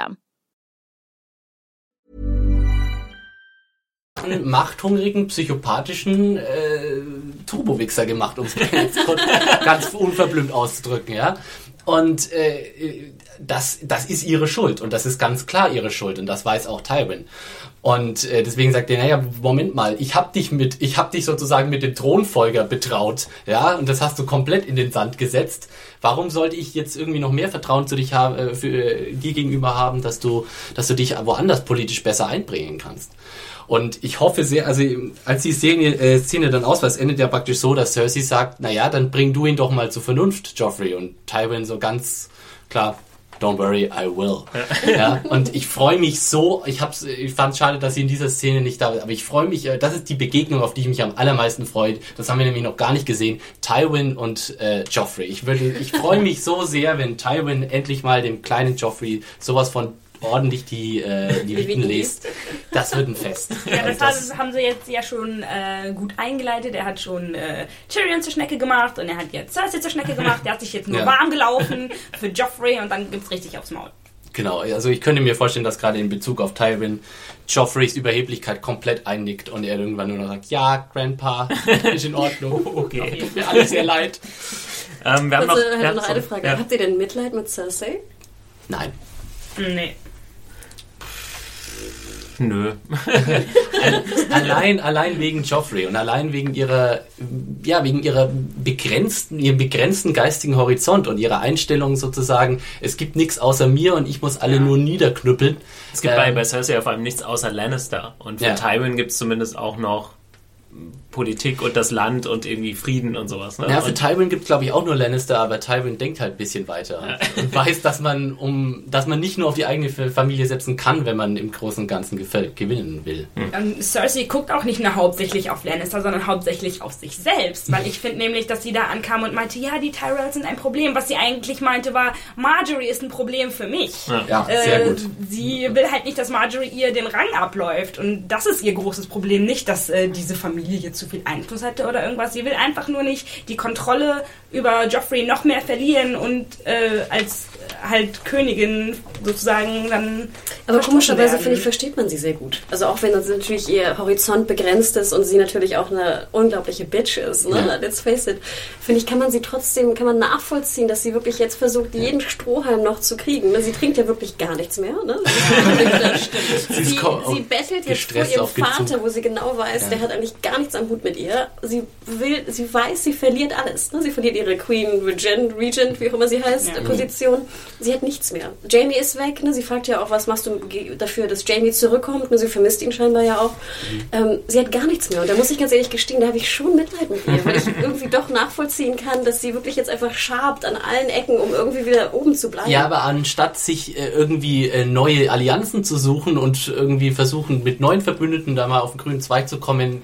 System. machthungrigen, psychopathischen äh, Turbowichser gemacht, um es ganz, ganz unverblümt auszudrücken, ja. Und äh, das, das ist ihre Schuld und das ist ganz klar ihre Schuld und das weiß auch Tywin. Und äh, deswegen sagt er, naja, Moment mal, ich hab dich mit, ich hab dich sozusagen mit dem Thronfolger betraut, ja, und das hast du komplett in den Sand gesetzt. Warum sollte ich jetzt irgendwie noch mehr Vertrauen zu dich haben, äh, für äh, dir gegenüber haben, dass du, dass du dich woanders politisch besser einbringen kannst? Und ich hoffe sehr, also als die Szene, äh, Szene dann aus war, es endet ja praktisch so, dass Cersei sagt, naja, dann bring du ihn doch mal zur Vernunft, Joffrey. Und Tywin so ganz klar, Don't worry, I will. Ja. und ich freue mich so, ich, hab's, ich fand es schade, dass sie in dieser Szene nicht da ist, aber ich freue mich, äh, das ist die Begegnung, auf die ich mich am allermeisten freue. Das haben wir nämlich noch gar nicht gesehen. Tywin und äh, Joffrey. Ich, würde, ich freue mich so sehr, wenn Tywin endlich mal dem kleinen Joffrey sowas von ordentlich die, äh, die Lippen liest. Das wird ein Fest. Ja, das, das haben sie jetzt ja schon äh, gut eingeleitet. Er hat schon äh, Tyrion zur Schnecke gemacht und er hat jetzt Cersei zur Schnecke gemacht. Der hat sich jetzt nur ja. warm gelaufen für Joffrey und dann gibt's richtig aufs Maul. Genau, also ich könnte mir vorstellen, dass gerade in Bezug auf Tywin Joffreys Überheblichkeit komplett einnickt und er irgendwann nur noch sagt, ja, Grandpa, ist in Ordnung, okay, tut mir alles sehr leid. Ähm, wir haben also, noch, ja, noch eine Frage. Ja. Habt ihr denn Mitleid mit Cersei? Nein. Nee. Nö. allein, allein wegen Joffrey und allein wegen ihrer, ja, wegen ihrer begrenzten, ihrem begrenzten geistigen Horizont und ihrer Einstellung sozusagen, es gibt nichts außer mir und ich muss alle ja. nur niederknüppeln. Es gibt ähm, bei, bei Cersei ja vor allem nichts außer Lannister. Und für ja. Tywin gibt es zumindest auch noch Politik und das Land und irgendwie Frieden und sowas. Ne? Ja, für Tywin gibt es glaube ich auch nur Lannister, aber Tywin denkt halt ein bisschen weiter ja. und weiß, dass man um, dass man nicht nur auf die eigene Familie setzen kann, wenn man im Großen und Ganzen gewinnen will. Mhm. Cersei guckt auch nicht nur hauptsächlich auf Lannister, sondern hauptsächlich auf sich selbst, weil ich finde nämlich, dass sie da ankam und meinte, ja, die Tyrells sind ein Problem. Was sie eigentlich meinte war, Marjorie ist ein Problem für mich. Ja, ja äh, sehr gut. Sie will halt nicht, dass Marjorie ihr den Rang abläuft und das ist ihr großes Problem, nicht, dass äh, diese Familie jetzt zu viel Einfluss hatte oder irgendwas. Sie will einfach nur nicht die Kontrolle über Joffrey noch mehr verlieren und äh, als halt Königin sozusagen dann. Aber komischerweise finde ich, versteht man sie sehr gut. Also auch wenn natürlich ihr Horizont begrenzt ist und sie natürlich auch eine unglaubliche Bitch ist, ne? Ja. Let's face it, finde ich, kann man sie trotzdem, kann man nachvollziehen, dass sie wirklich jetzt versucht, jeden Strohhalm noch zu kriegen. Ne? Sie trinkt ja wirklich gar nichts mehr. Ne? sie, sie, sie bettelt jetzt vor ihrem Vater, wo sie genau weiß, ja. der hat eigentlich gar nichts am Hut mit ihr. Sie will, sie weiß, sie verliert alles. Ne? Sie verliert ihre Queen Regent, Regent, wie auch immer sie heißt, ja. Position. Sie hat nichts mehr. Jamie ist weg. Ne? Sie fragt ja auch, was machst du dafür, dass Jamie zurückkommt. Ne? Sie vermisst ihn scheinbar ja auch. Mhm. Ähm, sie hat gar nichts mehr. Und da muss ich ganz ehrlich gestehen, da habe ich schon Mitleid mit ihr, weil ich irgendwie doch nachvollziehen kann, dass sie wirklich jetzt einfach schabt an allen Ecken, um irgendwie wieder oben zu bleiben. Ja, aber anstatt sich äh, irgendwie äh, neue Allianzen zu suchen und irgendwie versuchen, mit neuen Verbündeten da mal auf den grünen Zweig zu kommen,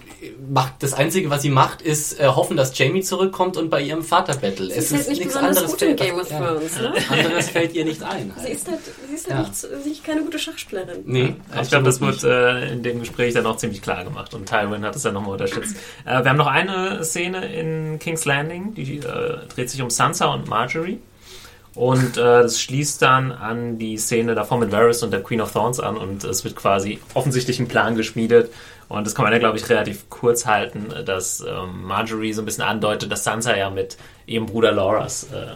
macht das Einzige, was sie macht, ist äh, hoffen, dass Jamie zurückkommt und bei ihrem Vater bettelt. Sie es ist, halt nicht nichts anderes gut in Game of Thrones. Ja. Ne? Anderes fällt ihr nicht ein. Halt. Sie ist halt, sie ist halt ja. nicht, nicht, keine gute Schachspielerin. Nee, ja, ich glaube, das wird äh, in dem Gespräch dann auch ziemlich klar gemacht und Tywin hat es dann nochmal unterstützt. Äh, wir haben noch eine Szene in King's Landing, die äh, dreht sich um Sansa und Marjorie. Und äh, das schließt dann an die Szene davor mit Varys und der Queen of Thorns an und es wird quasi offensichtlich ein Plan geschmiedet, und das kann man ja, glaube ich, relativ kurz halten, dass ähm, Marjorie so ein bisschen andeutet, dass Sansa ja mit ihrem Bruder Loras äh,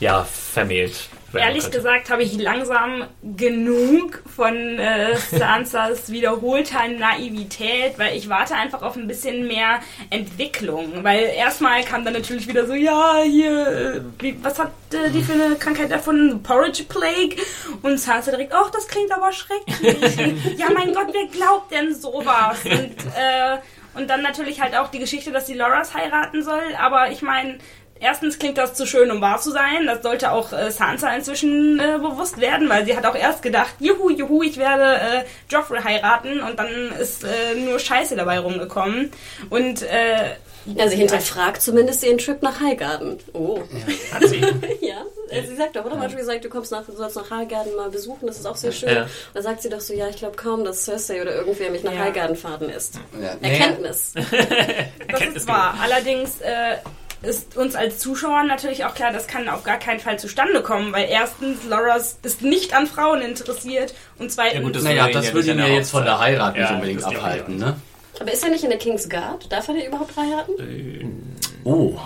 ja, vermählt Ehrlich gesagt habe ich langsam genug von äh, Sansas wiederholter Naivität, weil ich warte einfach auf ein bisschen mehr Entwicklung. Weil erstmal kam dann natürlich wieder so, ja, hier, äh, wie, was hat äh, die für eine Krankheit davon? Porridge Plague? Und Sansa direkt, ach, das klingt aber schrecklich. ja, mein Gott, wer glaubt denn sowas? Und, äh, und dann natürlich halt auch die Geschichte, dass sie Loras heiraten soll. Aber ich meine, erstens klingt das zu schön, um wahr zu sein. Das sollte auch äh, Sansa inzwischen äh, bewusst werden, weil sie hat auch erst gedacht, juhu, juhu, ich werde äh, Joffrey heiraten und dann ist äh, nur Scheiße dabei rumgekommen. Und äh, ja, sie hinterfragt zumindest ihren Trip nach Highgarden. Oh. Ja, hat sie. ja, sie sagt doch, oder? Ja. Manchmal gesagt, du kommst nach, du sollst nach Highgarden mal besuchen, das ist auch sehr schön. Ja. Da sagt sie doch so, ja, ich glaube kaum, dass Cersei oder irgendwer mich nach ja. Highgarden fahren lässt. Ja. Erkenntnis. das ist wahr. Allerdings äh, ist uns als Zuschauern natürlich auch klar, das kann auf gar keinen Fall zustande kommen, weil erstens, Loras ist nicht an Frauen interessiert und zweitens... Ja gut, das naja, das würde ihn ja jetzt von der Heirat nicht ja, unbedingt abhalten, ne? Aber ist er nicht in der King's Guard? Darf er denn überhaupt heiraten? Oh.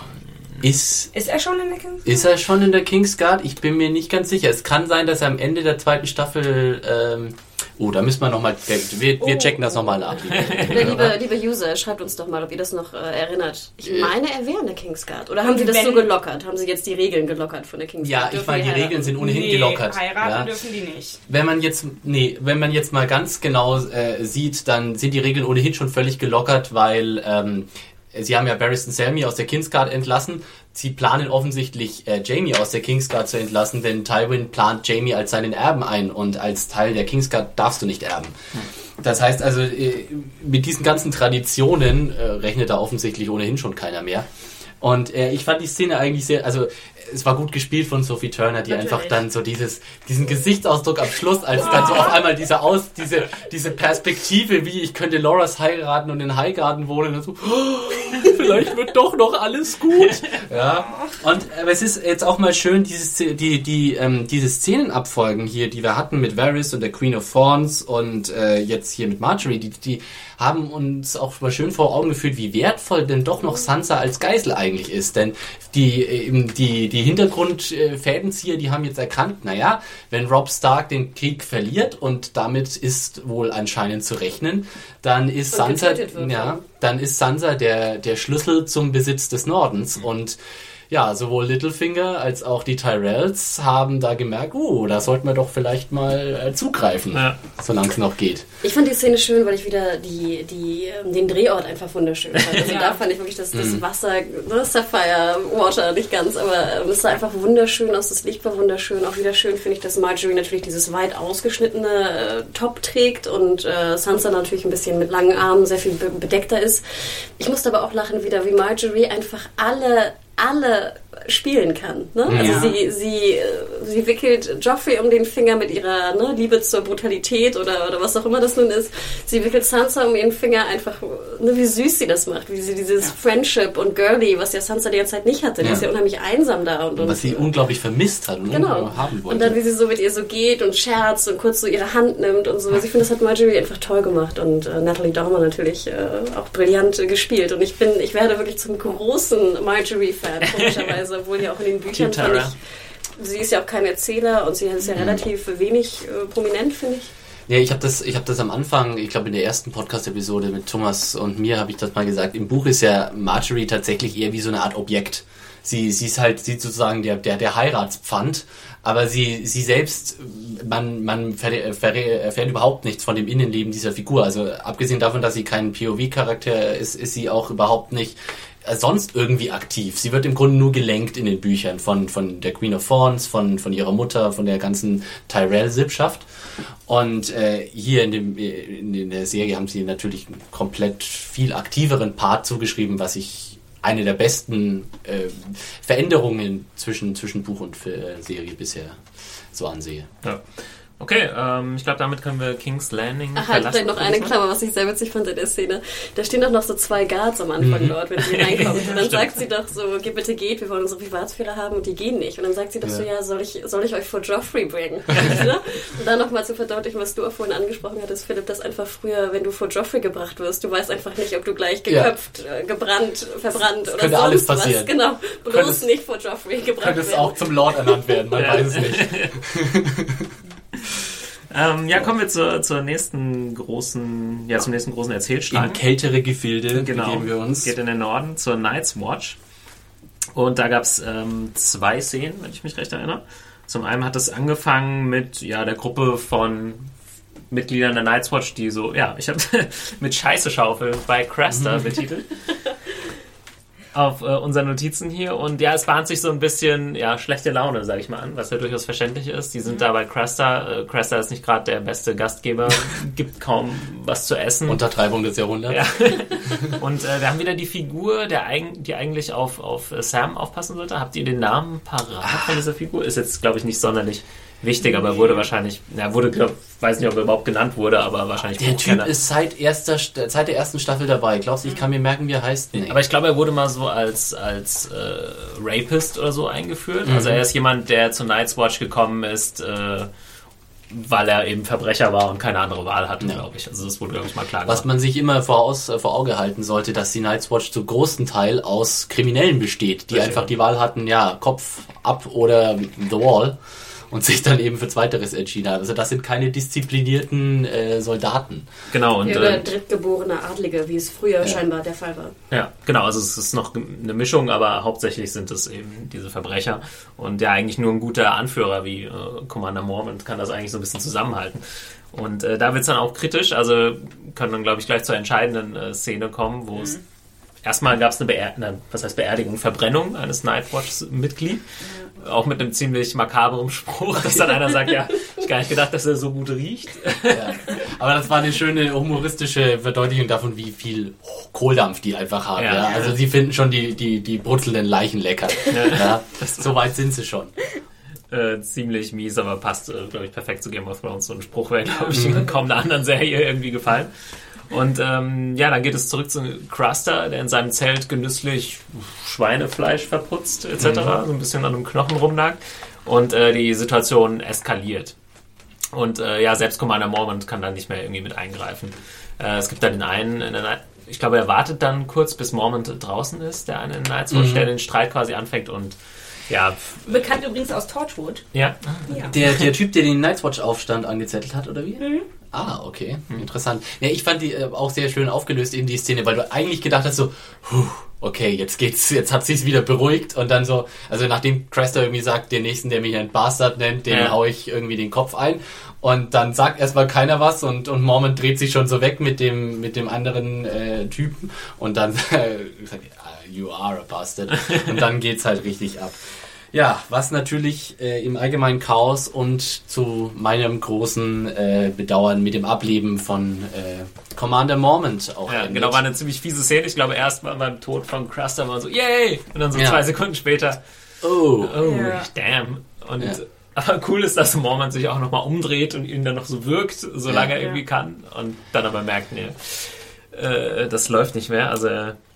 Ist, Ist er schon in der Kings? ist er schon in der Kingsguard? Ich bin mir nicht ganz sicher. Es kann sein, dass er am Ende der zweiten Staffel. Ähm, oh, da müssen wir nochmal. Wir, wir checken das nochmal ab. Der liebe, liebe User, schreibt uns doch mal, ob ihr das noch äh, erinnert. Ich meine, er wäre in der Kingsguard. Oder haben sie das Wenn- so gelockert? Haben sie jetzt die Regeln gelockert von der Kingsguard? Ja, ich Dürfen meine, die heiraten? Regeln sind ohnehin nee, gelockert. heiraten ja. dürfen die nicht. Wenn man jetzt, nee, wenn man jetzt mal ganz genau äh, sieht, dann sind die Regeln ohnehin schon völlig gelockert, weil ähm, sie haben ja Barristan Selmy aus der Kingsguard entlassen. Sie planen offensichtlich äh, Jamie aus der Kingsguard zu entlassen, denn Tywin plant Jamie als seinen Erben ein und als Teil der Kingsguard darfst du nicht erben. Das heißt also, äh, mit diesen ganzen Traditionen äh, rechnet da offensichtlich ohnehin schon keiner mehr. Und äh, ich fand die Szene eigentlich sehr, also es war gut gespielt von Sophie Turner, die Natürlich. einfach dann so dieses, diesen Gesichtsausdruck am Schluss, als dann so auf einmal diese Aus, diese, diese Perspektive, wie ich könnte Loras heiraten und in Highgarden wohnen und so, oh, vielleicht wird doch noch alles gut. Ja. Und aber es ist jetzt auch mal schön, dieses, die, die, ähm, diese Szenenabfolgen hier, die wir hatten mit Varys und der Queen of Thorns und äh, jetzt hier mit Marjorie, die, die haben uns auch mal schön vor Augen geführt, wie wertvoll denn doch noch Sansa als Geisel eigentlich ist. Denn die, eben die, die Hintergrundfädenzieher, die haben jetzt erkannt, naja, wenn Rob Stark den Krieg verliert und damit ist wohl anscheinend zu rechnen, dann ist Und Sansa, ja, ja. dann ist Sansa der, der Schlüssel zum Besitz des Nordens und ja, sowohl Littlefinger als auch die Tyrells haben da gemerkt, uh, da sollten wir doch vielleicht mal äh, zugreifen, Ja. solange es noch geht. Ich fand die Szene schön, weil ich wieder die, die, ähm, den Drehort einfach wunderschön fand. Also Ja. da fand ich wirklich das, das Mhm. Wasser, das Sapphire Water, nicht ganz, aber ähm, es sah einfach wunderschön aus, das Licht war wunderschön. Auch wieder schön finde ich, dass Marjorie natürlich dieses weit ausgeschnittene äh, Top trägt und äh, Sansa natürlich ein bisschen mit langen Armen sehr viel be bedeckter ist. Ich musste aber auch lachen wieder, wie Marjorie einfach alle alle spielen kann. Ne? Also Ja. sie, sie, äh, sie wickelt Joffrey um den Finger mit ihrer ne, Liebe zur Brutalität oder, oder was auch immer das nun ist. Sie wickelt Sansa um ihren Finger einfach, ne, wie süß sie das macht, wie sie dieses Friendship und Girly, was ja Sansa die ganze Zeit nicht hatte. Die Ja. ist ja unheimlich einsam da. Und, und Was sie unglaublich vermisst hat und Genau. haben wollte. Und dann, wie sie so mit ihr so geht und scherzt und kurz so ihre Hand nimmt und so. Also ich finde, das hat Marjorie einfach toll gemacht und äh, Natalie Dormer natürlich äh, auch brillant äh, gespielt. Und ich bin, ich werde wirklich zum großen Marjorie-Fan, komischerweise, obwohl ja auch in den Büchern fand ich, sie ist ja auch kein Erzähler und sie ist ja relativ wenig äh, prominent, finde ich. Ja, ich habe das, ich habe das am Anfang, ich glaube in der ersten Podcast-Episode mit Thomas und mir habe ich das mal gesagt. Im Buch ist ja Marjorie tatsächlich eher wie so eine Art Objekt. Sie, sie ist halt, sie ist sozusagen der, der, der Heiratspfand, aber sie, sie selbst, man, man erfährt überhaupt nichts von dem Innenleben dieser Figur. Also abgesehen davon, dass sie kein POV-Charakter ist, ist sie auch überhaupt nicht sonst irgendwie aktiv. Sie wird im Grunde nur gelenkt in den Büchern von, von der Queen of Thorns, von, von ihrer Mutter, von der ganzen Tyrell-Sippschaft. Und äh, hier in, dem, äh, in der Serie haben sie natürlich einen komplett viel aktiveren Part zugeschrieben, was ich eine der besten äh, Veränderungen zwischen, zwischen Buch und äh, Serie bisher so ansehe. Ja. Okay, ähm, ich glaube, damit können wir King's Landing Ach, halt vielleicht noch eine Klammer, was ich sehr witzig fand in der Szene. Da stehen doch noch so zwei Guards am Anfang dort, wenn sie reinkommt. Und dann sagt sie doch so, geht bitte geht, wir wollen unsere Privatsphäre haben und die gehen nicht. Und dann sagt sie doch so, ja, soll ich, soll ich euch vor Joffrey bringen? Ne? und dann nochmal zu verdeutlichen, was du auch vorhin angesprochen hattest, Philipp, dass einfach früher, wenn du vor Joffrey gebracht wirst, du weißt einfach nicht, ob du gleich Ja. geköpft, äh, gebrannt, verbrannt oder könnte sonst alles was. passieren. Genau, bloß Könntest- nicht vor Joffrey gebracht werden. auch zum Lord ernannt werden, man Ja. weiß es nicht. Ähm, ja, kommen wir zur, zur nächsten großen, ja, zum nächsten großen Erzählstrang. In kältere Gefilde genau. begeben wir uns. Geht in den Norden zur Night's Watch. Und da gab es ähm, zwei Szenen, wenn ich mich recht erinnere. Zum einen hat es angefangen mit ja, der Gruppe von Mitgliedern der Night's Watch, die so, ja, ich habe mit Scheiße schaufeln bei Cresta betitelt. Auf äh, unseren Notizen hier. Und ja, es bahnt sich so ein bisschen ja, schlechte Laune, sage ich mal an, was ja durchaus verständlich ist. Die sind da bei Cresta. Äh, Cresta ist nicht gerade der beste Gastgeber, gibt kaum was zu essen. Untertreibung des Jahrhunderts. Ja. Und äh, wir haben wieder die Figur, der eigen, die eigentlich auf, auf Sam aufpassen sollte. Habt ihr den Namen parat von dieser Figur? Ist jetzt, glaube ich, nicht sonderlich wichtig, aber wurde wahrscheinlich, ja, wurde, glaub, weiß nicht, ob er überhaupt genannt wurde, aber wahrscheinlich Der Typ Buchkenner. ist seit, erster, St- seit der ersten Staffel dabei. Glaubst du, ich kann mir merken, wie er heißt? Nee. Aber ich glaube, er wurde mal so als, als äh, Rapist oder so eingeführt. Also er ist jemand, der zu Night's Watch gekommen ist, äh, weil er eben Verbrecher war und keine andere Wahl hatte, ja. glaube ich. Also das wurde, glaube ich, mal klar Was man sich immer voraus, äh, vor Auge halten sollte, dass die Night's Watch zu großen Teil aus Kriminellen besteht, die Richtig. einfach die Wahl hatten, ja, Kopf ab oder The Wall und sich dann eben für Zweiteres entschieden haben. Also das sind keine disziplinierten äh, Soldaten. Genau. Und, ja, oder äh, drittgeborene Adlige, wie es früher ja. scheinbar der Fall war. Ja, genau. Also es ist noch eine Mischung, aber hauptsächlich sind es eben diese Verbrecher. Und ja, eigentlich nur ein guter Anführer wie äh, Commander Mormont kann das eigentlich so ein bisschen zusammenhalten. Und äh, da wird es dann auch kritisch. Also können dann, glaube ich, gleich zur entscheidenden äh, Szene kommen, wo es mhm erstmal gab es eine, Beer eine, was heißt Beerdigung, Verbrennung eines Nightwatch-Mitglied. Ja. Auch mit einem ziemlich makaberem Spruch, dass dann einer sagt, ja, ich gar nicht gedacht, dass er so gut riecht. Ja. Aber das war eine schöne humoristische Verdeutlichung davon, wie viel Kohldampf die einfach haben. Ja. Also sie finden schon die, die, die brutzelnden Leichen lecker. Ja. So weit sind sie schon. Äh, ziemlich mies, aber passt, äh, glaube ich, perfekt zu Game of Thrones. So ein Spruch wäre, glaube ich, in kaum einer anderen Serie irgendwie gefallen. Und ähm, ja, dann geht es zurück zu Cruster, der in seinem Zelt genüsslich Schweinefleisch verputzt etc., mhm. so ein bisschen an einem Knochen rumlag. Und äh, die Situation eskaliert. Und äh, ja, selbst Commander Mormont kann da nicht mehr irgendwie mit eingreifen. Äh, es gibt da den einen, der, ich glaube, er wartet dann kurz, bis Mormont draußen ist, der eine in Night's Watch, mhm. der den Streit quasi anfängt und ja. Bekannt übrigens aus Torchwood. Ja. ja. Der, der Typ, der den Night's Watch Aufstand angezettelt hat, oder wie? Mhm. Ah, okay. Hm. Interessant. Ja, ich fand die äh, auch sehr schön aufgelöst in die Szene, weil du eigentlich gedacht hast so, puh, okay, jetzt geht's, jetzt hat sich's wieder beruhigt und dann so, also nachdem Cresta irgendwie sagt, den nächsten, der mich ein Bastard nennt, den ja. hau ich irgendwie den Kopf ein und dann sagt erstmal keiner was und, und Mormon dreht sich schon so weg mit dem, mit dem anderen äh, Typen und dann äh, sagt, you are a bastard und dann geht's halt richtig ab. Ja, was natürlich äh, im allgemeinen Chaos und zu meinem großen äh, Bedauern mit dem Ableben von äh, Commander Mormont auch. Ja, endet. genau, war eine ziemlich fiese Szene. Ich glaube, erst mal beim Tod von Cruster war so, yay! Und dann so ja. zwei Sekunden später, oh, oh ja. damn. Und ja. aber cool ist, dass Mormont sich auch nochmal umdreht und ihn dann noch so wirkt, solange er irgendwie kann. Und dann aber merkt, nee, äh, das läuft nicht mehr. Also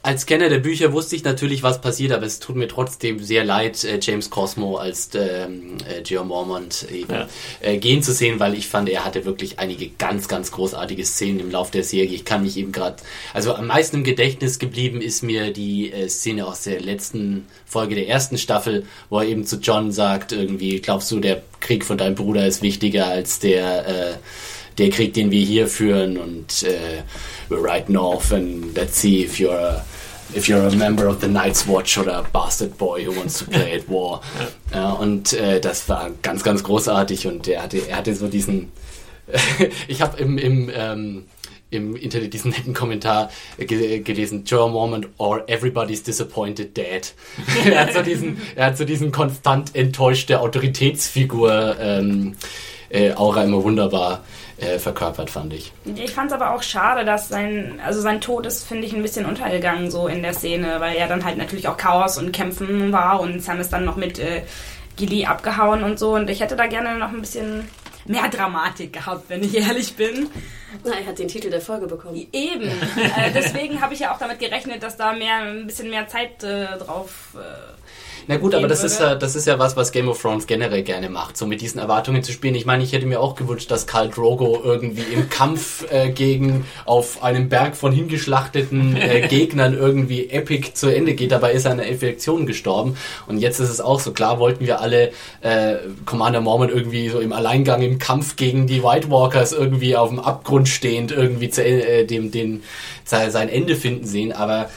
als Kenner der Bücher wusste ich natürlich, was passiert, aber es tut mir trotzdem sehr leid, äh, James Cosmo als ähm, äh, Geo Mormont eben ja. äh, gehen zu sehen, weil ich fand, er hatte wirklich einige ganz, ganz großartige Szenen im Lauf der Serie. Ich kann mich eben gerade, also am meisten im Gedächtnis geblieben ist mir die äh, Szene aus der letzten Folge der ersten Staffel, wo er eben zu John sagt, irgendwie, glaubst du, der Krieg von deinem Bruder ist wichtiger als der, äh, der Krieg, den wir hier führen und äh, we're right north and let's see if you're a if you're a member of the Night's Watch oder bastard boy who wants to play at war. Ja. ja und äh, das war ganz, ganz großartig und er hatte, er hatte so diesen. ich habe im, im, ähm, im Internet diesen netten Kommentar ge gelesen, Joe Mormont or everybody's disappointed dad. er, hat so diesen, er hat so diesen konstant enttäuschte Autoritätsfigur ähm, äh, Aura immer wunderbar äh, verkörpert, fand ich. Ich fand es aber auch schade, dass sein, also sein Tod ist, finde ich, ein bisschen untergegangen so in der Szene, weil er dann halt natürlich auch Chaos und Kämpfen war und Sam ist dann noch mit äh, Gilly abgehauen und so und ich hätte da gerne noch ein bisschen mehr Dramatik gehabt, wenn ich ehrlich bin. Na, er hat den Titel der Folge bekommen. Eben. äh, deswegen habe ich ja auch damit gerechnet, dass da mehr, ein bisschen mehr Zeit äh, drauf äh, na gut, aber das ist ja, das ist ja was, was Game of Thrones generell gerne macht, so mit diesen Erwartungen zu spielen. Ich meine, ich hätte mir auch gewünscht, dass Karl Drogo irgendwie im Kampf äh, gegen auf einem Berg von hingeschlachteten äh, Gegnern irgendwie epic zu Ende geht. Dabei ist er an einer Infektion gestorben. Und jetzt ist es auch so. Klar wollten wir alle äh, Commander Mormon irgendwie so im Alleingang im Kampf gegen die White Walkers irgendwie auf dem Abgrund stehend irgendwie zu, äh, dem, den, sein Ende finden sehen, aber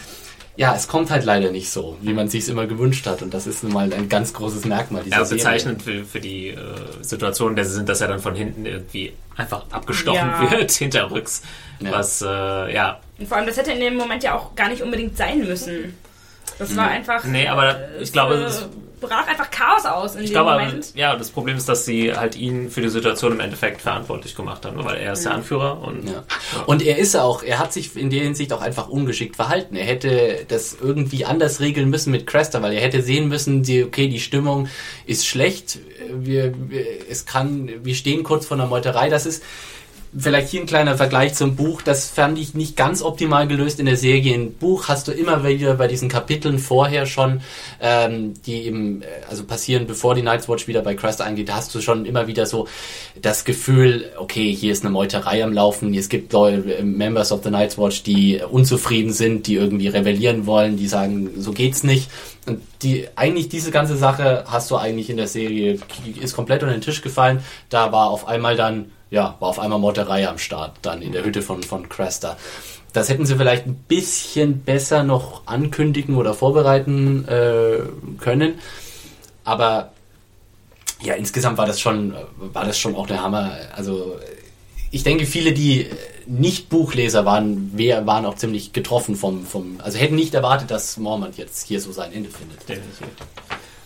ja, es kommt halt leider nicht so, wie man sich immer gewünscht hat. Und das ist nun mal ein ganz großes Merkmal dieser ja, bezeichnend für, für die äh, Situation, der sind, dass er dann von hinten irgendwie einfach abgestochen ja. wird, hinterrücks. Ja. Was, äh, ja. Und vor allem, das hätte in dem Moment ja auch gar nicht unbedingt sein müssen. Das war hm. einfach. Nee, aber ich glaube, das brach einfach Chaos aus in ich dem glaube, Moment. ja, das Problem ist, dass sie halt ihn für die Situation im Endeffekt verantwortlich gemacht haben, weil er ist ja. der Anführer und ja. Ja. und er ist auch, er hat sich in der Hinsicht auch einfach ungeschickt verhalten. Er hätte das irgendwie anders regeln müssen mit Cresta, weil er hätte sehen müssen, die, okay, die Stimmung ist schlecht, wir, wir es kann, wir stehen kurz vor einer Meuterei. Das ist vielleicht hier ein kleiner Vergleich zum Buch. Das fand ich nicht ganz optimal gelöst in der Serie. Im Buch hast du immer wieder bei diesen Kapiteln vorher schon, ähm, die eben, äh, also passieren, bevor die Night's Watch wieder bei Crest eingeht, hast du schon immer wieder so das Gefühl, okay, hier ist eine Meuterei am Laufen. Es gibt Leute, äh, Members of the Night's Watch, die unzufrieden sind, die irgendwie rebellieren wollen, die sagen, so geht's nicht. Und die, eigentlich diese ganze Sache hast du eigentlich in der Serie, ist komplett unter den Tisch gefallen. Da war auf einmal dann ja, war auf einmal Meuterei am Start, dann in der Hütte von, von Cresta. Das hätten sie vielleicht ein bisschen besser noch ankündigen oder vorbereiten äh, können. Aber ja, insgesamt war das schon, war das schon auch der Hammer. Also ich denke, viele, die nicht Buchleser waren, wer, waren auch ziemlich getroffen vom, vom, also hätten nicht erwartet, dass Mormont jetzt hier so sein Ende findet. Definitiv.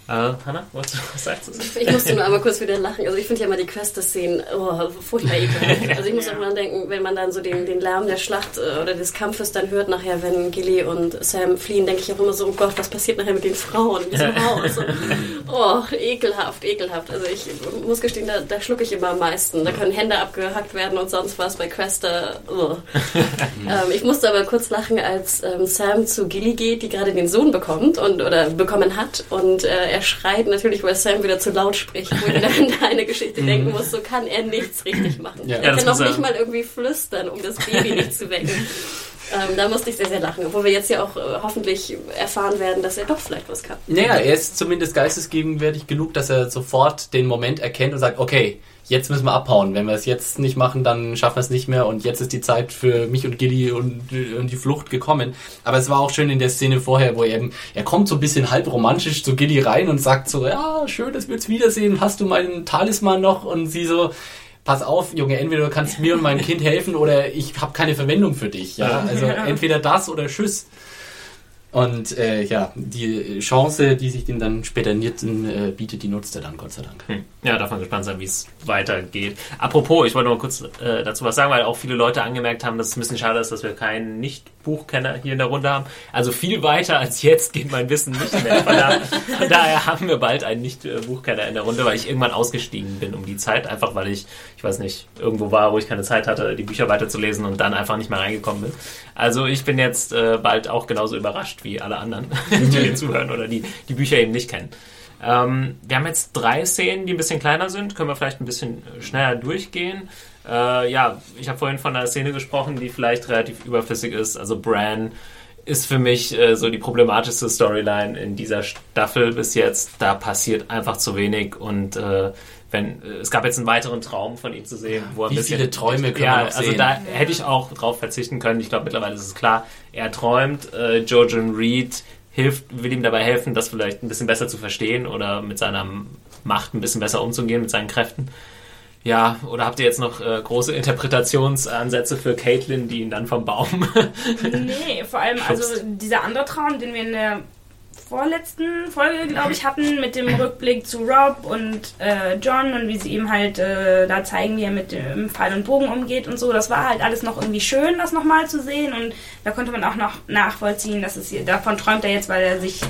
Äh, Hanna, was, was sagst du? Ich musste nur einmal kurz wieder lachen. Also ich finde ja immer die Quest-Szenen oh, furchtbar ekelhaft. Also ich muss auch mal denken, wenn man dann so den, den Lärm der Schlacht äh, oder des Kampfes dann hört nachher, wenn Gilly und Sam fliehen, denke ich auch immer so, oh Gott, was passiert nachher mit den Frauen in diesem Haus? oh, ekelhaft, ekelhaft. Also ich muss gestehen, da, da schlucke ich immer am meisten. Da können Hände abgehackt werden und sonst was bei Quester. Oh. ähm, ich musste aber kurz lachen, als ähm, Sam zu Gilly geht, die gerade den Sohn bekommt und oder bekommen hat und äh, er schreit natürlich, weil Sam wieder zu laut spricht, wo ich dann an eine Geschichte denken mhm. muss, so kann er nichts richtig machen. Ja. Er kann noch nicht mal irgendwie flüstern, um das Baby nicht zu wecken. Ähm, da musste ich sehr, sehr lachen, obwohl wir jetzt ja auch äh, hoffentlich erfahren werden, dass er doch vielleicht was kann. Naja, er ist zumindest geistesgegenwärtig genug, dass er sofort den Moment erkennt und sagt, okay, jetzt müssen wir abhauen. Wenn wir es jetzt nicht machen, dann schaffen wir es nicht mehr und jetzt ist die Zeit für mich und Gilly und, und, die Flucht gekommen. Aber es war auch schön in der Szene vorher, wo er eben, er kommt so ein bisschen halb romantisch zu Gilly rein und sagt so, ja, schön, dass wir uns wiedersehen, hast du meinen Talisman noch? Und sie so, pass auf, Junge, entweder du kannst mir und meinem Kind helfen oder ich habe keine Verwendung für dich. Ja, also entweder das oder Tschüss. Und äh, ja, die Chance, die sich dem dann später äh, bietet, die nutzt er dann, Gott sei Dank. Hm. Ja, darf man gespannt sein, wie es weitergeht. Apropos, ich wollte noch kurz äh, dazu was sagen, weil auch viele Leute angemerkt haben, dass es ein bisschen schade ist, dass wir keinen Nicht-Buchkenner hier in der Runde haben. Also viel weiter als jetzt geht mein Wissen nicht mehr. Von, da, von daher haben wir bald einen Nicht-Buchkenner in der Runde, weil ich irgendwann ausgestiegen bin um die Zeit, einfach weil ich, ich weiß nicht, irgendwo war, wo ich keine Zeit hatte, die Bücher weiterzulesen und dann einfach nicht mehr reingekommen bin. Also ich bin jetzt äh, bald auch genauso überrascht wie alle anderen, die hier zuhören oder die die Bücher eben nicht kennen. Ähm, wir haben jetzt drei Szenen, die ein bisschen kleiner sind. Können wir vielleicht ein bisschen schneller durchgehen. Äh, ja, ich habe vorhin von einer Szene gesprochen, die vielleicht relativ überflüssig ist. Also Bran ist für mich äh, so die problematischste Storyline in dieser Staffel bis jetzt. Da passiert einfach zu wenig und äh, wenn es gab jetzt einen weiteren Traum von ihm zu sehen, wo er Wie bisschen, viele Träume können ja, wir noch also da hätte ich auch drauf verzichten können. Ich glaube mittlerweile ist es klar, er träumt. Äh, Jojen Reed hilft, will ihm dabei helfen, das vielleicht ein bisschen besser zu verstehen oder mit seiner Macht ein bisschen besser umzugehen, mit seinen Kräften. Ja, oder habt ihr jetzt noch äh, große Interpretationsansätze für Caitlin, die ihn dann vom Baum. nee, vor allem, also dieser andere Traum, den wir in der vorletzten Folge, glaube ich, hatten, mit dem Rückblick zu Rob und äh, John und wie sie ihm halt äh, da zeigen, wie er mit dem Pfeil und Bogen umgeht und so. Das war halt alles noch irgendwie schön, das nochmal zu sehen und da konnte man auch noch nachvollziehen, dass es hier, davon träumt er jetzt, weil er sich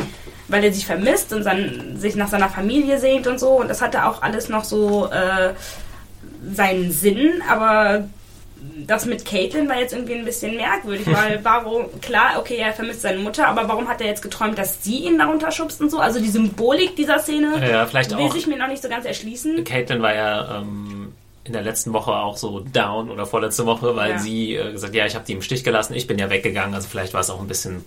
weil er sich vermisst und sein, sich nach seiner Familie sehnt und so und das hatte auch alles noch so äh, seinen Sinn, aber das mit Caitlin war jetzt irgendwie ein bisschen merkwürdig, weil warum, klar, okay, er vermisst seine Mutter, aber warum hat er jetzt geträumt, dass sie ihn darunter schubst und so? Also die Symbolik dieser Szene ja, vielleicht will auch, sich mir noch nicht so ganz erschließen. Caitlin war ja ähm, in der letzten Woche auch so down oder vorletzte Woche, weil ja. sie äh, gesagt ja, ich habe die im Stich gelassen, ich bin ja weggegangen, also vielleicht war es auch ein bisschen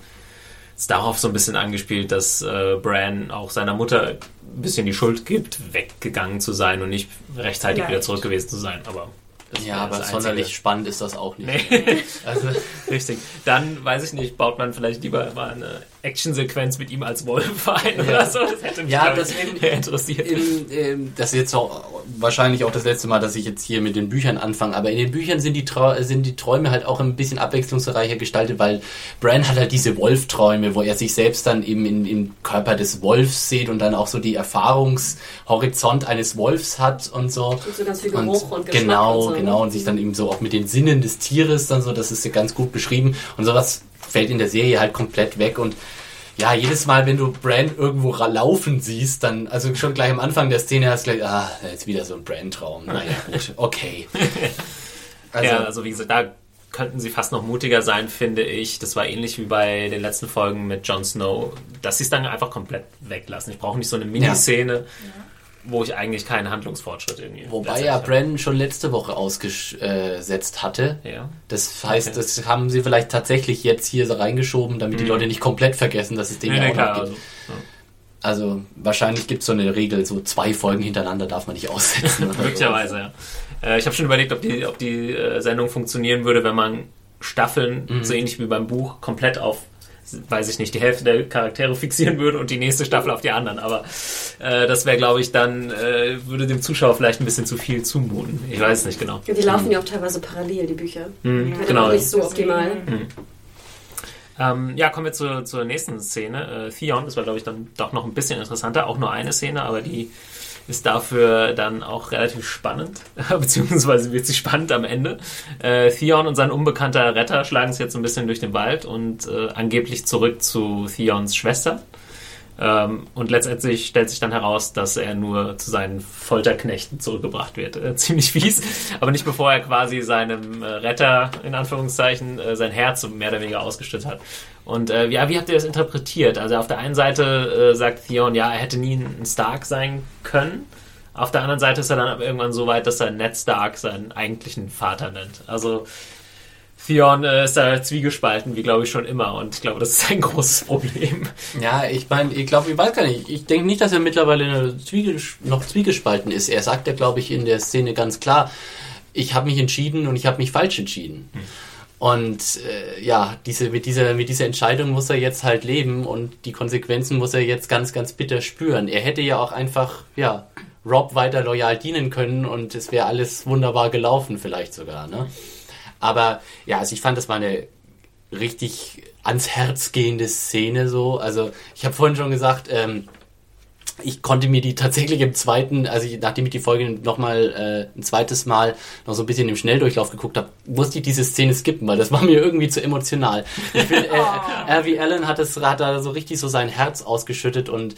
ist darauf so ein bisschen angespielt, dass äh, Bran auch seiner Mutter ein bisschen die Schuld gibt, weggegangen zu sein und nicht rechtzeitig ja, wieder zurück gewesen zu sein, aber das ja, aber sonderlich spannend ist das auch nicht. Nee. also, richtig. Dann, weiß ich nicht, baut man vielleicht lieber mal eine Actionsequenz mit ihm als Wolf ein ja. oder so. Das hätte mich ja, das eben, interessiert. Im, im, das ist jetzt auch wahrscheinlich auch das letzte Mal, dass ich jetzt hier mit den Büchern anfange. Aber in den Büchern sind die, sind die Träume halt auch ein bisschen abwechslungsreicher gestaltet, weil Bran hat halt diese Wolfträume, wo er sich selbst dann eben in, im Körper des Wolfs sieht und dann auch so die Erfahrungshorizont eines Wolfs hat und so. Und so ganz viel Geruch und, und Geschmack Genau, und so. genau. Und sich dann eben so auch mit den Sinnen des Tieres dann so, das ist ja ganz gut beschrieben. Und sowas fällt in der Serie halt komplett weg und ja, jedes Mal, wenn du Brand irgendwo laufen siehst, dann, also schon gleich am Anfang der Szene hast du gleich, ah, jetzt wieder so ein Brand-Traum. Naja, gut, okay. Also, ja, also wie gesagt, da könnten sie fast noch mutiger sein, finde ich. Das war ähnlich wie bei den letzten Folgen mit Jon Snow, dass sie es dann einfach komplett weglassen. Ich brauche nicht so eine Miniszene. Ja. Wo ich eigentlich keinen Handlungsfortschritt irgendwie. Wobei ja Brandon schon letzte Woche ausgesetzt hatte. Ja. Das heißt, okay. das haben sie vielleicht tatsächlich jetzt hier so reingeschoben, damit mhm. die Leute nicht komplett vergessen, dass es den nee, ja auch noch gibt. Also, ja. also wahrscheinlich gibt es so eine Regel, so zwei Folgen hintereinander darf man nicht aussetzen. Möglicherweise, ja. Äh, ich habe schon überlegt, ob die, ob die äh, Sendung funktionieren würde, wenn man Staffeln, mhm. so ähnlich wie beim Buch, komplett auf, weiß ich nicht, die Hälfte der Charaktere fixieren würde und die nächste Staffel auf die anderen. Aber äh, das wäre, glaube ich, dann äh, würde dem Zuschauer vielleicht ein bisschen zu viel zumuten. Ich weiß es nicht genau. Ja, die laufen mhm. ja auch teilweise parallel, die Bücher. Mhm, ja. Genau. nicht so optimal. Mhm. Ähm, ja, kommen wir zur, zur nächsten Szene. Äh, Theon, das war, glaube ich, dann doch noch ein bisschen interessanter. Auch nur eine Szene, aber die ist dafür dann auch relativ spannend, beziehungsweise wird sie spannend am Ende. Äh, Theon und sein unbekannter Retter schlagen es jetzt ein bisschen durch den Wald und äh, angeblich zurück zu Theons Schwester. Ähm, und letztendlich stellt sich dann heraus, dass er nur zu seinen Folterknechten zurückgebracht wird. Äh, ziemlich fies, aber nicht bevor er quasi seinem äh, Retter, in Anführungszeichen, äh, sein Herz mehr oder weniger ausgestützt hat. Und äh, ja, wie habt ihr das interpretiert? Also auf der einen Seite äh, sagt Theon, ja, er hätte nie ein Stark sein können. Auf der anderen Seite ist er dann aber irgendwann so weit, dass er Ned Stark seinen eigentlichen Vater nennt. Also Theon äh, ist da zwiegespalten, wie glaube ich schon immer. Und ich glaube, das ist ein großes Problem. Ja, ich meine, ich glaube, ich weiß gar nicht. Ich denke nicht, dass er mittlerweile noch zwiegespalten ist. Er sagt ja, glaube ich, in der Szene ganz klar, ich habe mich entschieden und ich habe mich falsch entschieden. Hm. Und äh, ja, diese, mit, dieser, mit dieser Entscheidung muss er jetzt halt leben und die Konsequenzen muss er jetzt ganz, ganz bitter spüren. Er hätte ja auch einfach, ja, Rob weiter loyal dienen können und es wäre alles wunderbar gelaufen, vielleicht sogar. Ne? Aber ja, also ich fand, das war eine richtig ans Herz gehende Szene so. Also ich habe vorhin schon gesagt, ähm, ich konnte mir die tatsächlich im zweiten, also ich, nachdem ich die Folge nochmal äh, ein zweites Mal noch so ein bisschen im Schnelldurchlauf geguckt habe, musste ich diese Szene skippen, weil das war mir irgendwie zu emotional. Ich finde, äh. R.V. Allen hat, das, hat da so richtig so sein Herz ausgeschüttet und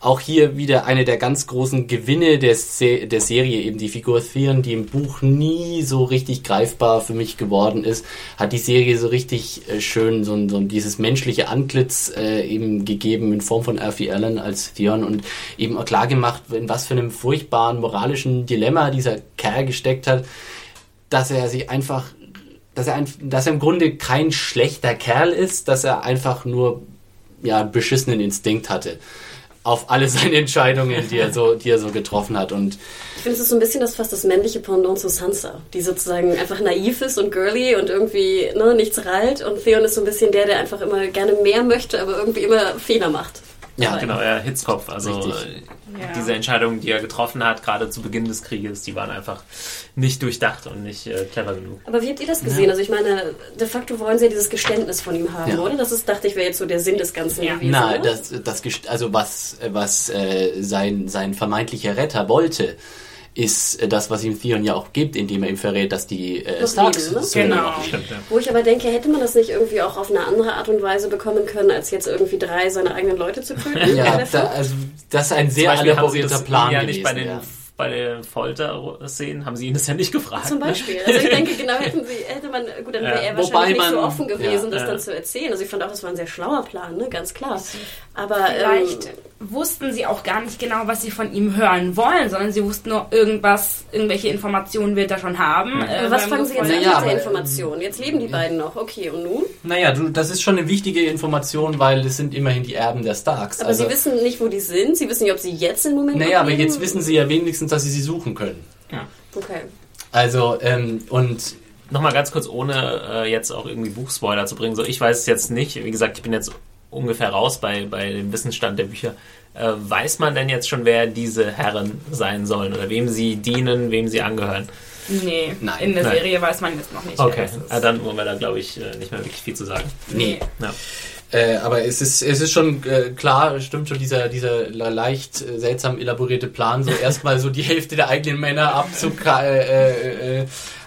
auch hier wieder eine der ganz großen Gewinne der, Se der Serie, eben die Figur Theon, die im Buch nie so richtig greifbar für mich geworden ist, hat die Serie so richtig äh, schön so, so dieses menschliche Antlitz äh, eben gegeben in Form von Alfie Allen als Theon und eben auch klar gemacht, in was für einem furchtbaren moralischen Dilemma dieser Kerl gesteckt hat, dass er sich einfach dass er, ein, dass er im Grunde kein schlechter Kerl ist, dass er einfach nur ja, einen beschissenen Instinkt hatte auf alle seine Entscheidungen, die er so, die er so getroffen hat. Und ich finde, es ist so ein bisschen das fast das männliche Pendant zu Sansa, die sozusagen einfach naiv ist und girly und irgendwie ne, nichts rallt. Und Theon ist so ein bisschen der, der einfach immer gerne mehr möchte, aber irgendwie immer Fehler macht. Ja, genau, er Hitzkopf. Also Richtig. Ja. diese Entscheidungen, die er getroffen hat, gerade zu Beginn des Krieges, die waren einfach nicht durchdacht und nicht äh, clever genug. Aber wie habt ihr das gesehen? Ja. Also ich meine, de facto wollen sie ja dieses Geständnis von ihm haben, ja. oder? Das ist, dachte ich, wäre jetzt so der Sinn des Ganzen ja. gewesen. Na, das, das, also was, was äh, sein, sein vermeintlicher Retter wollte, ist äh, das, was ihm Theon ja auch gibt, indem er ihm verrät, dass die äh, Starks ne? genau. Stimmt, ja. Wo ich aber denke, hätte man das nicht irgendwie auch auf eine andere Art und Weise bekommen können, als jetzt irgendwie drei seiner eigenen Leute zu töten? ja, da, also das ist ein sehr elaborierter Plan ja gewesen. Nicht bei den ja bei den Folter-Szenen haben sie ihn das ja nicht gefragt. Zum Beispiel. Also ich denke, genau hätten sie, hätte man, gut, dann wäre ja. er wahrscheinlich man, nicht so offen gewesen, ja, das dann zu erzählen. Also ich fand auch, das war ein sehr schlauer Plan, ne? ganz klar. Aber vielleicht ähm, wussten sie auch gar nicht genau, was sie von ihm hören wollen, sondern sie wussten nur irgendwas, irgendwelche Informationen wird er schon haben. Äh, was fangen sie jetzt an ja, mit der Information? Jetzt leben die beiden noch, okay, und nun? Naja, du, das ist schon eine wichtige Information, weil es sind immerhin die Erben der Starks. Aber also, sie wissen nicht, wo die sind, sie wissen nicht, ob sie jetzt im Moment Naja, aber jetzt wissen sie ja wenigstens, dass sie sie suchen können. Ja. Okay. Also, ähm, und Nochmal ganz kurz, ohne äh, jetzt auch irgendwie Buchspoiler zu bringen. So, ich weiß es jetzt nicht. Wie gesagt, ich bin jetzt ungefähr raus bei, bei dem Wissensstand der Bücher. Äh, weiß man denn jetzt schon, wer diese Herren sein sollen oder wem sie dienen, wem sie angehören? Nee, Nein. in der Nein. Serie weiß man jetzt noch nicht. Okay, ja, dann wollen wir da, glaube ich, äh, nicht mehr wirklich viel zu sagen. Nee. Ja. Äh, aber es ist, es ist schon äh, klar, stimmt schon, dieser, dieser leicht äh, seltsam elaborierte Plan, so erstmal so die Hälfte der eigenen Männer abzukra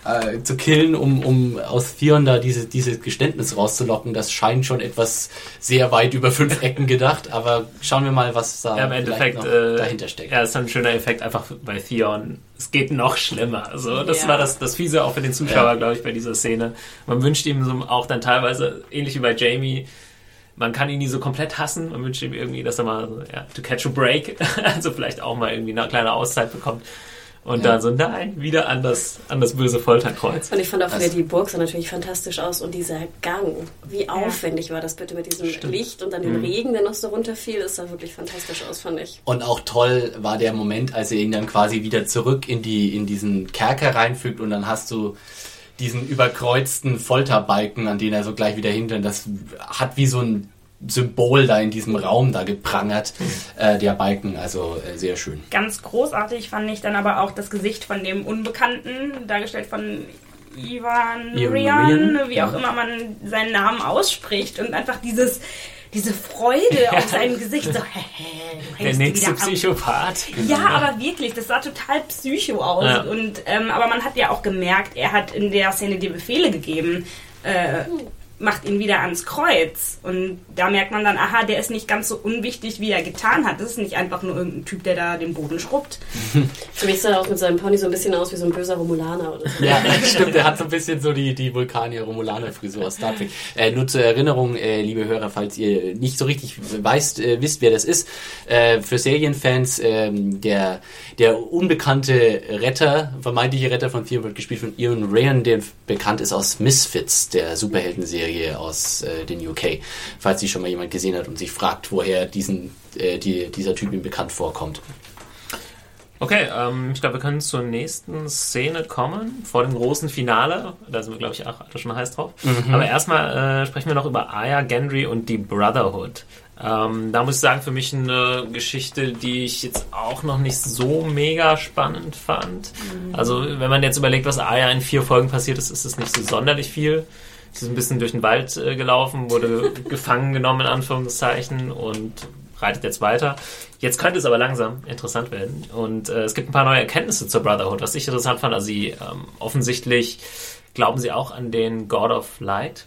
äh, zu killen, um, um aus Theon da diese, dieses Geständnis rauszulocken, das scheint schon etwas sehr weit über fünf Ecken gedacht, aber schauen wir mal, was da Ja, im Endeffekt noch äh, dahinter steckt. Ja, ist dann ein schöner Effekt einfach bei Theon. Es geht noch schlimmer. Also das Ja. war das, das Fiese auch für den Zuschauer, Ja. glaube ich, bei dieser Szene. Man wünscht ihm so auch dann teilweise, ähnlich wie bei Jamie, man kann ihn nie so komplett hassen. Man wünscht ihm irgendwie, dass er mal so, ja, to catch a break, also vielleicht auch mal irgendwie eine kleine Auszeit bekommt. Und dann so, nein, wieder an das, an das böse Folterkreuz. Und ich fand auch wieder Also- die Burg sah natürlich fantastisch aus und dieser Gang. Wie aufwendig war das bitte mit diesem Licht und dann Mhm. dem Regen, der noch so runterfiel. Es sah wirklich fantastisch aus, fand ich. Und auch toll war der Moment, als er ihn dann quasi wieder zurück in die in diesen Kerker reinfügt und dann hast du diesen überkreuzten Folterbalken, an den er so gleich wieder hinter. Das hat wie so ein Symbol da in diesem Raum da geprangert, äh, der Balken. Also äh, sehr schön. Ganz großartig fand ich dann aber auch das Gesicht von dem Unbekannten, dargestellt von Ivan Rian, wie ja. auch immer man seinen Namen ausspricht und einfach dieses diese Freude auf seinem Gesicht so hä, hä, Der nächste Psychopath. Ja, aber wirklich, das sah total psycho aus. Ja. Und, ähm, aber man hat ja auch gemerkt, er hat in der Szene die Befehle gegeben, äh, macht ihn wieder ans Kreuz. Und da merkt man dann, aha, der ist nicht ganz so unwichtig, wie er getan hat. Das ist nicht einfach nur irgendein Typ, der da den Boden schrubbt. Für mich sah er auch mit seinem Pony so ein bisschen aus wie so ein böser Romulaner oder so. Ja, stimmt. Er hat so ein bisschen so die, die Vulkanier-Romulaner-Frisur aus Star Trek. Äh, nur zur Erinnerung, äh, liebe Hörer, falls ihr nicht so richtig weißt, äh, wisst, wer das ist. Äh, für Serienfans, ähm, der, der unbekannte Retter, vermeintliche Retter von Theon wird gespielt von Ian Ryan, der bekannt ist aus Misfits, der Superheldenserie aus äh, den UK. Falls sie schon mal jemand gesehen hat und sich fragt, woher diesen, äh, die, dieser Typ ihm bekannt vorkommt. Okay, ähm, ich glaube, wir können zur nächsten Szene kommen, vor dem großen Finale. Da sind wir, glaube ich, auch alle schon heiß drauf. Aber erstmal äh, sprechen wir noch über Aya, Gendry und die Brotherhood. Ähm, da muss ich sagen, für mich eine Geschichte, die ich jetzt auch noch nicht so mega spannend fand. Also, wenn man jetzt überlegt, was Aya in vier Folgen passiert ist, ist es nicht so sonderlich viel. Sie ist ein bisschen durch den Wald äh, gelaufen, wurde gefangen genommen, in Anführungszeichen, und reitet jetzt weiter. Jetzt könnte es aber langsam interessant werden. Und äh, es gibt ein paar neue Erkenntnisse zur Brotherhood, was ich interessant fand. Also sie ähm, offensichtlich glauben sie auch an den God of Light.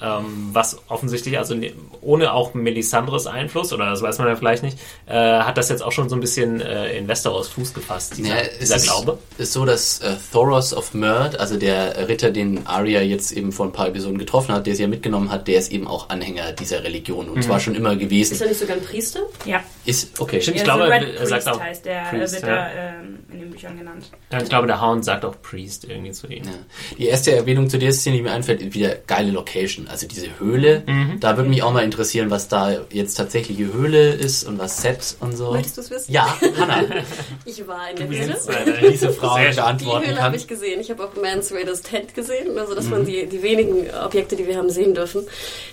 Ähm, was offensichtlich, also ne- ohne auch Melisandres Einfluss, oder das weiß man ja vielleicht nicht, äh, hat das jetzt auch schon so ein bisschen äh, in Westeros Fuß gefasst, dieser, Ja, es dieser ist, Glaube. ist so, dass äh, Thoros of Murd, also der Ritter, den Arya jetzt eben vor ein paar Episoden getroffen hat, der sie ja mitgenommen hat, der ist eben auch Anhänger dieser Religion und zwar schon immer Ist gewesen. er nicht sogar ein Priester? Ja, Ist okay. Stimmt, ich Ja, glaube, er, sagt auch heißt der, Priest, wird ja. da ähm, in den Büchern genannt. ja, ich glaube, der Hound sagt auch Priest irgendwie zu ihm. Ja. Die erste Erwähnung zu der Szene, die mir einfällt, ist wieder geile Location. Also diese Höhle. Da würde mich auch mal interessieren, was da jetzt tatsächliche Höhle ist und was Set und so. Möchtest du es wissen? Ja, Hanna, Ich war in der Höhle. eine diese Frage Sehr schön. Die beantworten Höhle habe ich gesehen. Ich habe auch Mans Raiders Tent gesehen, also dass man die, die wenigen Objekte, die wir haben sehen dürfen.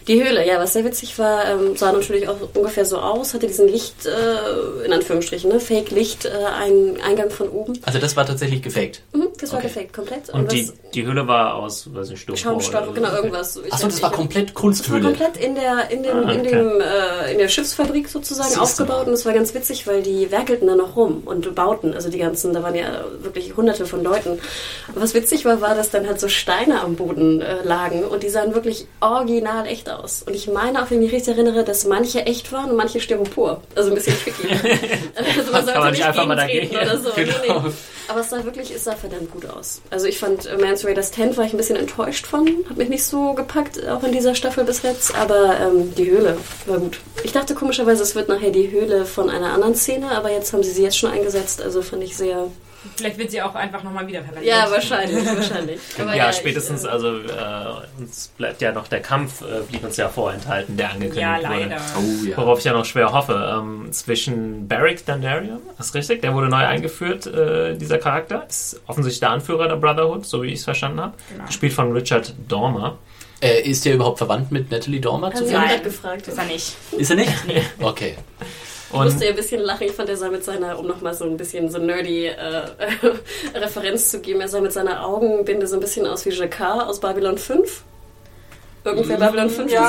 Die Höhle, ja, was sehr witzig war, ähm, sah natürlich auch ungefähr so aus, hatte diesen Licht, äh, in Anführungsstrichen, ne, Fake-Licht, äh, einen Eingang von oben. Also das war tatsächlich gefaked. Mhm, das war Okay. gefaked, komplett. Und die, was- die Höhle war aus, weiß nicht, Styropor Schaumstoff, genau, irgendwas. Ich Achso, das war komplett Das war Kunsthöhle. komplett in der, in dem, Ah, in okay. dem, äh, in der Schiffsfabrik sozusagen Siehst du aufgebaut und es war ganz witzig, weil die werkelten da noch rum und bauten, also die ganzen, da waren ja wirklich hunderte von Leuten. Was witzig war, war, dass dann halt so Steine am Boden äh, lagen und die sahen wirklich original echt aus. Und ich meine, auch wenn ich mich richtig erinnere, dass manche echt waren und manche Styropor. Also ein bisschen tricky. also man sollte nicht einfach mal dagegen- oder so. Genau. Nee, nee. Aber es sah wirklich, es sah verdammt gut aus. Also ich fand äh, Mans Raiders Tent war ich ein bisschen enttäuscht von, hat mich nicht so gepackt, auch in dieser Staffel bis jetzt. Aber ähm, die Höhle war gut. Ich dachte komischerweise, es wird nachher die Höhle von einer anderen Szene, aber jetzt haben sie sie jetzt schon eingesetzt. Also fand ich sehr. Vielleicht wird sie auch einfach nochmal wiederverwendet. Ja, wahrscheinlich, wahrscheinlich. Aber Ja, ich, spätestens, äh, also äh, uns bleibt ja noch der Kampf, äh, blieb uns ja vorenthalten, der angekündigt Ja, wurde. leider. Oh ja. Worauf ich ja noch schwer hoffe. Ähm, zwischen Barrick Dandarian, ist richtig, der wurde neu eingeführt, äh, dieser Charakter. Ist offensichtlich der Anführer der Brotherhood, so wie ich es verstanden habe. Genau. Gespielt von Richard Dormer. Äh, ist der überhaupt verwandt mit Natalie Dormer? Haben zu Sie auch gefragt. Ist er nicht. Ist er nicht? Okay. Ich musste ja ein bisschen lachen. Ich fand, er sah mit seiner, um nochmal so ein bisschen so nerdy äh, Referenz zu geben, er sah mit seiner Augenbinde so ein bisschen aus wie Jacquard aus Babylon 5. Irgendwer Babylon 5 Ja,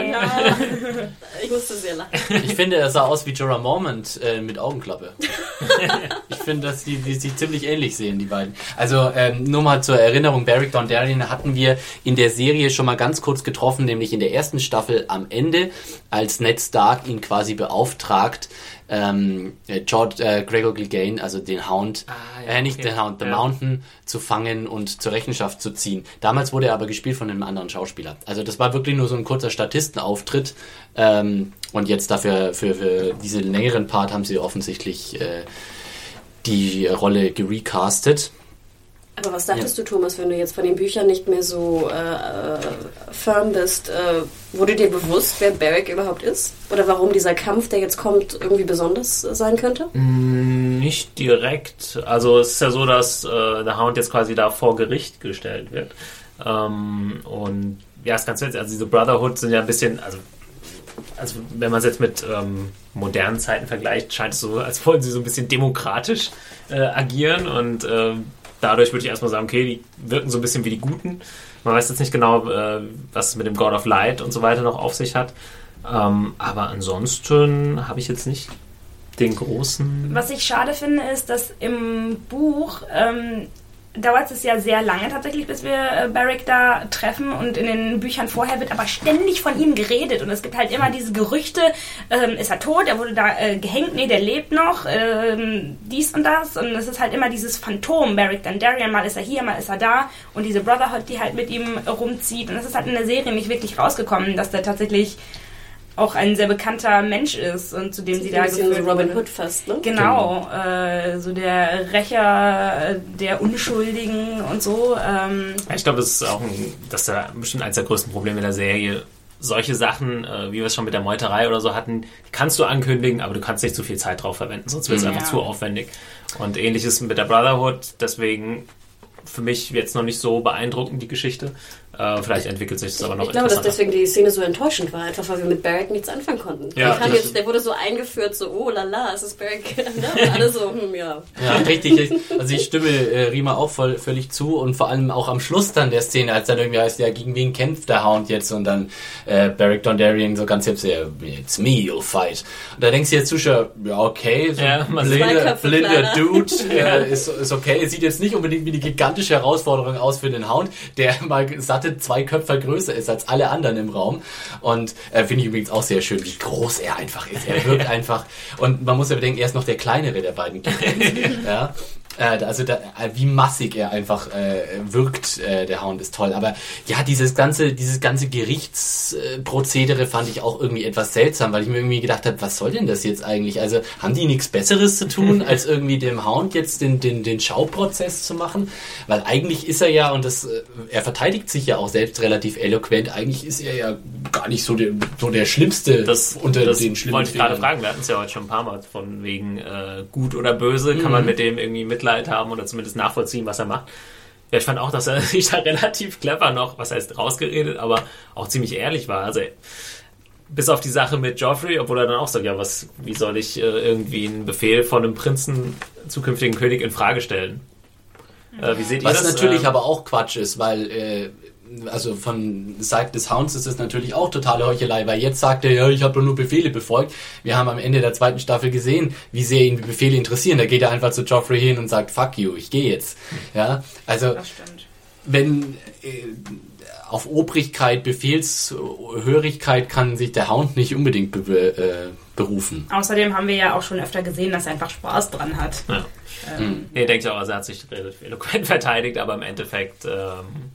gesehen? ja. Ich musste sehr lachen. Ich finde, er sah aus wie Jorah Mormont äh, mit Augenklappe. ich finde, dass die, die sich ziemlich ähnlich sehen, die beiden. Also ähm, nur mal zur Erinnerung, Beric Dondarrion hatten wir in der Serie schon mal ganz kurz getroffen, nämlich in der ersten Staffel am Ende, als Ned Stark ihn quasi beauftragt, ähm, äh, George äh, Gregor Clegane, also den Hound, Ah, ja, äh, nicht okay. den Hound, The Ja. Mountain zu fangen und zur Rechenschaft zu ziehen. Damals wurde er aber gespielt von einem anderen Schauspieler. Also das war wirklich nur so ein kurzer Statistenauftritt. Ähm, und jetzt dafür für, für diesen längeren Part haben sie offensichtlich äh, die Rolle gerecastet. Aber was dachtest du, Thomas, wenn du jetzt von den Büchern nicht mehr so äh, äh, firm bist? Äh, wurde dir bewusst, wer Barrick überhaupt ist? Oder warum dieser Kampf, der jetzt kommt, irgendwie besonders äh, sein könnte? Nicht direkt. Also es ist ja so, dass äh, der Hound jetzt quasi da vor Gericht gestellt wird. Ähm, und ja, ist ganz witzig. Also diese Brotherhood sind ja ein bisschen, also, also wenn man es jetzt mit ähm, modernen Zeiten vergleicht, scheint es so, als wollten sie so ein bisschen demokratisch äh, agieren und äh, dadurch würde ich erstmal sagen, okay, die wirken so ein bisschen wie die Guten. Man weiß jetzt nicht genau, äh, was es mit dem God of Light und so weiter noch auf sich hat. Ähm, aber ansonsten habe ich jetzt nicht den großen. Was ich schade finde, ist, dass im Buch ähm, dauert es ja sehr lange tatsächlich, bis wir äh, Barrick da treffen. Und in den Büchern vorher wird aber ständig von ihm geredet. Und es gibt halt immer diese Gerüchte, ähm, ist er tot, er wurde da äh, gehängt, nee, der lebt noch, ähm, dies und das. Und es ist halt immer dieses Phantom, Barrick Dondarrion, mal ist er hier, mal ist er da. Und diese Brotherhood, die halt mit ihm rumzieht. Und es ist halt in der Serie nicht wirklich rausgekommen, dass der tatsächlich auch ein sehr bekannter Mensch ist und zu dem sie da bisschen so geführt Robin. Hood fast, ne? Genau, äh, so der Rächer der Unschuldigen und so. Ähm, Ich glaube, das ist auch ein, das ist ja bestimmt eines der größten Probleme der Serie. Solche Sachen, äh, wie wir es schon mit der Meuterei oder so hatten, die kannst du ankündigen, aber du kannst nicht zu viel Zeit drauf verwenden, sonst wird es Ja. einfach zu aufwendig. Und ähnliches mit der Brotherhood, deswegen für mich jetzt noch nicht so beeindruckend die Geschichte. Äh, vielleicht entwickelt sich das aber noch Ich glaube, dass deswegen die Szene so enttäuschend war, einfach weil wir mit Barrick nichts anfangen konnten. Ja, jetzt, der wurde so eingeführt, so, oh lala, es ist Barrick. ne? Und alle so, hm, ja. Ja, richtig. Also ich stimme äh, Rima auch voll, völlig zu und vor allem auch am Schluss dann der Szene, als dann irgendwie heißt, ja, gegen wen kämpft der Hound jetzt und dann äh, Beric Dondarrion so ganz ja, it's me, you'll fight. Und da denkst du jetzt Zuschauer, ja, okay, so Ja, blinder, blinder. Dude äh, ist, ist okay. Es sieht jetzt nicht unbedingt wie eine gigantische Herausforderung aus für den Hound, der mal satte zwei Köpfe größer ist als alle anderen im Raum. Und äh, finde ich übrigens auch sehr schön, wie groß er einfach ist. Er wirkt einfach, und man muss ja bedenken, er ist noch der kleinere der beiden Kinder. ja. Äh, also da, äh, wie massig er einfach äh, wirkt, äh, der Hound ist toll. Aber ja, dieses ganze, dieses ganze Gerichtsprozedere fand ich auch irgendwie etwas seltsam, weil ich mir irgendwie gedacht habe, was soll denn das jetzt eigentlich? Also haben die nichts Besseres zu tun, als irgendwie dem Hound jetzt den, den, den Schauprozess zu machen? Weil eigentlich ist er ja, und das, äh, er verteidigt sich ja auch selbst relativ eloquent, eigentlich ist er ja gar nicht so der, so der Schlimmste Das, unter das den schlimmen wollte ich gerade fragen. Wir hatten es ja heute schon ein paar Mal von wegen äh, gut oder böse. Kann Mhm. man mit dem irgendwie Mitleid haben oder zumindest nachvollziehen, was er macht. Ja, ich fand auch, dass er sich da relativ clever noch, was heißt rausgeredet, aber auch ziemlich ehrlich war. Also bis auf die Sache mit Joffrey, obwohl er dann auch sagt, ja, was, wie soll ich äh, irgendwie einen Befehl von einem Prinzen, zukünftigen König in Frage stellen? Äh, wie seht ihr Was das? natürlich Ähm, aber auch Quatsch ist, weil äh, also von Seite des Hounds ist es natürlich auch totale Heuchelei, weil jetzt sagt er, ja, ich habe doch nur Befehle befolgt. Wir haben am Ende der zweiten Staffel gesehen, wie sehr ihn die Befehle interessieren. Da geht er einfach zu Joffrey hin und sagt, fuck you, ich gehe jetzt. Ja, also wenn äh, auf Obrigkeit, Befehlshörigkeit kann sich der Hound nicht unbedingt be äh, berufen. Außerdem haben wir ja auch schon öfter gesehen, dass er einfach Spaß dran hat. Ja. Nee, denke ich auch, also er hat sich relativ eloquent verteidigt, aber im Endeffekt ähm,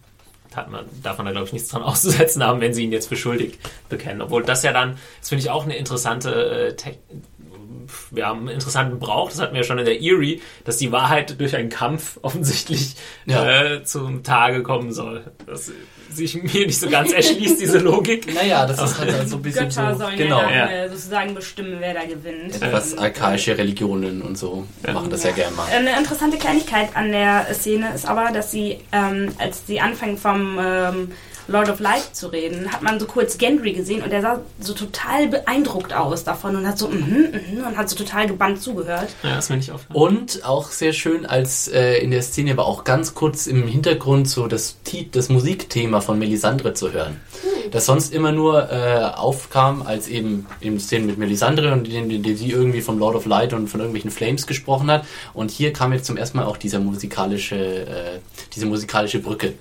hat man, darf man da, glaube ich, nichts dran auszusetzen haben, wenn sie ihn jetzt für schuldig bekennen. Obwohl das ja dann, das finde ich auch eine interessante, äh, Te- ja, einen interessanten Brauch, das hatten wir ja schon in der Eerie, dass die Wahrheit durch einen Kampf offensichtlich Ja. äh, zum Tage kommen soll. Das sich mir nicht so ganz erschließt, diese Logik. Naja, das ist halt so ein bisschen Götter so, sollen genau. ja, Ja. dann, äh, sozusagen bestimmen, wer da gewinnt. Etwas archaische Religionen und so machen das ja, gerne mal. Eine interessante Kleinigkeit an der Szene ist aber, dass sie, ähm, als sie anfangen vom ähm, Lord of Light zu reden, hat man so kurz Gendry gesehen und der sah so total beeindruckt aus davon und hat so mhm, mhm, und hat so total gebannt zugehört. Ja, das finde ich aufgefallen. Und auch sehr schön, als äh, in der Szene aber auch ganz kurz im Hintergrund so das, das Musikthema von Melisandre zu hören. das sonst immer nur äh, aufkam, als eben in Szenen mit Melisandre und in denen sie irgendwie vom Lord of Light und von irgendwelchen Flames gesprochen hat. Und hier kam jetzt zum ersten Mal auch dieser musikalische, äh, diese musikalische Brücke.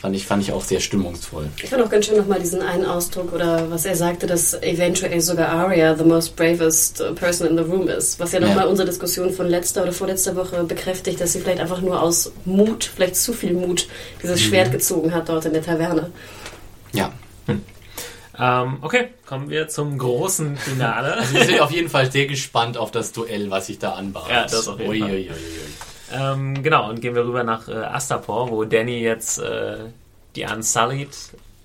Fand ich, fand ich auch sehr stimmungsvoll. Ich fand auch ganz schön nochmal diesen einen Ausdruck oder was er sagte, dass eventuell sogar Arya the most bravest person in the room ist. Was ja nochmal Ja. unsere Diskussion von letzter oder vorletzter Woche bekräftigt, dass sie vielleicht einfach nur aus Mut, vielleicht zu viel Mut, dieses Schwert gezogen hat dort in der Taverne. Ja. Ähm, okay, kommen wir zum großen Finale. Also wir sind auf jeden Fall sehr gespannt auf das Duell, was sich da anbahnt. Ja, das auf jeden Ui, Fall. ui, ui, ui. Ähm, genau, und gehen wir rüber nach äh, Astapor, wo Danny jetzt äh, die Unsullied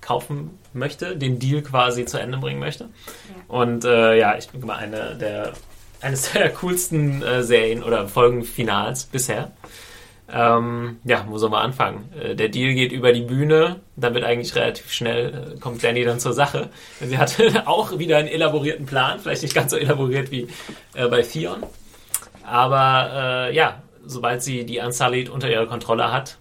kaufen möchte, den Deal quasi zu Ende bringen möchte. Und äh, ja, ich denke mal, eine der, eines der coolsten äh, Serien oder Folgenfinals bisher. Ähm, ja, wo soll man anfangen? Äh, der Deal geht über die Bühne, dann wird eigentlich relativ schnell, äh, kommt Danny dann zur Sache. Sie hatte auch wieder einen elaborierten Plan, vielleicht nicht ganz so elaboriert wie äh, bei Theon. Aber äh, ja, sobald sie die Unsullied unter ihrer Kontrolle hat,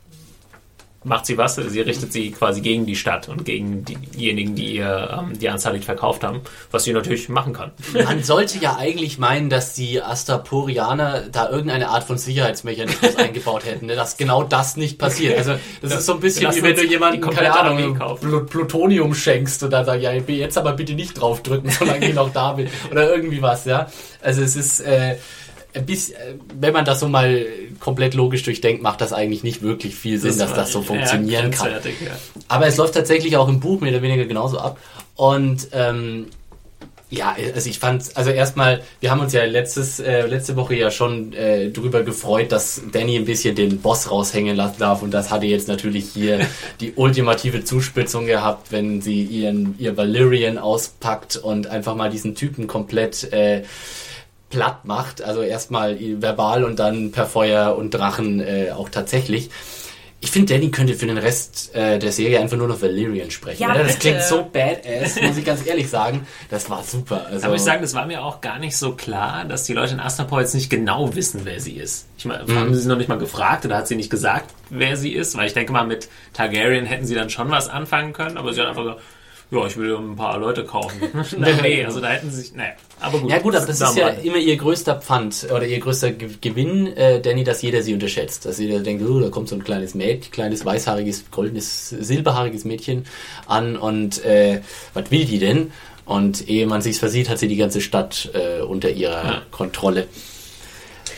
macht sie was. Sie richtet sie quasi gegen die Stadt und gegen diejenigen, die ihr ähm, die Unsullied verkauft haben, was sie natürlich machen kann. Man sollte ja eigentlich meinen, dass die Astaporianer da irgendeine Art von Sicherheitsmechanismus eingebaut hätten, ne? dass genau das nicht passiert. Also das ist so ein bisschen wie wenn du komplette keine Ahnung. Plut- Plutonium schenkst und dann sagst, ja, jetzt aber bitte nicht draufdrücken, solange ich noch da bin. Oder irgendwie was, ja. Also es ist... Äh, bisschen, äh, wenn man das so mal komplett logisch durchdenkt, macht das eigentlich nicht wirklich viel Sinn, dass das so funktionieren kann. ja. Aber es läuft tatsächlich auch im Buch mehr oder weniger genauso ab. Und ähm, ja, also ich fand, also erstmal, wir haben uns ja letztes, äh, letzte Woche ja schon äh, drüber gefreut, dass Danny ein bisschen den Boss raushängen lassen darf und das hatte jetzt natürlich hier die ultimative Zuspitzung gehabt, wenn sie ihren ihr Valyrian auspackt und einfach mal diesen Typen komplett äh, platt macht. Also erstmal verbal und dann per Feuer und Drachen äh, auch tatsächlich. Ich finde, Danny könnte für den Rest äh, der Serie einfach nur noch Valyrian sprechen. Ja, oder? Das klingt so badass, muss ich ganz ehrlich sagen. Das war super. Also, Aber ich sagen, das war mir auch gar nicht so klar, dass die Leute in Astapor jetzt nicht genau wissen, wer sie ist. Ich meine, Mhm. haben sie noch nicht mal gefragt oder hat sie nicht gesagt, wer sie ist? Weil ich denke mal, mit Targaryen hätten sie dann schon was anfangen können, aber sie hat einfach gesagt, ja, ich will ein paar Leute kaufen. Na, nee, also da hätten sie sich, naja, aber gut. ja gut, aber das ist ja immer ihr größter Pfand oder ihr größter Ge Gewinn, äh, Danny, dass jeder sie unterschätzt. Dass jeder denkt, oh, da kommt so ein kleines Mädchen, kleines weißhaariges, goldenes, silberhaariges Mädchen an und äh, was will die denn? Und ehe man sich's versieht, hat sie die ganze Stadt äh, unter ihrer Ja. Kontrolle.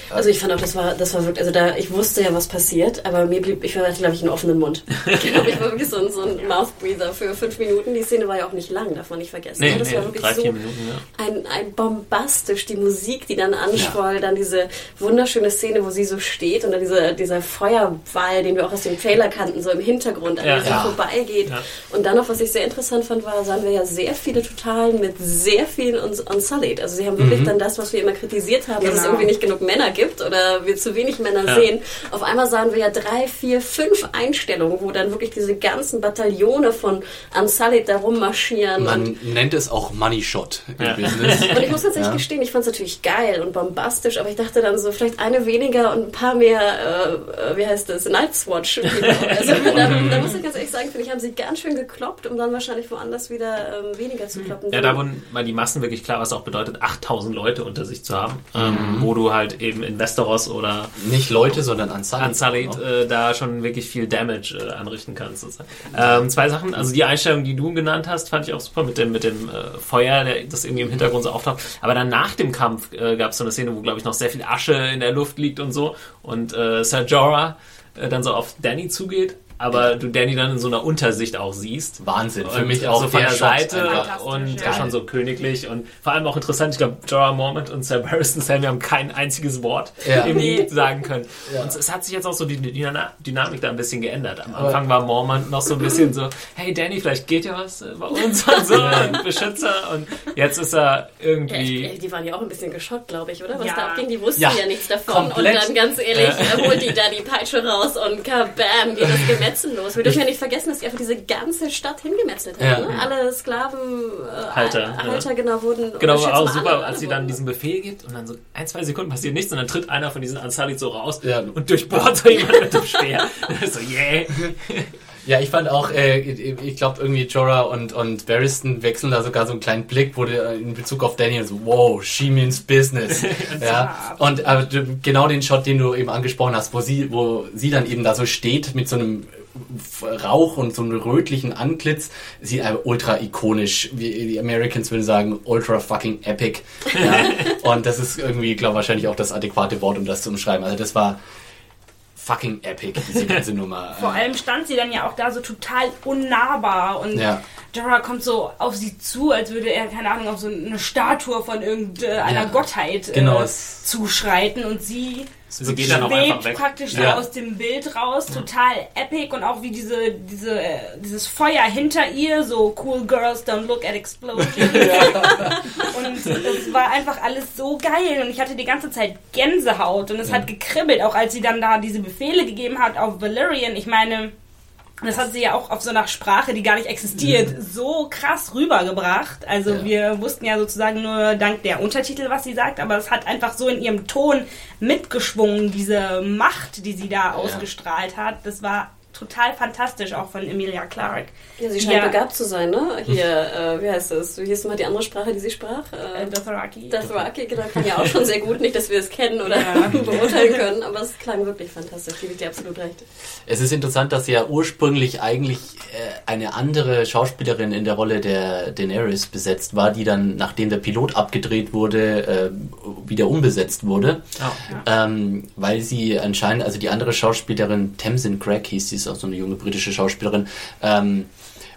Also ich fand auch, das war, das war wirklich, also da, ich wusste ja, was passiert, aber mir blieb, ich war, glaube ich, einen offenen Mund. Ich glaube, ich war wirklich so ein, so ein Mouthbreather für fünf Minuten. Die Szene war ja auch nicht lang, darf man nicht vergessen. Nee, das nee, war wirklich drei, so vier Minuten, ja. ein, ein bombastisch, die Musik, die dann anschwoll, dann diese wunderschöne Szene, wo sie so steht und dann dieser, dieser Feuerball, den wir auch aus dem Trailer kannten, so im Hintergrund, an Ja. dem sie Ja. vorbeigeht. Ja. Und dann noch, was ich sehr interessant fand, war, sahen wir ja sehr viele Totalen mit sehr vielen Uns- Unsullied. Also sie haben wirklich Mhm. dann das, was wir immer kritisiert haben, dass es Genau. irgendwie nicht genug Männer gibt oder wir zu wenig Männer Ja. sehen. Auf einmal sahen wir ja drei, vier, fünf Einstellungen, wo dann wirklich diese ganzen Bataillone von Unsullied da rummarschieren. und Man nennt es auch Money Shot im Ja. Business. und ich muss tatsächlich Ja. gestehen, ich fand es natürlich geil und bombastisch, aber ich dachte dann so, vielleicht eine weniger und ein paar mehr, äh, äh, wie heißt das, Night's Watch. also da, da muss ich ganz ehrlich sagen, finde ich, haben sie ganz schön gekloppt, um dann wahrscheinlich woanders wieder ähm, weniger zu kloppen. Ja, da wurden mal die Massen wirklich klar, was auch bedeutet, 8000 Leute unter sich zu haben, ähm, wo du halt eben in Westeros oder Nicht Leute, sondern Unsullied. Unsullied äh, da schon wirklich viel Damage äh, anrichten kannst. sozusagen. Ähm, zwei Sachen, also die Einstellung, die du genannt hast, fand ich auch super mit dem, mit dem äh, Feuer, der, das irgendwie im Hintergrund so auftaucht. Aber dann nach dem Kampf äh, gab es so eine Szene, wo, glaube ich, noch sehr viel Asche in der Luft liegt und so und äh, Ser Jorah äh, dann so auf Danny zugeht, aber du Danny dann in so einer Untersicht auch siehst. Wahnsinn. Für mich so auch Also von der Seite und ja. schon so königlich und vor allem auch interessant, ich glaube, Jorah Mormont und Sir Barristan Selmy haben kein einziges Wort Ja. irgendwie sagen können. Ja. Und es hat sich jetzt auch so die Dyna- Dynamik da ein bisschen geändert. Am Anfang war Mormont noch so ein bisschen so, hey Danny, vielleicht geht ja was äh, bei uns und so, und Beschützer und jetzt ist er irgendwie... die waren ja auch ein bisschen geschockt, glaube ich, oder? Was Ja. da abging, die wussten Ja, ja, nichts davon. komplett. Und dann ganz ehrlich, äh, holt die da die Peitsche raus und kabam, geht das Gemetzel los. Wir dürfen ja nicht vergessen, dass die einfach diese ganze Stadt hingemetzelt haben. Ja. Ne? Alle Sklaven, äh, Halter, Halter ja. genau, wurden. Genau, war auch super, alle- als sie dann diesen Befehl gibt und dann so ein, zwei Sekunden passiert nichts und dann tritt einer von diesen Unsullied so raus Ja. und durchbohrt so jemand mit dem Speer. so, yeah. Ja, ich fand auch, äh, ich glaube irgendwie Jorah und, und Barristan wechseln da sogar so einen kleinen Blick, wo der in Bezug auf Daniel so, wow, she means business. ja. Und äh, genau den Shot, den du eben angesprochen hast, wo sie, wo sie dann eben da so steht mit so einem Rauch und so einem rötlichen Antlitz, sieht einfach ultra ikonisch, wie die Americans würden sagen, ultra fucking epic. Ja. und das ist irgendwie, glaube wahrscheinlich auch das adäquate Wort, um das zu umschreiben. Also das war fucking epic, diese ganze Nummer. Vor allem stand sie dann ja auch da so total unnahbar und ja. Jorah kommt so auf sie zu, als würde er, keine Ahnung, auf so eine Statue von irgendeiner ja. Gottheit genau. äh, zuschreiten und sie Sie geht dann auch einfach weg. praktisch ja. so aus dem Bild raus, total epic und auch wie diese, diese, äh, dieses Feuer hinter ihr, so cool girls don't look at explosions. und es war einfach alles so geil und ich hatte die ganze Zeit Gänsehaut und es ja. hat gekribbelt, auch als sie dann da diese Befehle gegeben hat auf Valyrian. Ich meine, das hat sie ja auch auf so einer Sprache, die gar nicht existiert, mhm. so krass rübergebracht. Also ja. wir wussten ja sozusagen nur dank der Untertitel, was sie sagt, aber es hat einfach so in ihrem Ton mitgeschwungen, diese Macht, die sie da ja. ausgestrahlt hat. Das war total fantastisch, auch von Emilia Clarke. Ja, sie scheint ja. begabt zu sein, ne? Hier, äh, wie heißt das? Wie hieß mal die andere Sprache, die sie sprach? Äh, äh Dothraki. Dothraki, genau, kann ja auch schon sehr gut. Nicht, dass wir es kennen oder ja. beurteilen können, aber es klang wirklich fantastisch, gebe ich dir absolut recht. Es ist interessant, dass ja ursprünglich eigentlich äh, eine andere Schauspielerin in der Rolle der Daenerys besetzt war, die dann, nachdem der Pilot abgedreht wurde, äh, wieder umbesetzt wurde. Oh, ja. ähm, weil sie anscheinend, also die andere Schauspielerin, Tamsin Craig hieß sie, ist auch so eine junge britische Schauspielerin, ähm,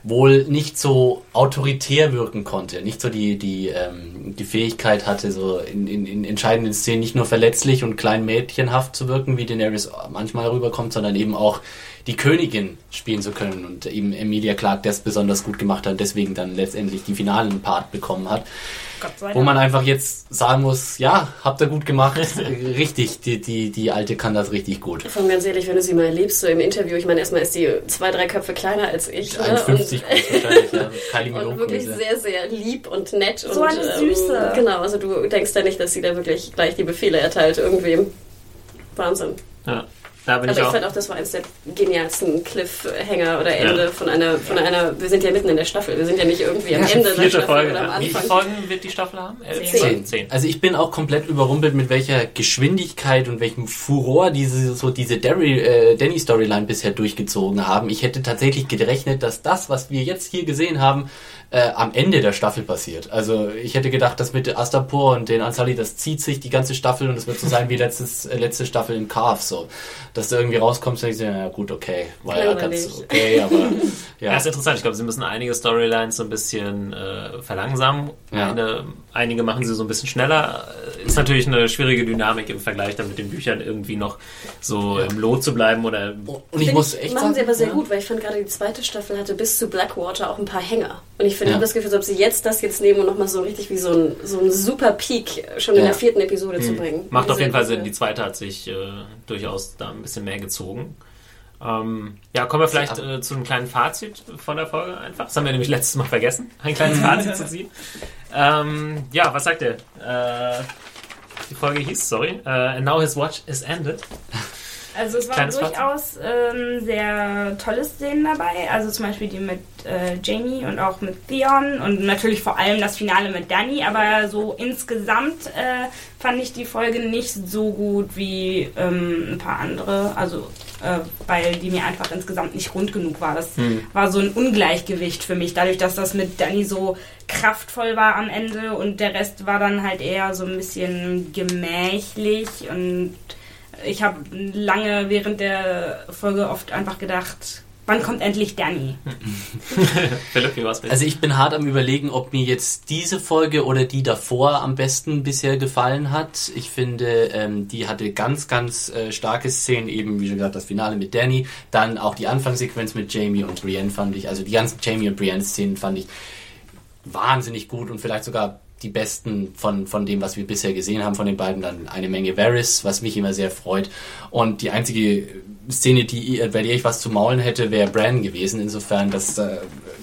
wohl nicht so autoritär wirken konnte, nicht so die, die, ähm, die Fähigkeit hatte, so in, in, in entscheidenden Szenen nicht nur verletzlich und klein mädchenhaft zu wirken, wie Daenerys manchmal rüberkommt, sondern eben auch die Königin spielen zu können und eben Emilia Clarke das besonders gut gemacht hat, deswegen dann letztendlich die finalen Part bekommen hat. Wo man einfach jetzt sagen muss, ja, habt ihr gut gemacht, richtig, die, die, die Alte kann das richtig gut. Von ganz ehrlich, wenn du sie mal erlebst, so im Interview, ich meine, erstmal ist die zwei, drei Köpfe kleiner als ich. 51 ne? wahrscheinlich, ja. Kylie und wirklich sehr, sehr lieb und nett. So und, eine Süße. Ähm, genau, also du denkst ja nicht, dass sie da wirklich gleich die Befehle erteilt irgendwem. Wahnsinn. Ja. Da bin Aber ich, ich fand auch, das war eines der genialsten Cliffhanger oder Ende ja. von einer, von einer, wir sind ja mitten in der Staffel, wir sind ja nicht irgendwie am Ende der Staffel Folge, oder am Anfang. Wie viele Folgen wird die Staffel haben? Zehn. Zehn. Also ich bin auch komplett überrumpelt, mit welcher Geschwindigkeit und welchem Furor diese, so diese Derry, äh, Danny-Storyline bisher durchgezogen haben. Ich hätte tatsächlich gerechnet, dass das, was wir jetzt hier gesehen haben, äh, am Ende der Staffel passiert. Also ich hätte gedacht, dass mit Astapor und den Ansali, das zieht sich die ganze Staffel und es wird so sein wie letztes, äh, letzte Staffel in Carve, so. Dass du irgendwie rauskommst und denkst, ja gut, okay, war ja ganz okay, aber ja. ja. ist interessant. Ich glaube, sie müssen einige Storylines so ein bisschen äh, verlangsamen. Ja. Eine, einige machen sie so ein bisschen schneller. Ist natürlich eine schwierige Dynamik im Vergleich dann mit den Büchern irgendwie noch so ja. im Lot zu bleiben oder. Und ich muss echt machen sagen, sie aber sehr gut, weil ich fand gerade die zweite Staffel hatte bis zu Blackwater auch ein paar Hänger. Und ich finde, ja. ich habe das Gefühl, als ob sie jetzt das jetzt nehmen und nochmal so richtig wie so ein, so ein super Peak schon ja. in der vierten Episode mhm. zu bringen. Macht auf jeden Fall Sinn. Die zweite hat sich äh, durchaus da ein bisschen mehr gezogen. Ähm, ja, kommen wir vielleicht äh, zu einem kleinen Fazit von der Folge einfach. Das haben wir nämlich letztes Mal vergessen, ein kleines Fazit zu ziehen. Ähm, ja, was sagt ihr? Äh, die Folge hieß, sorry, uh, And Now His Watch is Ended. Also es waren durchaus ähm, sehr tolle Szenen dabei. Also zum Beispiel die mit äh, Jamie und auch mit Theon und natürlich vor allem das Finale mit Danny. Aber so insgesamt äh, fand ich die Folge nicht so gut wie ähm, ein paar andere. Also äh, weil die mir einfach insgesamt nicht rund genug war. Das hm. war so ein Ungleichgewicht für mich, dadurch, dass das mit Danny so kraftvoll war am Ende und der Rest war dann halt eher so ein bisschen gemächlich und ich habe lange während der Folge oft einfach gedacht, wann kommt endlich Danny? Philipp, wie war's Also ich bin hart am überlegen, ob mir jetzt diese Folge oder die davor am besten bisher gefallen hat. Ich finde, ähm, die hatte ganz, ganz äh, starke Szenen, eben wie schon gesagt, das Finale mit Danny, dann auch die Anfangssequenz mit Jamie und Brienne fand ich, also die ganzen Jamie und Brienne Szenen fand ich wahnsinnig gut und vielleicht sogar die besten von, von dem, was wir bisher gesehen haben von den beiden. Dann eine Menge Varys, was mich immer sehr freut. Und die einzige Szene, die, bei der ich was zu maulen hätte, wäre Bran gewesen. Insofern, das äh,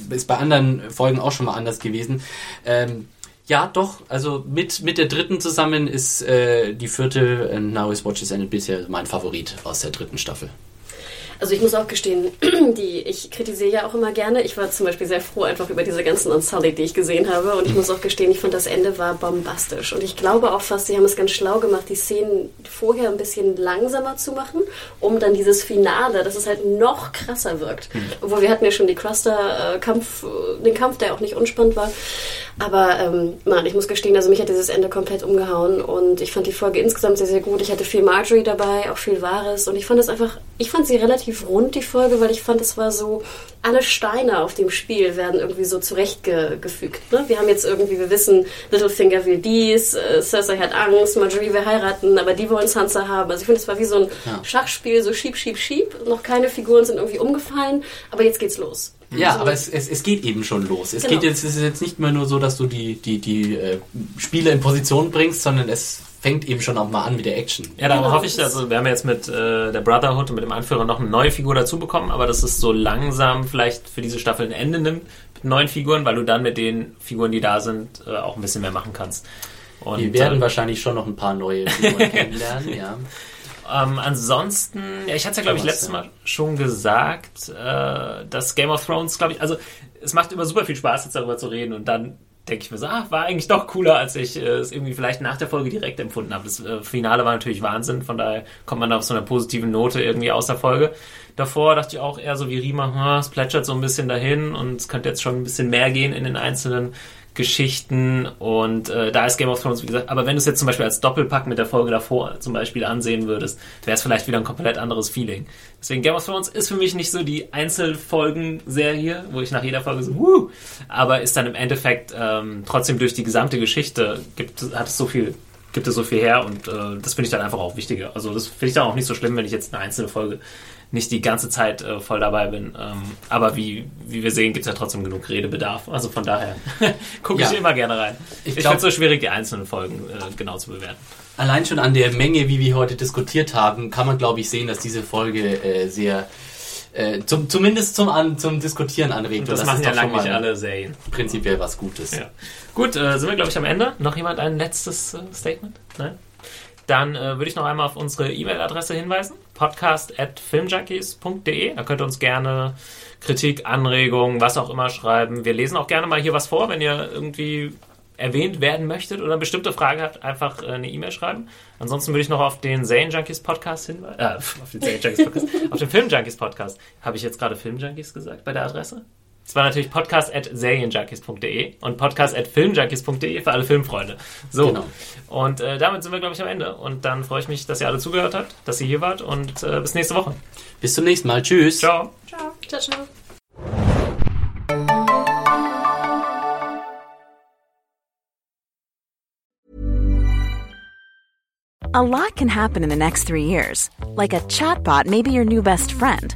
ist bei anderen Folgen auch schon mal anders gewesen. Ähm, ja, doch. Also mit, mit der dritten zusammen ist äh, die vierte Now is Watches Ended bisher mein Favorit aus der dritten Staffel. Also ich muss auch gestehen, die, ich kritisiere ja auch immer gerne. Ich war zum Beispiel sehr froh einfach über diese ganzen Unsullied, die ich gesehen habe. Und ich muss auch gestehen, ich fand das Ende war bombastisch. Und ich glaube auch fast, sie haben es ganz schlau gemacht, die Szenen vorher ein bisschen langsamer zu machen, um dann dieses Finale, dass es halt noch krasser wirkt. Mhm. Obwohl wir hatten ja schon die Cruster-Kampf, äh, den Kampf, der auch nicht unspannend war. Aber ähm, man, ich muss gestehen, also mich hat dieses Ende komplett umgehauen und ich fand die Folge insgesamt sehr, sehr gut. Ich hatte viel Marjorie dabei, auch viel Wahres und ich fand es einfach, ich fand sie relativ rund, die Folge, weil ich fand, es war so, alle Steine auf dem Spiel werden irgendwie so zurechtgefügt. Ne? Wir haben jetzt irgendwie, wir wissen, Littlefinger will dies, äh, Cersei hat Angst, Marjorie will heiraten, aber die wollen Sansa haben. Also ich finde, es war wie so ein ja. Schachspiel, so schieb, schieb, schieb. Noch keine Figuren sind irgendwie umgefallen, aber jetzt geht's los. Ja, also, aber es, es, es geht eben schon los. Es genau. geht jetzt, es ist jetzt nicht mehr nur so, dass du die, die, die äh, Spiele in Position bringst, sondern es fängt eben schon auch mal an mit der Action. Ja, da genau. hoffe ich, also wir haben jetzt mit äh, der Brotherhood und mit dem Anführer noch eine neue Figur dazu bekommen, aber dass es so langsam vielleicht für diese Staffel ein Ende nimmt mit neuen Figuren, weil du dann mit den Figuren, die da sind, äh, auch ein bisschen mehr machen kannst. Und, wir werden äh, wahrscheinlich schon noch ein paar neue Figuren kennenlernen, ja. Ähm, ansonsten, ja, ich hatte es ja, glaube ich, letztes Mal schon gesagt, äh, dass Game of Thrones, glaube ich, also es macht immer super viel Spaß, jetzt darüber zu reden und dann denke ich mir so, ah, war eigentlich doch cooler, als ich äh, es irgendwie vielleicht nach der Folge direkt empfunden habe. Das äh, Finale war natürlich Wahnsinn, von daher kommt man da auf so einer positiven Note irgendwie aus der Folge. Davor dachte ich auch eher so wie Rima, hm, es plätschert so ein bisschen dahin und es könnte jetzt schon ein bisschen mehr gehen in den einzelnen Geschichten und äh, da ist Game of Thrones, wie gesagt, aber wenn du es jetzt zum Beispiel als Doppelpack mit der Folge davor zum Beispiel ansehen würdest, wäre es vielleicht wieder ein komplett anderes Feeling. Deswegen Game of Thrones ist für mich nicht so die Einzelfolgen-Serie, wo ich nach jeder Folge so, wuh, aber ist dann im Endeffekt ähm, trotzdem durch die gesamte Geschichte gibt, hat es so viel gibt es so viel her und äh, das finde ich dann einfach auch wichtiger. Also das finde ich dann auch nicht so schlimm, wenn ich jetzt eine einzelne Folge nicht die ganze Zeit äh, voll dabei bin. Ähm, aber wie, wie wir sehen, gibt es ja trotzdem genug Redebedarf. Also von daher gucke ich ja. immer gerne rein. Ich, ich finde es so schwierig, die einzelnen Folgen äh, genau zu bewerten. Allein schon an der Menge, wie wir heute diskutiert haben, kann man, glaube ich, sehen, dass diese Folge äh, sehr äh, zum, zumindest zum, an, zum Diskutieren anregt. Das, das machen ja lange nicht alle Serien. Prinzipiell was Gutes. Ja. Gut, äh, sind wir, glaube ich, am Ende. Noch jemand ein letztes äh, Statement? Nein? Dann äh, würde ich noch einmal auf unsere E-Mail-Adresse hinweisen podcast.filmjunkies.de. Da könnt ihr uns gerne Kritik, Anregungen, was auch immer schreiben. Wir lesen auch gerne mal hier was vor, wenn ihr irgendwie erwähnt werden möchtet oder eine bestimmte Frage habt, einfach äh, eine E-Mail schreiben. Ansonsten würde ich noch auf den Zane Junkies Podcast hinweisen. Äh, auf den Zane Junkies Podcast. auf den Film Junkies Podcast. Habe ich jetzt gerade Film Junkies gesagt bei der Adresse? Es war natürlich podcast at serienjunkies.de und podcast at filmjunkies.de für alle Filmfreunde. So. Genau. Und äh, damit sind wir, glaube ich, am Ende. Und dann freue ich mich, dass ihr alle zugehört habt, dass ihr hier wart und äh, bis nächste Woche. Bis zum nächsten Mal. Tschüss. Ciao. Ciao. Ciao, ciao. A lot can happen in the next three years. Like a chatbot may be your new best friend.